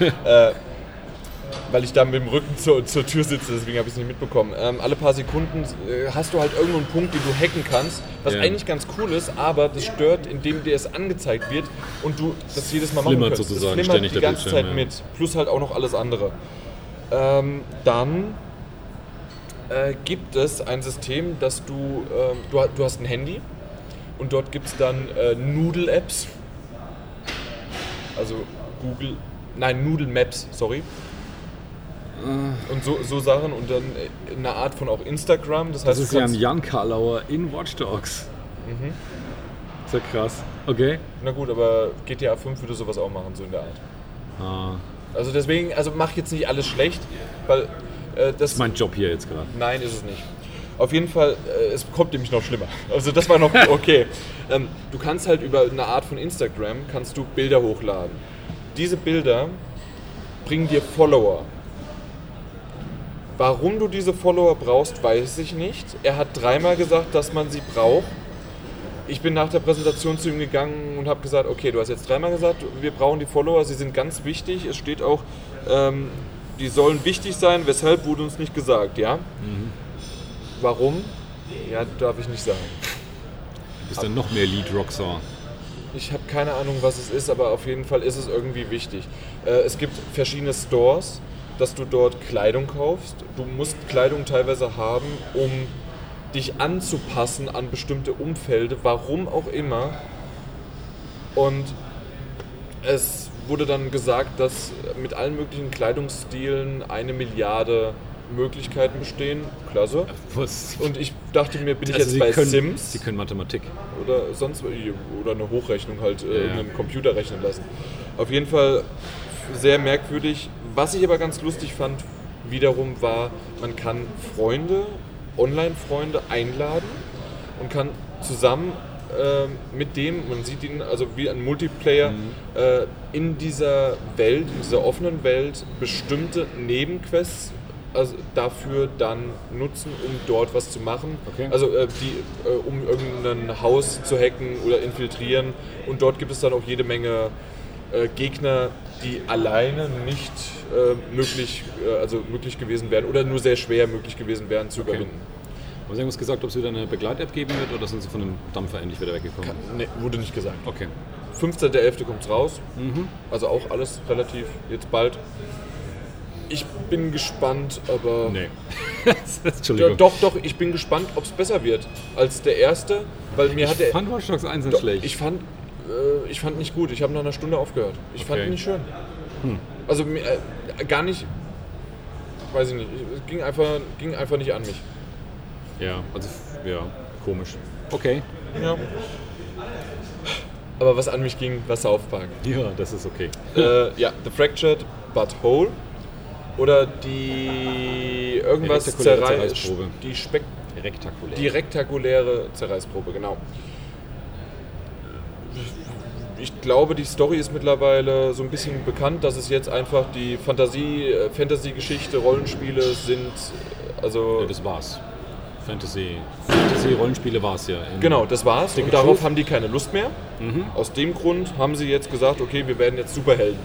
*laughs* äh, weil ich da mit dem Rücken zur, zur Tür sitze, deswegen habe ich es nicht mitbekommen. Ähm, alle paar Sekunden äh, hast du halt irgendwo einen Punkt, den du hacken kannst, was Ja. eigentlich ganz cool ist, aber das stört, indem dir es angezeigt wird und du das jedes Mal machen kannst. sozusagen das flimmert ständig die ganze Zeit ja. mit, plus halt auch noch alles andere. Ähm, dann äh, gibt es ein System, dass du, ähm, du, du hast ein Handy und dort gibt es dann äh, Noodle-Apps. Also Google, nein, Noodle Maps, sorry. Und so, so Sachen und dann äh, eine Art von auch Instagram. Das heißt, Das ist ja ein Jan Karlauer in Watch Dogs. Mhm. Ist ja krass. Okay. na gut, aber GTA 5 würde sowas auch machen, so in der Art. Ah, Also deswegen, also mach jetzt nicht alles schlecht, weil äh, das, das ist mein Job hier jetzt gerade. Nein, ist es nicht. Auf jeden Fall, äh, es kommt nämlich noch schlimmer. Also das war noch *laughs* okay. ähm, du kannst halt über eine Art von Instagram, kannst du Bilder hochladen. Diese Bilder bringen dir Follower. Warum du diese Follower brauchst, weiß ich nicht. Er hat dreimal gesagt, dass man sie braucht. Ich bin nach der Präsentation zu ihm gegangen und habe gesagt, okay, du hast jetzt dreimal gesagt, wir brauchen die Follower, sie sind ganz wichtig. Es steht auch, ähm, die sollen wichtig sein, weshalb wurde uns nicht gesagt, ja? Warum? Ja, darf ich nicht sagen. Du bist dann noch mehr Lead Rockstar. Ich habe keine Ahnung, was es ist, aber auf jeden Fall ist es irgendwie wichtig. Äh, es gibt verschiedene Stores, dass du dort Kleidung kaufst. Du musst Kleidung teilweise haben, um dich anzupassen an bestimmte Umfelde, warum auch immer. Und es wurde dann gesagt, dass mit allen möglichen Kleidungsstilen eine Milliarde Möglichkeiten bestehen, klasse. Und ich dachte mir, bin ich Also jetzt Sie bei können, Sims Sie können Mathematik. oder sonst oder eine Hochrechnung halt äh, Ja. irgendeinen Computer rechnen lassen. Auf jeden Fall sehr merkwürdig. Was ich aber ganz lustig fand, wiederum war, man kann Freunde, Online-Freunde einladen und kann zusammen ähm, mit dem, man sieht ihn also wie ein Multiplayer, äh, in dieser Welt, in dieser offenen Welt bestimmte Nebenquests also dafür dann nutzen, um dort was zu machen. Okay. Also äh, die, äh, um irgendein Haus zu hacken oder infiltrieren. Und dort gibt es dann auch jede Menge äh, Gegner, die alleine nicht äh, möglich, äh, also möglich gewesen wären oder nur sehr schwer möglich gewesen wären zu Okay. überwinden. Haben Sie irgendwas gesagt, ob es wieder eine Begleit-App geben wird oder sind Sie von dem Dampfer endlich wieder weggekommen? Ne, wurde nicht gesagt. Okay. 15.11. kommt es raus. Also auch alles relativ jetzt bald. Ich bin gespannt, aber. Nee. *laughs* Entschuldigung. doch, doch, ich bin gespannt, ob es besser wird als der erste, weil mir hat der. Ich fand Watch Dogs 1 nicht schlecht. Ich fand, äh, ich fand nicht gut. Ich habe nach einer Stunde aufgehört. Ich fand Okay. Hm. ihn nicht schön. Also mir, äh, gar nicht. Weiß ich nicht. Es ging einfach, ging einfach nicht an mich. ja, also, ja, komisch. Okay. Ja. Aber was an mich ging, war South Park. Ja, das ist okay. äh, ja, The Fractured But Whole. Oder die irgendwas Rektakuläre Zerrei Zerreißprobe. die Spek Rektakulär. die rektakuläre Zerreißprobe, genau. Ich glaube, die Story ist mittlerweile so ein bisschen bekannt, dass es jetzt einfach die Fantasie, äh, Fantasy-Geschichte, Rollenspiele sind. Also ja, das war's. Fantasy. Fantasy-Rollenspiele war's ja. In- Genau, das war's. Stick Und darauf truth. haben die keine Lust mehr. Aus dem Grund haben sie jetzt gesagt, okay, wir werden jetzt Superhelden.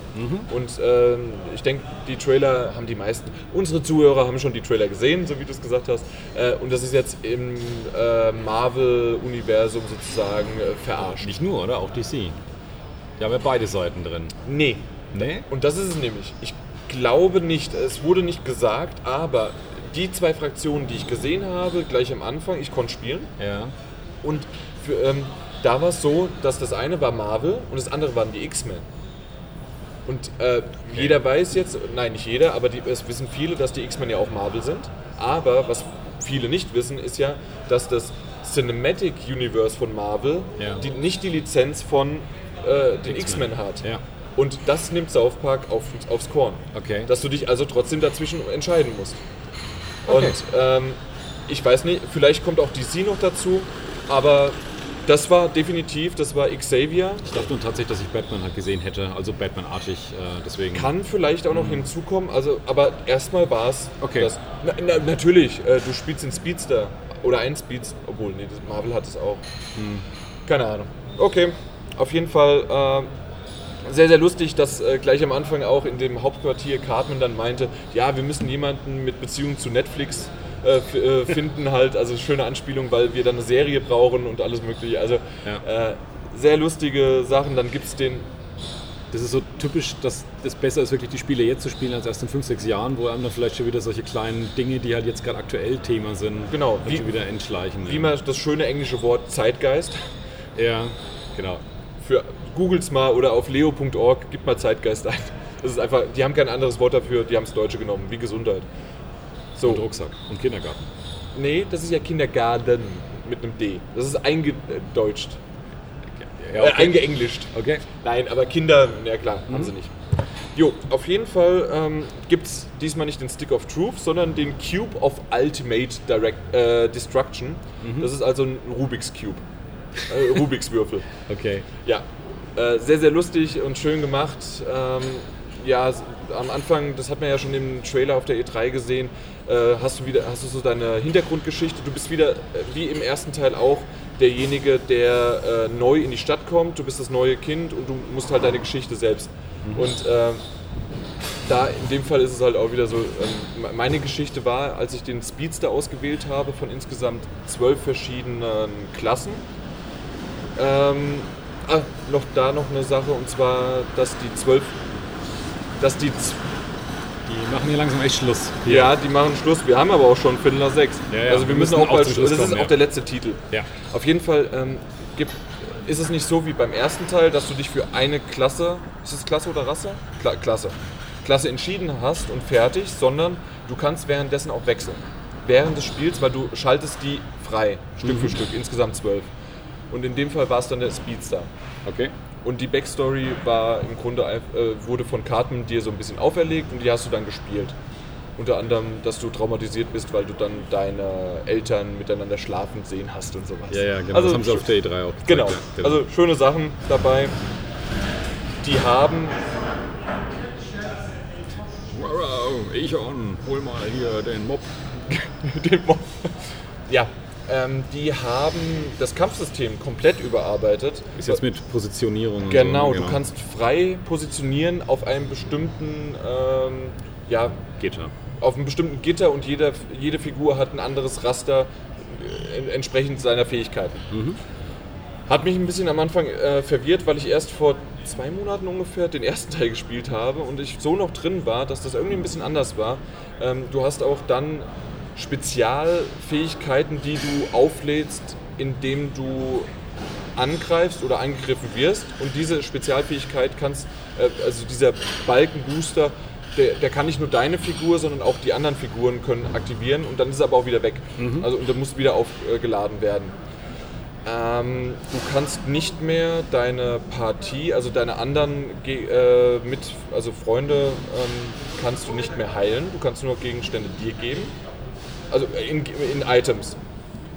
Und ähm, ich denke, die Trailer haben die meisten, unsere Zuhörer haben schon die Trailer gesehen, so wie du es gesagt hast. Äh, und das ist jetzt im äh, Marvel-Universum sozusagen äh, verarscht. Nicht nur, oder? Auch DC. Da haben wir beide Seiten drin. Nee. Nee? Und das ist es nämlich. Ich glaube nicht, es wurde nicht gesagt, aber die zwei Fraktionen, die ich gesehen habe, gleich am Anfang, ich konnte spielen. Ja. Und für, ähm, da war es so, dass das eine war Marvel und das andere waren die X-Men. Und äh, jeder weiß jetzt, nein, nicht jeder, aber die, es wissen viele, dass die X-Men ja auch Marvel sind. Aber was viele nicht wissen, ist ja, dass das Cinematic Universe von Marvel Ja. die, nicht die Lizenz von äh, den X-Men. X-Men hat. Ja. Und das nimmt South Park auf, aufs Korn. Okay. Dass du dich also trotzdem dazwischen entscheiden musst. Okay. Und ähm, ich weiß nicht, vielleicht kommt auch DC noch dazu, aber das war definitiv, das war Xavier. Ich dachte nur tatsächlich, dass ich Batman halt gesehen hätte, also Batman-artig, äh, deswegen. Kann vielleicht auch noch hinzukommen, also, aber erstmal war es Okay. das. Na, na, natürlich, äh, du spielst den Speedster oder ein Speedster, obwohl, nee, Marvel hat es auch. Keine Ahnung. Okay, auf jeden Fall äh, sehr, sehr lustig, dass äh, gleich am Anfang auch in dem Hauptquartier Cartman dann meinte, ja, wir müssen jemanden mit Beziehung zu Netflix äh, äh, finden halt, also schöne Anspielung, weil wir dann eine Serie brauchen und alles mögliche. Also Ja. äh, sehr lustige Sachen. Dann gibt es den Das ist so typisch, dass das besser ist, wirklich die Spiele jetzt zu spielen, als erst in 5, 6 Jahren, wo einem dann vielleicht schon wieder solche kleinen Dinge, die halt jetzt gerade aktuell Thema sind, Genau, wie- wieder entschleichen. wie man das schöne englische Wort Zeitgeist ja, genau. für googles mal oder auf leo.org gibt mal Zeitgeist ein. Das ist einfach, die haben kein anderes Wort dafür, die haben das Deutsche genommen, wie Gesundheit. So, Und Rucksack und Kindergarten. nee, das ist ja Kindergarten mit einem D. Das ist eingedeutscht, Ja, äh, eingeenglischt. okay. Nein, aber Kinder, ja klar, haben sie nicht. Jo, auf jeden Fall ähm, gibt es diesmal nicht den Stick of Truth, sondern den Cube of Ultimate Direct, äh, Destruction. Das ist also ein Rubik's Cube. Äh, Rubik's Würfel. *laughs* Okay. Ja, äh, sehr, sehr lustig und schön gemacht. Ähm, ja, am Anfang, das hat man ja schon im Trailer auf der E3 gesehen, äh, hast du wieder, hast du so deine Hintergrundgeschichte. Du bist wieder, äh, wie im ersten Teil auch, derjenige, der äh, neu in die Stadt kommt. Du bist das neue Kind und du musst halt deine Geschichte selbst. Und ähm, da in dem Fall ist es halt auch wieder so, ähm, meine Geschichte war, als ich den Speedster ausgewählt habe von insgesamt zwölf verschiedenen Klassen, ähm, ah, noch da noch eine Sache und zwar, dass die zwölf, dass die, Die machen hier langsam echt Schluss. Hier. ja, die machen Schluss. Wir haben aber auch schon nach sechs. Ja, ja, also wir wir müssen müssen auch bald, zum das Schluss ist kommen, auch ja. der letzte Titel. Ja. Auf jeden Fall ähm, gibt, ist es nicht so wie beim ersten Teil, dass du dich für eine Klasse, ist es Klasse oder Rasse? Kla Klasse. Klasse entschieden hast und fertig, sondern du kannst währenddessen auch wechseln. Während des Spiels, weil du schaltest die frei, Stück für Stück, insgesamt zwölf. Und in dem Fall war es dann der Speedstar. Okay. Und die Backstory war im Grunde, äh, wurde von Cartman dir so ein bisschen auferlegt und die hast du dann gespielt. Unter anderem, dass du traumatisiert bist, weil du dann deine Eltern miteinander schlafend sehen hast und sowas. Ja, ja, genau. Also, das haben sie auf der E3 auch gezeigt. Genau. Ja, genau. Also schöne Sachen dabei. Die haben, wow, ich on, hol mal hier den Mob. *laughs* den Mob, ja, ähm, die haben das Kampfsystem komplett überarbeitet. Ist jetzt mit Positionierung. Genau, so, du kannst frei positionieren auf einem bestimmten, ähm, ja, Gitter. auf einem bestimmten Gitter und jeder, jede Figur hat ein anderes Raster äh, entsprechend seiner Fähigkeiten. Hat mich ein bisschen am Anfang äh, verwirrt, weil ich erst vor zwei Monaten ungefähr den ersten Teil gespielt habe und ich so noch drin war, dass das irgendwie ein bisschen anders war. Ähm, du hast auch dann Spezialfähigkeiten, die du auflädst, indem du angreifst oder angegriffen wirst und diese Spezialfähigkeit kannst, äh, also dieser Balkenbooster, der, der kann nicht nur deine Figur, sondern auch die anderen Figuren können aktivieren und dann ist er aber auch wieder weg. Also und dann muss wieder aufgeladen werden. Ähm, du kannst nicht mehr deine Partie, also deine anderen äh, mit, also Freunde, ähm, kannst du nicht mehr heilen. Du kannst nur Gegenstände dir geben. Also in, in Items.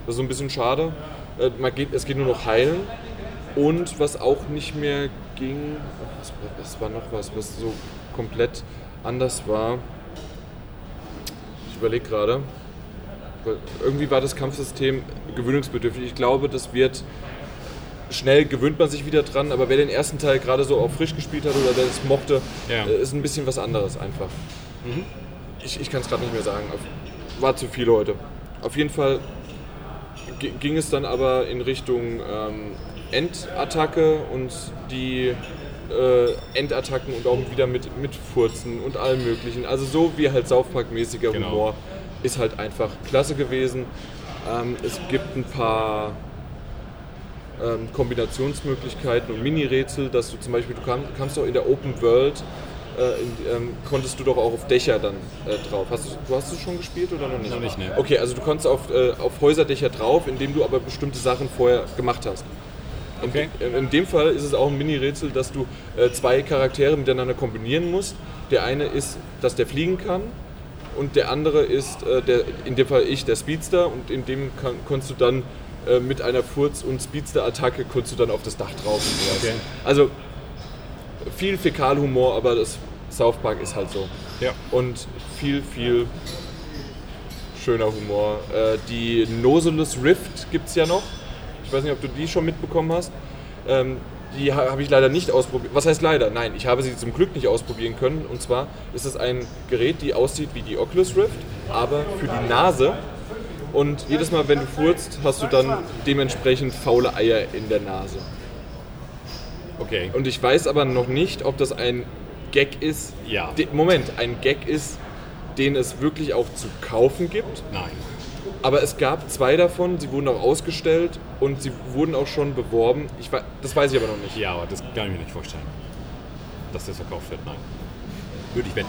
Das ist so ein bisschen schade. Äh, man geht, es geht nur noch heilen. Und was auch nicht mehr ging, was, was war noch was, was so komplett anders war. Ich überlege gerade. Irgendwie war das Kampfsystem gewöhnungsbedürftig. Ich glaube, das wird schnell gewöhnt man sich wieder dran, aber wer den ersten Teil gerade so auch frisch gespielt hat oder der es mochte, Ja. äh, ist ein bisschen was anderes einfach. Ich, ich kann es gerade nicht mehr sagen. War zu viel heute. Auf jeden Fall gi- ging es dann aber in Richtung ähm, Endattacke und die äh, Endattacken und auch wieder mit, mit Furzen und allem möglichen. Also so wie halt South Park-mäßiger Genau. Humor ist halt einfach klasse gewesen. Ähm, es gibt ein paar ähm, Kombinationsmöglichkeiten und Mini-Rätsel, dass du zum Beispiel, du kann, kannst doch in der Open World, äh, ähm, konntest du doch auch auf Dächer dann äh, drauf. Hast du, du hast es schon gespielt oder noch nicht? Noch nicht, ne. Okay, also du konntest auf, äh, auf Häuserdächer drauf, indem du aber bestimmte Sachen vorher gemacht hast. In, Okay. in, in dem Fall ist es auch ein Mini-Rätsel, dass du äh, zwei Charaktere miteinander kombinieren musst. Der eine ist, dass der fliegen kann und der andere ist, äh, der, in dem Fall ich, der Speedster und in dem kann, konntest du dann äh, mit einer Furz- und Speedster-Attacke konntest du dann auf das Dach drauf. Okay. Also viel Fäkalhumor, aber das South Park ist halt so. Ja. Und viel, viel schöner Humor. Äh, die Noseless Rift gibt es ja noch. Ich weiß nicht, ob du die schon mitbekommen hast. Ähm, die ha- habe ich leider nicht ausprobiert. Was heißt leider? Nein, ich habe sie zum Glück nicht ausprobieren können. Und zwar ist es ein Gerät, die aussieht wie die Oculus Rift, aber für die Nase. Und jedes Mal, wenn du furzt, hast du dann dementsprechend faule Eier in der Nase. Okay. Und ich weiß aber noch nicht, ob das ein Gag ist. Ja. De Moment, ein Gag ist, den es wirklich auch zu kaufen gibt. Nein. Aber es gab zwei davon, sie wurden auch ausgestellt und sie wurden auch schon beworben. Ich, wei- das weiß ich aber noch nicht. Ja, aber das kann ich mir nicht vorstellen. Dass das verkauft wird, nein. Würde ich wetten.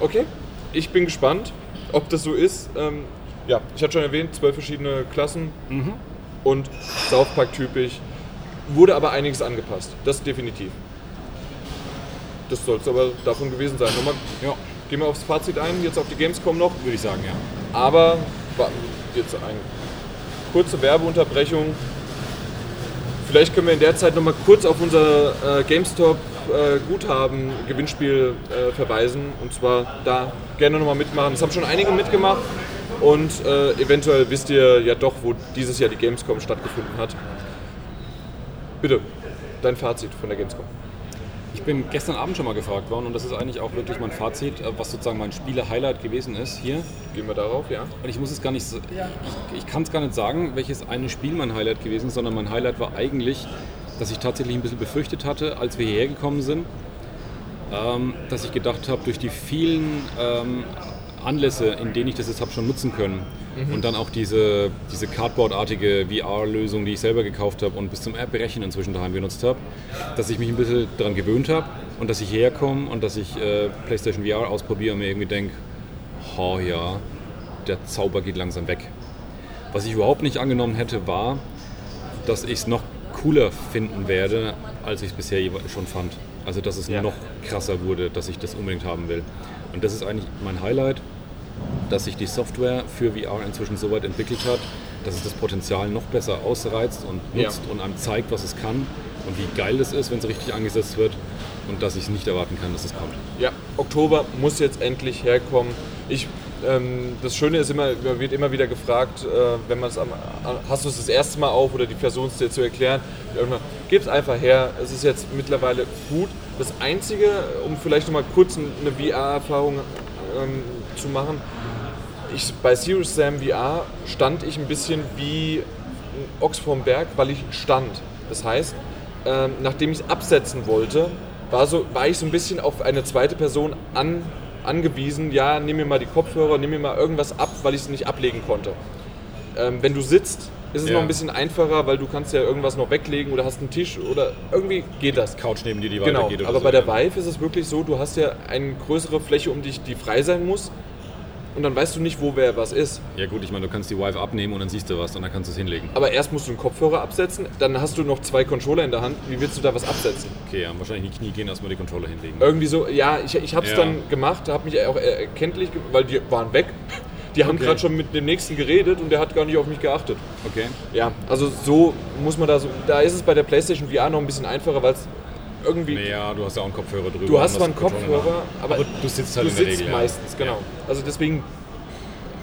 Okay, ich bin gespannt, ob das so ist. Ähm, ja, ich hatte schon erwähnt, zwölf verschiedene Klassen und South Park typisch. Wurde aber einiges angepasst, das definitiv. Das soll es aber davon gewesen sein. Nochmal, Ja, gehen wir aufs Fazit ein, jetzt auf die Gamescom noch. würde ich sagen, ja. Aber jetzt eine kurze Werbeunterbrechung. Vielleicht können wir in der Zeit noch mal kurz auf unser äh, GameStop äh, Guthaben Gewinnspiel äh, verweisen. Und zwar da gerne noch mal mitmachen. Es haben schon einige mitgemacht und äh, eventuell wisst ihr ja doch, wo dieses Jahr die Gamescom stattgefunden hat. Bitte, dein Fazit von der Gamescom. Ich bin gestern Abend schon mal gefragt worden und das ist eigentlich auch wirklich mein Fazit, äh, was sozusagen mein Spiele-Highlight gewesen ist hier. Gehen wir darauf, ja? Und ich muss es gar nicht, ich, ich kann es gar nicht sagen, welches eine Spiel mein Highlight gewesen ist, sondern mein Highlight war eigentlich, dass ich tatsächlich ein bisschen befürchtet hatte, als wir hierher gekommen sind, ähm, dass ich gedacht habe, durch die vielen ähm, Anlässe, in denen ich das jetzt habe schon nutzen können und dann auch diese, diese Cardboard-artige VR-Lösung, die ich selber gekauft habe und bis zum Erbrechen inzwischen daheim genutzt habe, dass ich mich ein bisschen daran gewöhnt habe und dass ich herkomme und dass ich äh, PlayStation VR ausprobiere und mir irgendwie denke, oh ja, der Zauber geht langsam weg. Was ich überhaupt nicht angenommen hätte, war, dass ich es noch cooler finden werde, als ich es bisher schon fand. Also dass es ja. noch krasser wurde, dass ich das unbedingt haben will. Und das ist eigentlich mein Highlight, dass sich die Software für VR inzwischen so weit entwickelt hat, dass es das Potenzial noch besser ausreizt und nutzt ja. und einem zeigt, was es kann und wie geil das ist, wenn es richtig angesetzt wird und dass ich es nicht erwarten kann, dass es kommt. Ja, Oktober muss jetzt endlich herkommen. Ich, ähm, das Schöne ist immer, wird immer wieder gefragt, äh, wenn man es am, hast du es das erste Mal auf oder die Person es dir zu erklären, gib es einfach her. Es ist jetzt mittlerweile gut. Das Einzige, um vielleicht noch mal kurz eine VR-Erfahrung ähm, zu machen, ich, bei Serious Sam VR stand ich ein bisschen wie ein Ochs vorm Berg, weil ich stand. Das heißt, ähm, nachdem ich es absetzen wollte, war, so, war ich so ein bisschen auf eine zweite Person an, angewiesen. Ja, nimm mir mal die Kopfhörer, nimm mir mal irgendwas ab, weil ich es nicht ablegen konnte. Ähm, wenn du sitzt, ist es ja. noch ein bisschen einfacher, weil du kannst ja irgendwas noch weglegen oder hast einen Tisch oder irgendwie geht das. Couch neben dir, die genau. weitergeht. Oder aber so, bei der Vive ist es wirklich so, du hast ja eine größere Fläche um dich, die frei sein muss und dann weißt du nicht, wo wer was ist. Ja gut, ich meine, du kannst die Vive abnehmen und dann siehst du was und dann kannst du es hinlegen. Aber erst musst du einen Kopfhörer absetzen, dann hast du noch zwei Controller in der Hand. Wie willst du da was absetzen? Okay, ja, wahrscheinlich in die Knie gehen, erstmal die Controller hinlegen. Irgendwie so, ja, ich, ich habe es ja. dann gemacht, habe mich auch erkenntlich, weil die waren weg. Die haben okay. gerade schon mit dem nächsten geredet und der hat gar nicht auf mich geachtet. Okay. Ja, also so muss man da so. Da ist es bei der PlayStation VR noch ein bisschen einfacher, weil es irgendwie. Naja, du hast ja auch einen Kopfhörer drüber. Du hast zwar einen Kopfhörer, aber, aber, du sitzt halt du in der Regel, meistens, ja. genau. Also deswegen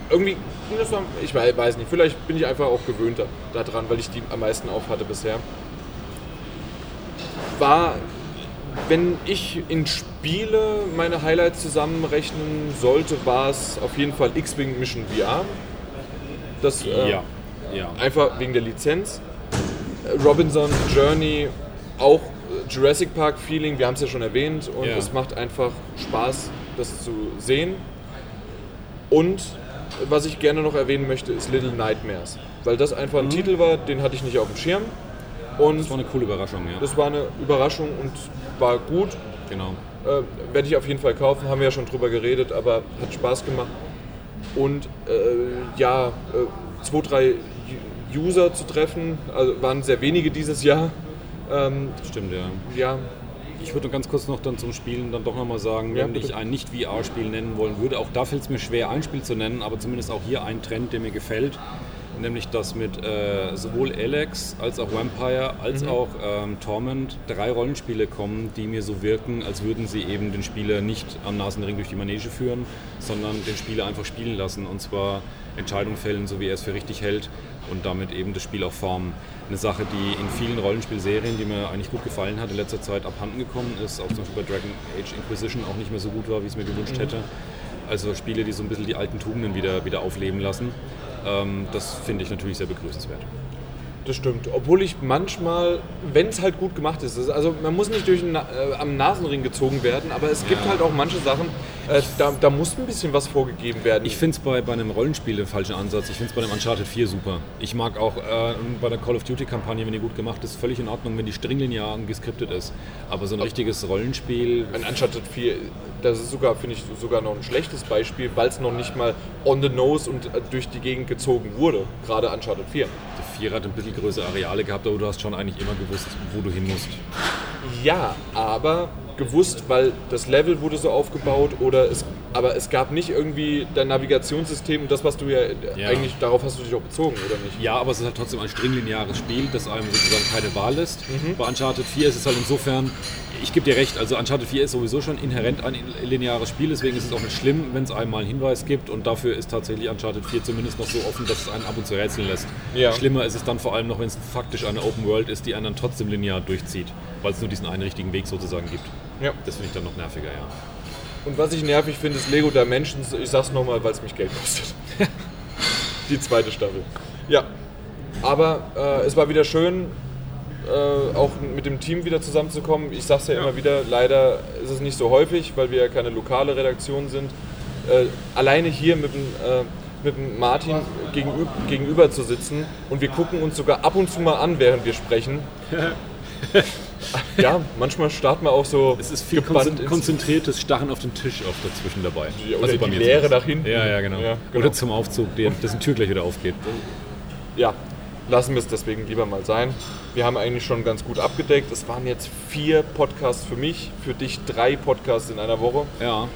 irgendwie, ich weiß nicht, vielleicht bin ich einfach auch gewöhnter daran, weil ich die am meisten auf hatte bisher. War, wenn ich in Spiele meine Highlights zusammenrechnen sollte, war es auf jeden Fall X-Wing Mission VR. Das äh, ja. Ja. einfach wegen der Lizenz. Robinson Journey auch Jurassic Park Feeling, wir haben es ja schon erwähnt und ja. es macht einfach Spaß, das zu sehen. Und was ich gerne noch erwähnen möchte, ist Little Nightmares. Weil das einfach ein mhm. Titel war, den hatte ich nicht auf dem Schirm. Und das war eine coole Überraschung, ja. Das war eine Überraschung und war gut. Genau. Äh, Werde ich auf jeden Fall kaufen, haben wir ja schon drüber geredet, aber hat Spaß gemacht. Und äh, ja, äh, zwei, drei User zu treffen, also waren sehr wenige dieses Jahr. Ähm, Stimmt, ja. Ja, ich würde ganz kurz noch dann zum Spielen dann doch nochmal sagen, ja, wenn bitte. ich ein Nicht-VR-Spiel nennen wollen würde, auch da fällt es mir schwer, ein Spiel zu nennen, aber zumindest auch hier ein Trend, der mir gefällt, nämlich dass mit äh, sowohl Alex als auch Vampire als mhm. auch ähm, Torment drei Rollenspiele kommen, die mir so wirken, als würden sie eben den Spieler nicht am Nasenring durch die Manege führen, sondern den Spieler einfach spielen lassen und zwar Entscheidungen fällen, so wie er es für richtig hält und damit eben das Spiel auch formen. Eine Sache, die in vielen Rollenspielserien, die mir eigentlich gut gefallen hat, in letzter Zeit abhanden gekommen ist, auch zum Beispiel bei Dragon Age Inquisition auch nicht mehr so gut war, wie ich es mir gewünscht mhm. hätte. Also Spiele, die so ein bisschen die alten Tugenden wieder, wieder aufleben lassen. Ähm, das finde ich natürlich sehr begrüßenswert. Das stimmt. Obwohl ich manchmal, wenn es halt gut gemacht ist, also man muss nicht durch den, äh, am Nasenring gezogen werden, aber es gibt ja. halt auch manche Sachen, äh, da, da, muss ein bisschen was vorgegeben werden. Ich finde es bei, bei einem Rollenspiel den falschen Ansatz. Ich finde es bei einem Uncharted 4 super. Ich mag auch äh, bei der Call of Duty-Kampagne, wenn die gut gemacht ist, völlig in Ordnung, wenn die stringlinear geskriptet ist. Aber so ein richtiges Rollenspiel. Ein Uncharted 4, das ist sogar, finde ich, sogar noch ein schlechtes Beispiel, weil es noch nicht mal on the nose und äh, durch die Gegend gezogen wurde. Gerade Uncharted 4. Der 4 hat ein bisschen größere Areale gehabt, aber du hast schon eigentlich immer gewusst, wo du hin musst. Ja, aber gewusst, weil das Level wurde so aufgebaut oder es, aber es gab nicht irgendwie dein Navigationssystem und das, was du ja, ja, eigentlich, darauf hast du dich auch bezogen, oder nicht? Ja, aber es ist halt trotzdem ein stringlineares Spiel, das einem sozusagen keine Wahl lässt. Mhm. Bei Uncharted 4 ist es halt insofern, ich gebe dir recht, also Uncharted 4 ist sowieso schon inhärent ein lineares Spiel, deswegen ist es auch nicht schlimm, wenn es einmal einen Hinweis gibt und dafür ist tatsächlich Uncharted 4 zumindest noch so offen, dass es einen ab und zu rätseln lässt. Ja. Schlimmer ist es dann vor allem noch, wenn es faktisch eine Open World ist, die einen dann trotzdem linear durchzieht, weil es nur diesen einen richtigen Weg sozusagen gibt. Ja. Das finde ich dann noch nerviger, ja. Und was ich nervig finde, ist Lego Dimensions. Ich sag's nochmal, weil es mich Geld kostet. *laughs* Die zweite Staffel. Ja. Aber äh, es war wieder schön, äh, auch mit dem Team wieder zusammenzukommen. Ich sag's ja, ja, immer wieder, leider ist es nicht so häufig, weil wir ja keine lokale Redaktion sind. Äh, alleine hier mit dem, äh, mit dem Martin gegenüber, gegenüber zu sitzen und wir gucken uns sogar ab und zu mal an, während wir sprechen. *laughs* ja, manchmal starten wir auch so. Es ist viel konzentriertes Starren auf den Tisch oft dazwischen dabei. Ja, oder Also die Leere nach hinten. Ja, ja, genau. Ja, genau. Oder zum Aufzug, der, dessen Tür gleich wieder aufgeht. ja, lassen wir es deswegen lieber mal sein. Wir haben eigentlich schon ganz gut abgedeckt. Es waren jetzt vier Podcasts für mich, für dich drei Podcasts in einer Woche. Ja,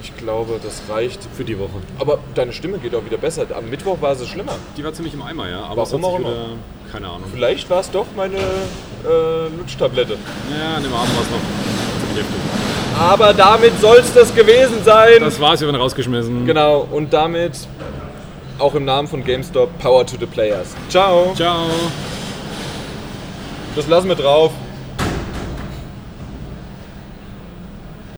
Ich glaube, das reicht. für die Woche. Aber deine Stimme geht auch wieder besser. Am Mittwoch war sie schlimmer. Die war ziemlich im Eimer, ja. Aber Warum auch immer? wieder, keine Ahnung. Vielleicht war es doch meine äh, Lutschtablette. Ja, an dem Abend war es noch ziemlich heftig. Aber damit soll es das gewesen sein. Das war's, wir werden rausgeschmissen. genau, und damit auch im Namen von GameStop Power to the Players. Ciao. Ciao. Das lassen wir drauf.